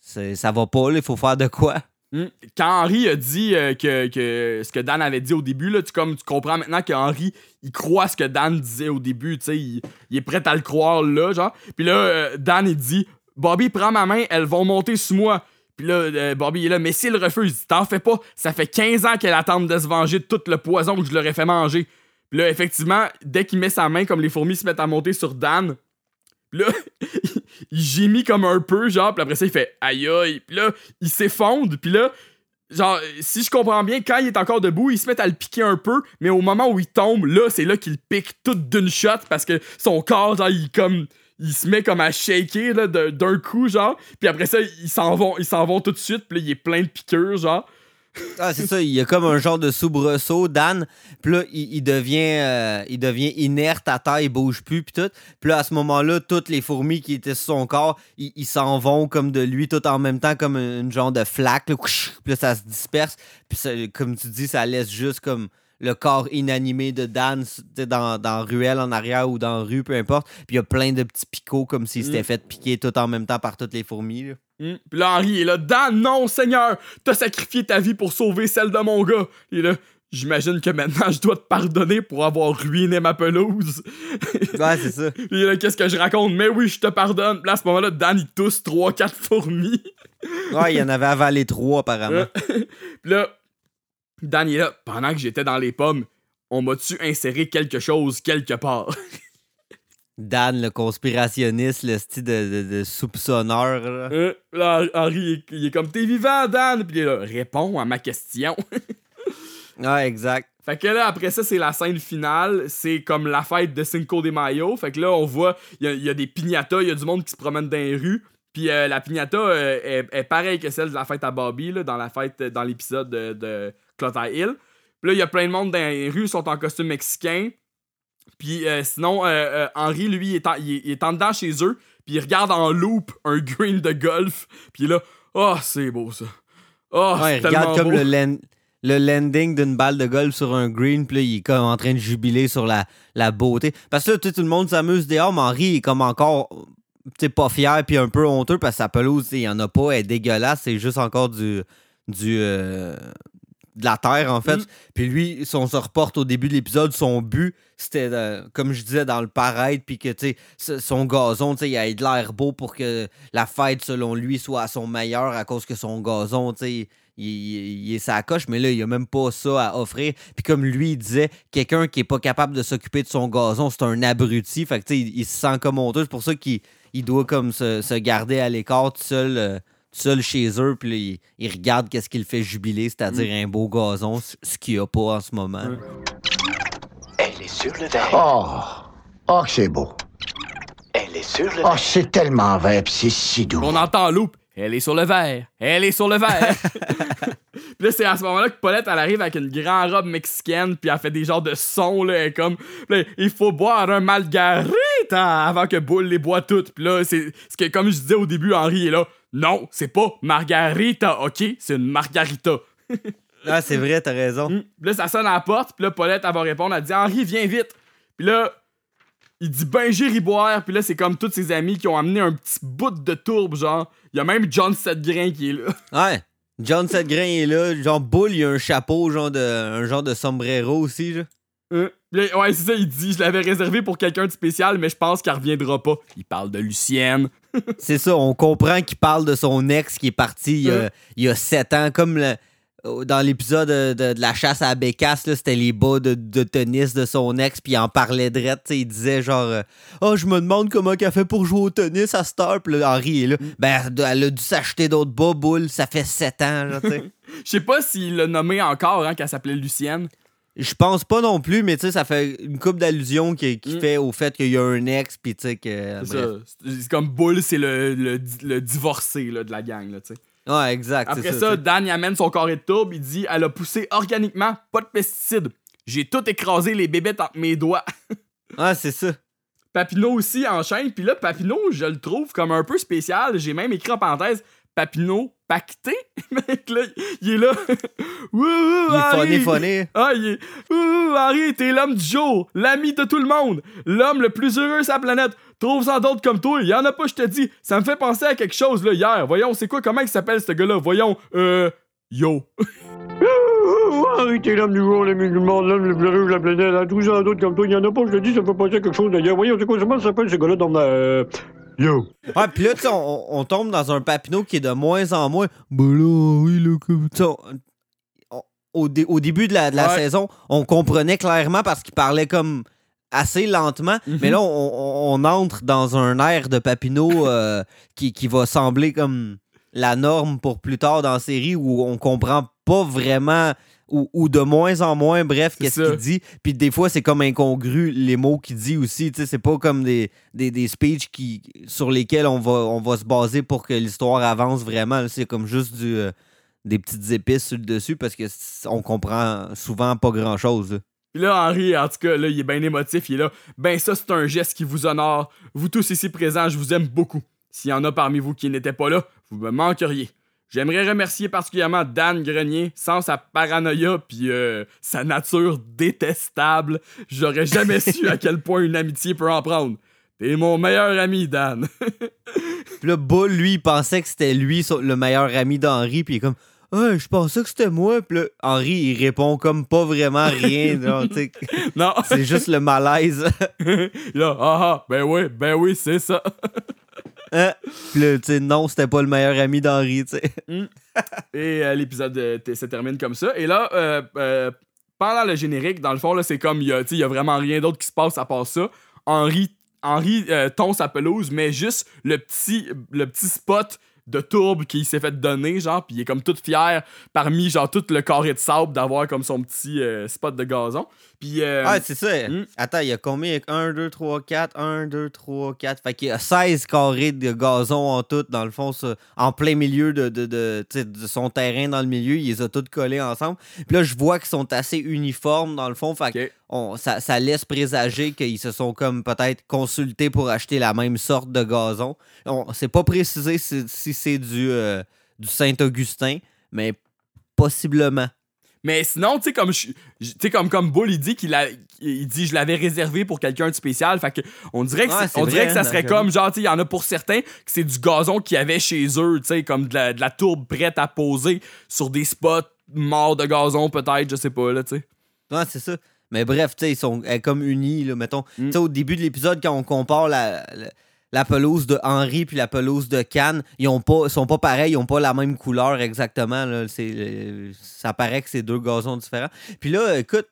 c'est- ça va pas, il faut faire de quoi? Hmm. Quand Henry a dit euh, que, que ce que Dan avait dit au début, tu, comme, tu comprends maintenant que Henry, il croit ce que Dan disait au début, tu sais, il, est prêt à le croire là, genre. Puis là, euh, Dan, il dit Bobby, prends ma main, elles vont monter sous moi. Puis là, Bobby est là, mais s'il refuse, t'en fais pas, ça fait 15 ans qu'elle attend de se venger de tout le poison que je leur ai fait manger. Puis là, effectivement, dès qu'il met sa main, comme les fourmis se mettent à monter sur Dan, là, il gémit comme un peu, genre, puis après ça, il fait aïe aïe. Puis là, il s'effondre, puis là, genre, si je comprends bien, quand il est encore debout, il se met à le piquer un peu, mais au moment où il tombe, là, c'est là qu'il pique tout d'une shot parce que son corps, genre, il comme. Il se met comme à shaker là, d'un coup, genre. Puis après ça, ils s'en vont, ils s'en vont tout de suite. Puis là, il est plein de piqûres, genre. Ah, c'est ça, il y a comme un genre de soubresaut, Dan. Puis là, il, il devient, euh, il devient inerte à terre, il bouge plus, puis tout. Puis là, à ce moment-là, toutes les fourmis qui étaient sur son corps, ils ils s'en vont comme de lui, tout en même temps, comme une, genre de flaque. Là, puis là, ça se disperse. Puis ça- comme tu dis, ça laisse juste comme le corps inanimé de Dan tu sais, dans, dans ruelle en arrière ou dans rue, peu importe. Puis il y a plein de petits picots comme s'il s'était Mm. fait piquer tout en même temps par toutes les fourmis. là. Hmm. Puis là, Henri est là. Dan, non, Seigneur, t'as sacrifié ta vie pour sauver celle de mon gars. Il est là. J'imagine que maintenant je dois te pardonner pour avoir ruiné ma pelouse. Ouais, c'est ça. Puis là, qu'est-ce que je raconte? Mais oui, je te pardonne. Puis là, à ce moment-là, Dan, il tousse 3-4 fourmis. Ouais, il y en avait avalé trois, apparemment. Puis là, Dan, il est là. Pendant que j'étais dans les pommes, on m'a-tu inséré quelque chose quelque part? Dan, le conspirationniste, le style de, de, de soupçonneur. là. Là, Henri, il est, il est comme T'es vivant, Dan? Puis il est là. Réponds à ma question. Ouais, exact. Fait que là, après ça, c'est la scène finale. C'est comme la fête de Cinco de Mayo. Fait que là, on voit, il y a- il y, a des piñatas, il y a du monde qui se promène dans les rues. Puis euh, la piñata euh, est, est pareille que celle de la fête à Bobby, là, dans la fête, dans l'épisode de, de Hill. Puis là, il y a plein de monde dans les rues, ils sont en costume mexicain. Puis euh, sinon, euh, euh, Henry, lui, il est, en, il, est- en dedans chez eux, puis il regarde en loop un green de golf, puis là, oh, c'est beau ça. Oh, Ouais, il regarde comme beau. le, land- le landing d'une balle de golf sur un green, puis là, il est comme en train de jubiler sur la, la beauté. Parce que là, tout le monde s'amuse dehors, mais Henri est comme encore, pas fier, puis un peu honteux, parce que sa pelouse, il y en a pas, elle est dégueulasse, c'est juste encore du. du euh, de la terre, en fait. Mm. Puis lui, si on se reporte au début de l'épisode, son but, c'était, comme je disais, dans le paraître, puis que, tu sais, son gazon, tu sais, il a de l'air beau pour que la fête, selon lui, soit à son meilleur à cause que son gazon, tu sais, il, il- il est sa coche, mais là, il a même pas ça à offrir. Puis comme lui, il disait, quelqu'un qui est pas capable de s'occuper de son gazon, c'est un abruti. Fait que, tu sais, il, il se sent comme honteux. C'est pour ça qu'il il doit comme se, se garder à l'écart tout seul, euh, seul chez eux. Puis là, il, il regarde qu'est-ce qu'il fait jubiler, c'est-à-dire un beau gazon, ce ce qu'il a pas en ce moment. Elle est sur le verre. Oh, oh, c'est beau. Elle est sur le Oh, c'est tellement vert, pis c'est si doux. On entend en loop. Elle est sur le verre. Elle est sur le verre. puis là, c'est à ce moment-là que Paulette, elle arrive avec une grande robe mexicaine, puis elle fait des genres de sons, là, elle est comme, là, il faut boire un margarita avant que Bull les boit toutes. Puis là, c'est ce que, comme je disais au début, Henri est là. Non, c'est pas margarita, ok? C'est une margarita. Ah, c'est vrai, t'as raison. Puis là, ça sonne à la porte, puis là, Paulette, elle va répondre, elle dit Henri, viens vite. Puis là, il dit ben j'irai boire, puis là, c'est comme tous ses amis qui ont amené un petit bout de tourbe, genre. Il y a même John Setgrain qui est là. Ouais. John Setgrain est là. Genre, Bull, il a un chapeau, genre de, un genre de sombrero aussi. Là. Euh, ouais, c'est ça, il dit je l'avais réservé pour quelqu'un de spécial, mais je pense qu'elle reviendra pas. Il parle de Lucienne. C'est ça, on comprend qu'il parle de son ex qui est parti il y a, Euh. il y a sept ans, comme le- dans l'épisode de, de- de la chasse à la bécasse, c'était les bas de, de tennis de son ex, puis il en parlait sais, il disait genre euh, Oh, je me demande comment qu'elle fait pour jouer au tennis à cette heure. Puis là, Henri est là. Ben, elle a dû s'acheter d'autres bas, boule, ça fait sept ans. Je sais pas s'il l'a nommé encore, hein, qu'elle s'appelait Lucienne. Je pense pas non plus, mais tu sais, ça fait une coupe d'allusions qui, qui Mm. fait au fait qu'il y a un ex, puis tu sais que. C'est comme Bull, c'est le, le, le divorcé là, de la gang, là, tu sais. Ouais, exact. Après ça, ça. Dan il amène son carré de tourbe, il dit Elle a poussé organiquement, pas de pesticides. J'ai tout écrasé les bébêtes entre mes doigts. Ah, c'est ça. Papineau aussi enchaîne, puis là, Papineau, je le trouve comme un peu spécial. J'ai même écrit en parenthèse Papineau pacté. Mec, là, il est là. Wouhou, Il est Henri. funny, funny. Ah, il est. Wouhou, Henri, t'es l'homme du jour, l'ami de tout le monde, l'homme le plus heureux sur la planète. Trouve-en d'autres comme toi, il y en a pas, je te dis. Ça me fait penser à quelque chose, là, hier. Voyons, c'est quoi, comment il s'appelle, ce gars-là? Voyons, euh. Yo. Arrêtez l'homme du jour, l'ami du monde, l'homme le plus heureux de la planète, hein, tous en d'autres comme toi, il y en a pas, je te dis, ça me fait penser à quelque chose d'ailleurs. Voyons, c'est quoi, comment ça s'appelle ce gars-là dans ma. Yo. Ouais, puis là, on, on tombe dans un papineau qui est de moins en moins. Ben là, oui, là, comme. Tu sais, on- on- au, dé- au début de la, de la Ouais. saison, on comprenait clairement parce qu'il parlait comme assez lentement. Mhm. Mais là, on, on- on entre dans un air de papineau euh, qui, qui va sembler comme la norme pour plus tard dans la série où on comprend pas vraiment. Ou, ou de moins en moins, bref, qu'est-ce qu'il dit. Puis des fois, c'est comme incongru les mots qu'il dit aussi. Tu sais, c'est pas comme des, des, des speeches qui, sur lesquels on va, on va se baser pour que l'histoire avance vraiment. C'est comme juste du, euh, des petites épices sur le dessus parce que on comprend souvent pas grand-chose. Puis là, Henri, en tout cas, là, il est bien émotif. Il est là. Ben, ça, c'est un geste qui vous honore. Vous tous ici présents, je vous aime beaucoup. S'il y en a parmi vous qui n'étaient pas là, vous me manqueriez. J'aimerais remercier particulièrement Dan Grenier. Sans sa paranoïa puis euh, sa nature détestable, j'aurais jamais su à quel point une amitié peut en prendre. T'es mon meilleur ami, Dan. Puis là, Bull, lui, il pensait que c'était lui le meilleur ami d'Henri. Puis il est comme, ah, je pensais que c'était moi. Puis là, Henri, il répond comme pas vraiment rien. genre, non. c'est juste le malaise. là, ah ah, ben oui, ben oui, c'est ça. Puis là, tu sais, non, c'était pas le meilleur ami d'Henri, tu sais. Et euh, l'épisode se termine comme ça. Et là, euh, euh, pendant le générique, dans le fond, là, c'est comme, il y a, y a vraiment rien d'autre qui se passe à part ça. Henri, Henri tond sa pelouse, mais juste le petit, le petit spot de tourbe qu'il s'est fait donner, genre, puis il est comme tout fier parmi, genre, tout le carré de sable d'avoir comme son petit spot de gazon. Puis. euh, Ah, c'est ça. hmm? Attends, il y a combien? 1, 2, 3, 4, 1, 2, 3, 4. Fait qu'il y a 16 carrés de gazon en tout, dans le fond, ça, en plein milieu de, de, de, tu sais, de son terrain dans le milieu. Il les a tous collés ensemble. Puis là, je vois qu'ils sont assez uniformes, dans le fond. Fait que on- ça, ça laisse présager qu'ils se sont comme peut-être consultés pour acheter la même sorte de gazon. On C'est pas précisé si, si c'est du, euh, du Saint-Augustin, mais possiblement. Mais sinon, tu sais, comme, tu sais, comme, comme Bull, il dit qu'il a, il dit, je l'avais réservé pour quelqu'un de spécial. Fait que, on dirait que, Ouais, on dirait que ça hein, serait comme, genre, tu sais, il y en a pour certains que c'est du gazon qu'il y avait chez eux, tu sais, comme de la, de la tourbe prête à poser sur des spots morts de gazon, peut-être, je sais pas, là, tu sais. Ouais, c'est ça. Mais bref, tu sais, ils sont euh, comme unis, là, mettons. Mm. Tu sais, au début de l'épisode, quand on compare la, la, la pelouse de Henry puis la pelouse de Cannes, ils ont pas, sont pas pareils, ils ont pas la même couleur exactement. Là. C'est, euh, ça paraît que c'est deux gazons différents. Puis là, écoute,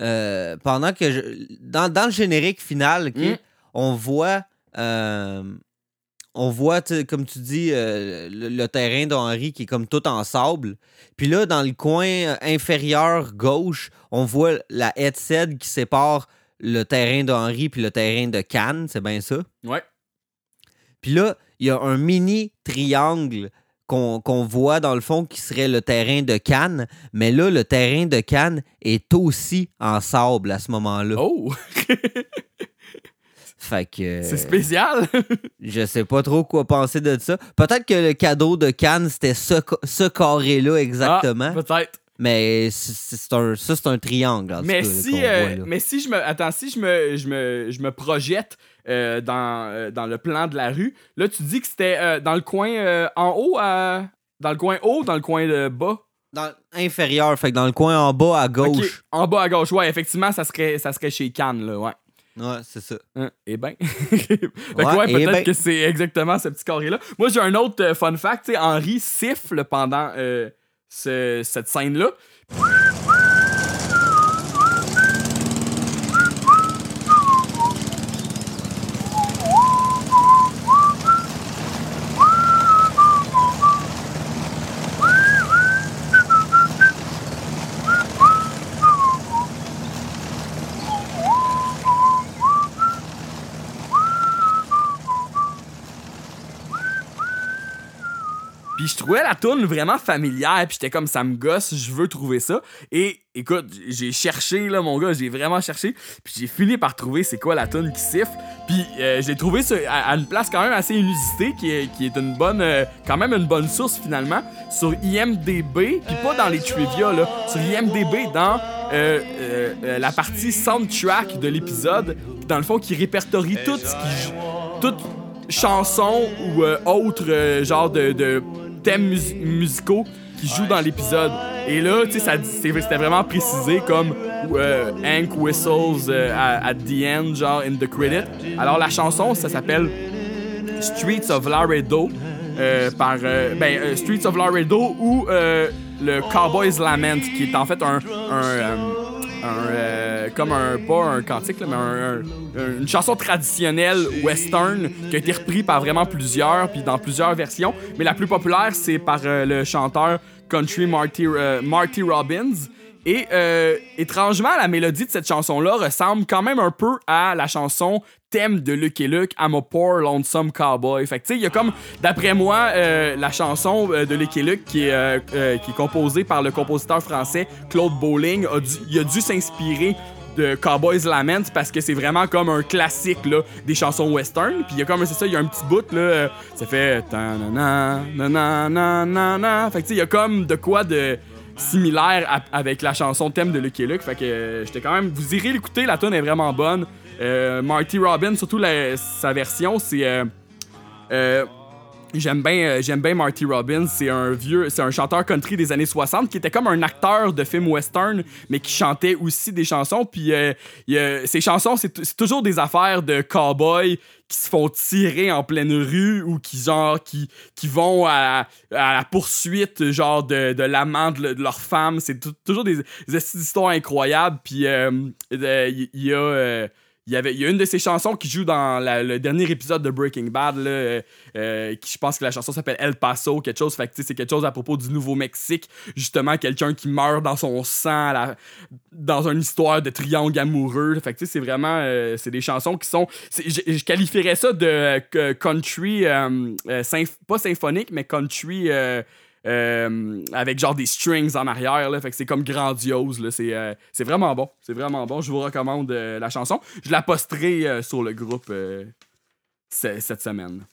euh, pendant que je, dans, dans le générique final, Mm. on voit. euh, on voit, comme tu dis, euh, le, le terrain d'Henri qui est comme tout en sable. Puis là, dans le coin inférieur gauche, on voit la headset qui sépare le terrain d'Henri puis le terrain de Cannes. C'est bien ça? Ouais. Puis là, il y a un mini triangle qu'on voit dans le fond qui serait le terrain de Cannes. Mais là, le terrain de Cannes est aussi en sable à ce moment-là. Oh! Fait que. C'est spécial! Je sais pas trop quoi penser de ça. Peut-être que le cadeau de Cannes, c'était ce, ce carré-là exactement. Ah, peut-être. Mais c'est- un, ça, c'est un triangle. en tout Mais cas, si, euh, voit, là. mais si je me. Attends, si je me, je me, je me projette euh, dans, euh, dans le plan de la rue, là, tu dis que c'était euh, dans le coin en haut, à- dans le coin haut, dans le coin de bas? Dans inférieur, fait que dans le coin en bas à gauche. En bas à gauche, ouais, effectivement, ça serait, ça serait chez Cannes, là, ouais. Ouais, c'est ça. Hein, eh ben. fait que Ouais, ouais, eh peut-être ben. que c'est exactement ce petit carré-là. Moi, j'ai un autre fun fact, tu sais, Henri siffle pendant ce- cette scène-là. Je trouvais la tourne vraiment familière, puis j'étais comme ça me gosse, je veux trouver ça. Et écoute, j'ai cherché là mon gars, j'ai vraiment cherché, puis j'ai fini par trouver c'est quoi la tourne qui siffle. Puis euh, je l'ai trouvé sur- à, une place quand même assez inusitée qui est, qui est une bonne euh, quand même une bonne source finalement sur IMDB, puis pas dans les trivia là, sur IMDB dans euh, euh, euh, la partie soundtrack de l'épisode, dans le fond qui répertorie tout ce qui chanson ou autre genre de, de thèmes mus- musicaux qui jouent dans l'épisode. Et là, tu sais, c'était vraiment précisé comme euh, Hank whistles euh, at, the end, genre in the credit. Alors la chanson, ça s'appelle Streets of Laredo euh, par euh, ben, euh, Streets of Laredo ou le Cowboys Lament qui est en fait un, euh, comme un pas un cantique mais un- un- une chanson traditionnelle western qui a été repris par vraiment plusieurs puis dans plusieurs versions. Mais la plus populaire c'est par euh, le chanteur country Marty, euh, Marty Robbins et euh, étrangement, la mélodie de cette chanson-là ressemble quand même un peu à la chanson thème de Lucky Luke, I'm a Poor Lonesome Cowboy. Fait que, tu sais, il y a comme, d'après moi, euh, la chanson euh, de Lucky Luke qui est, euh, qui est composée par le compositeur français Claude Bowling, a dû, il a dû s'inspirer de Cowboys Lament parce que c'est vraiment comme un classique là, des chansons western. Puis il y a comme, c'est ça, il y a un petit bout, là, ça fait. Fait que tu sais, il y a comme de quoi de similaire à- avec la chanson thème de Lucky Luke. Fait que euh, j'étais quand même. Vous irez l'écouter, la tune est vraiment bonne. Euh, Marty Robbins, surtout sa version, c'est. euh, J'aime bien, euh, j'aime bien Marty Robbins. C'est un vieux, c'est un chanteur country des années 60 qui était comme un acteur de film western, mais qui chantait aussi des chansons. Puis euh, il a- ses chansons, c'est toujours des affaires de cowboys qui se font tirer en pleine rue ou qui genre qui, qui vont à, à la poursuite genre de, de l'amant de, le- de leur femme. C'est tou- toujours des, histoires incroyables. Puis euh, euh, il y, y a euh, il y avait il y a une de ses chansons qui joue dans le dernier épisode de Breaking Bad là, euh, euh, qui je pense que la chanson s'appelle El Paso quelque chose. Fait c'est quelque chose à propos du Nouveau-Mexique. Justement quelqu'un qui meurt dans son sang dans une histoire de triangle amoureux. Fait que c'est vraiment euh, c'est des chansons qui sont je, qualifierais ça de country pas symphonique mais country euh, avec genre des strings en arrière là, fait que c'est comme grandiose là, c'est euh, c'est vraiment bon, c'est vraiment bon, je vous recommande euh, la chanson. Je la posterai sur le groupe ce- cette semaine.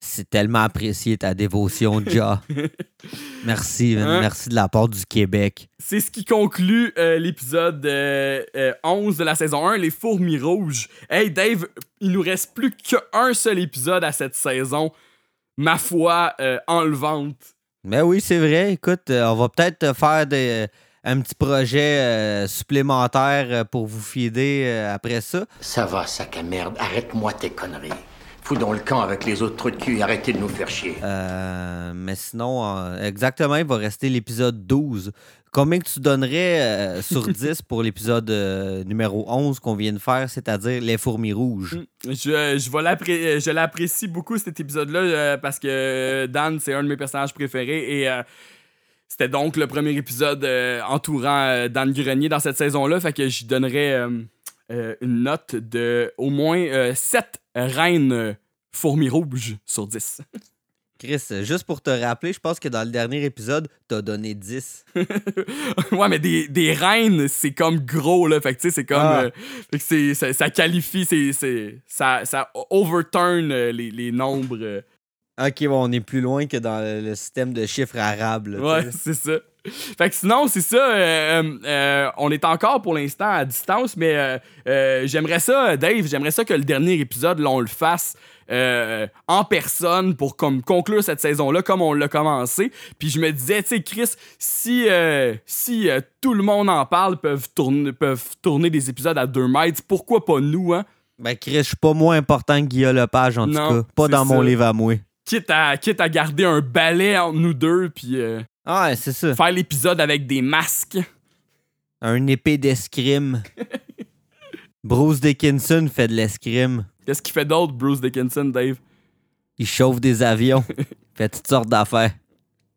C'est tellement apprécié ta dévotion, Ja. Merci. Hein? merci de la part du Québec. C'est ce qui conclut euh, l'épisode euh, euh, 11 de la saison 1, les fourmis rouges. Hey Dave, il nous reste plus qu'un seul épisode à cette saison. Ma foi, enlevante. Mais oui, c'est vrai. Écoute, euh, on va peut-être faire des, un petit projet euh, supplémentaire euh, pour vous fider euh, après ça. Ça va, sac à merde. Arrête-moi tes conneries. Fous dans le camp avec les autres trous de cul et arrêtez de nous faire chier. Euh, mais sinon, euh, exactement, il va rester l'épisode 12. Combien que tu donnerais euh, sur 10 pour l'épisode euh, numéro 11 qu'on vient de faire, c'est-à-dire Les fourmis rouges? Je, je, je l'apprécie beaucoup cet épisode-là euh, parce que Dan, c'est un de mes personnages préférés et euh, c'était donc le premier épisode euh, entourant euh, Dan Grenier dans cette saison-là. Fait que je donnerais euh, euh, une note de au moins 7 reines euh, fourmis rouges sur 10. Chris, euh, juste pour te rappeler, je pense que dans le dernier épisode, t'as donné 10. ouais, mais des, des reines, c'est comme gros, là. Fait que, tu sais, c'est comme. Ah. euh, fait que ça, ça qualifie, c'est, c'est- ça, ça overturn euh, les, les nombres. euh. Ok, bon, on est plus loin que dans le, le système de chiffres arabes. là, Ouais, c'est ça. Fait que sinon, c'est ça. euh, euh, euh, on est encore pour l'instant à distance, mais euh, j'aimerais ça, Dave, j'aimerais ça que le dernier épisode, là, on le fasse en personne pour comme conclure cette saison-là comme on l'a commencé. Puis je me disais, tu sais, Chris, si, si tout le monde en parle, peuvent tourner, peuvent tourner des épisodes à deux mètres, pourquoi pas nous, hein? Ben, Chris, je suis pas moins important que Guillaume Lepage, en Non, tout cas. Pas dans mon livre à moi. Quitte à, quitte à garder un balai entre nous deux, puis Ah, ouais, c'est ça. faire l'épisode avec des masques. Un épée d'escrime. Bruce Dickinson fait de l'escrime. Qu'est-ce qu'il fait d'autre, Bruce Dickinson, Dave? Il chauffe des avions. fait toutes sortes d'affaires.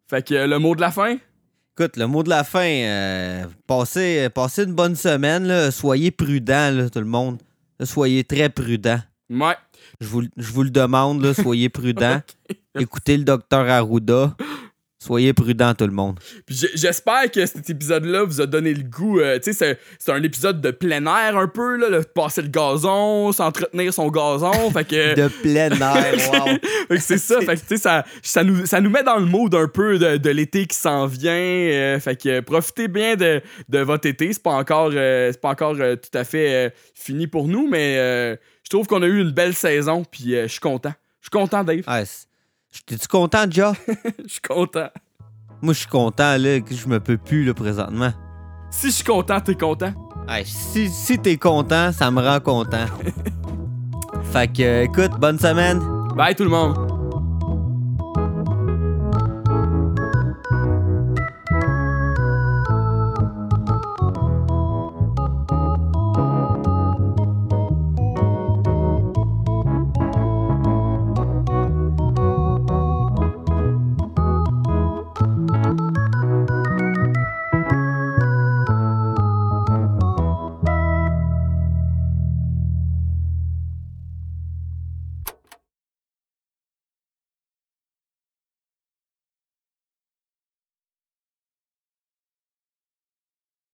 Fait que euh, le mot de la fin? Écoute, le mot de la fin, euh, passez, passez une bonne semaine. là. Soyez prudents, là, tout le monde. Soyez très prudents. Ouais. Je vous, je vous le demande, là, soyez prudents. Écoutez le docteur Arruda. Soyez prudents, tout le monde. J'espère que cet épisode-là vous a donné le goût. euh, tu sais, c'est- un épisode de plein air un peu, là, de passer le gazon, s'entretenir son gazon. fait que. De plein air, wow. C'est ça, fait que tu sais, ça, ça, nous, ça nous met dans le mood un peu de, de l'été qui s'en vient. euh, fait que euh, profitez bien de, de votre été. C'est pas encore, euh, pas encore tout à fait fini pour nous, mais je trouve qu'on a eu une belle saison, puis je suis content. Je suis content, Dave. C'est- T'es-tu content, déjà? Je suis content. Moi, je suis content, là, que je me peux plus, là, présentement. Si je suis content, t'es content. Ouais, si si t'es content, ça me rend content. fait que, euh, écoute, bonne semaine. Bye tout le monde.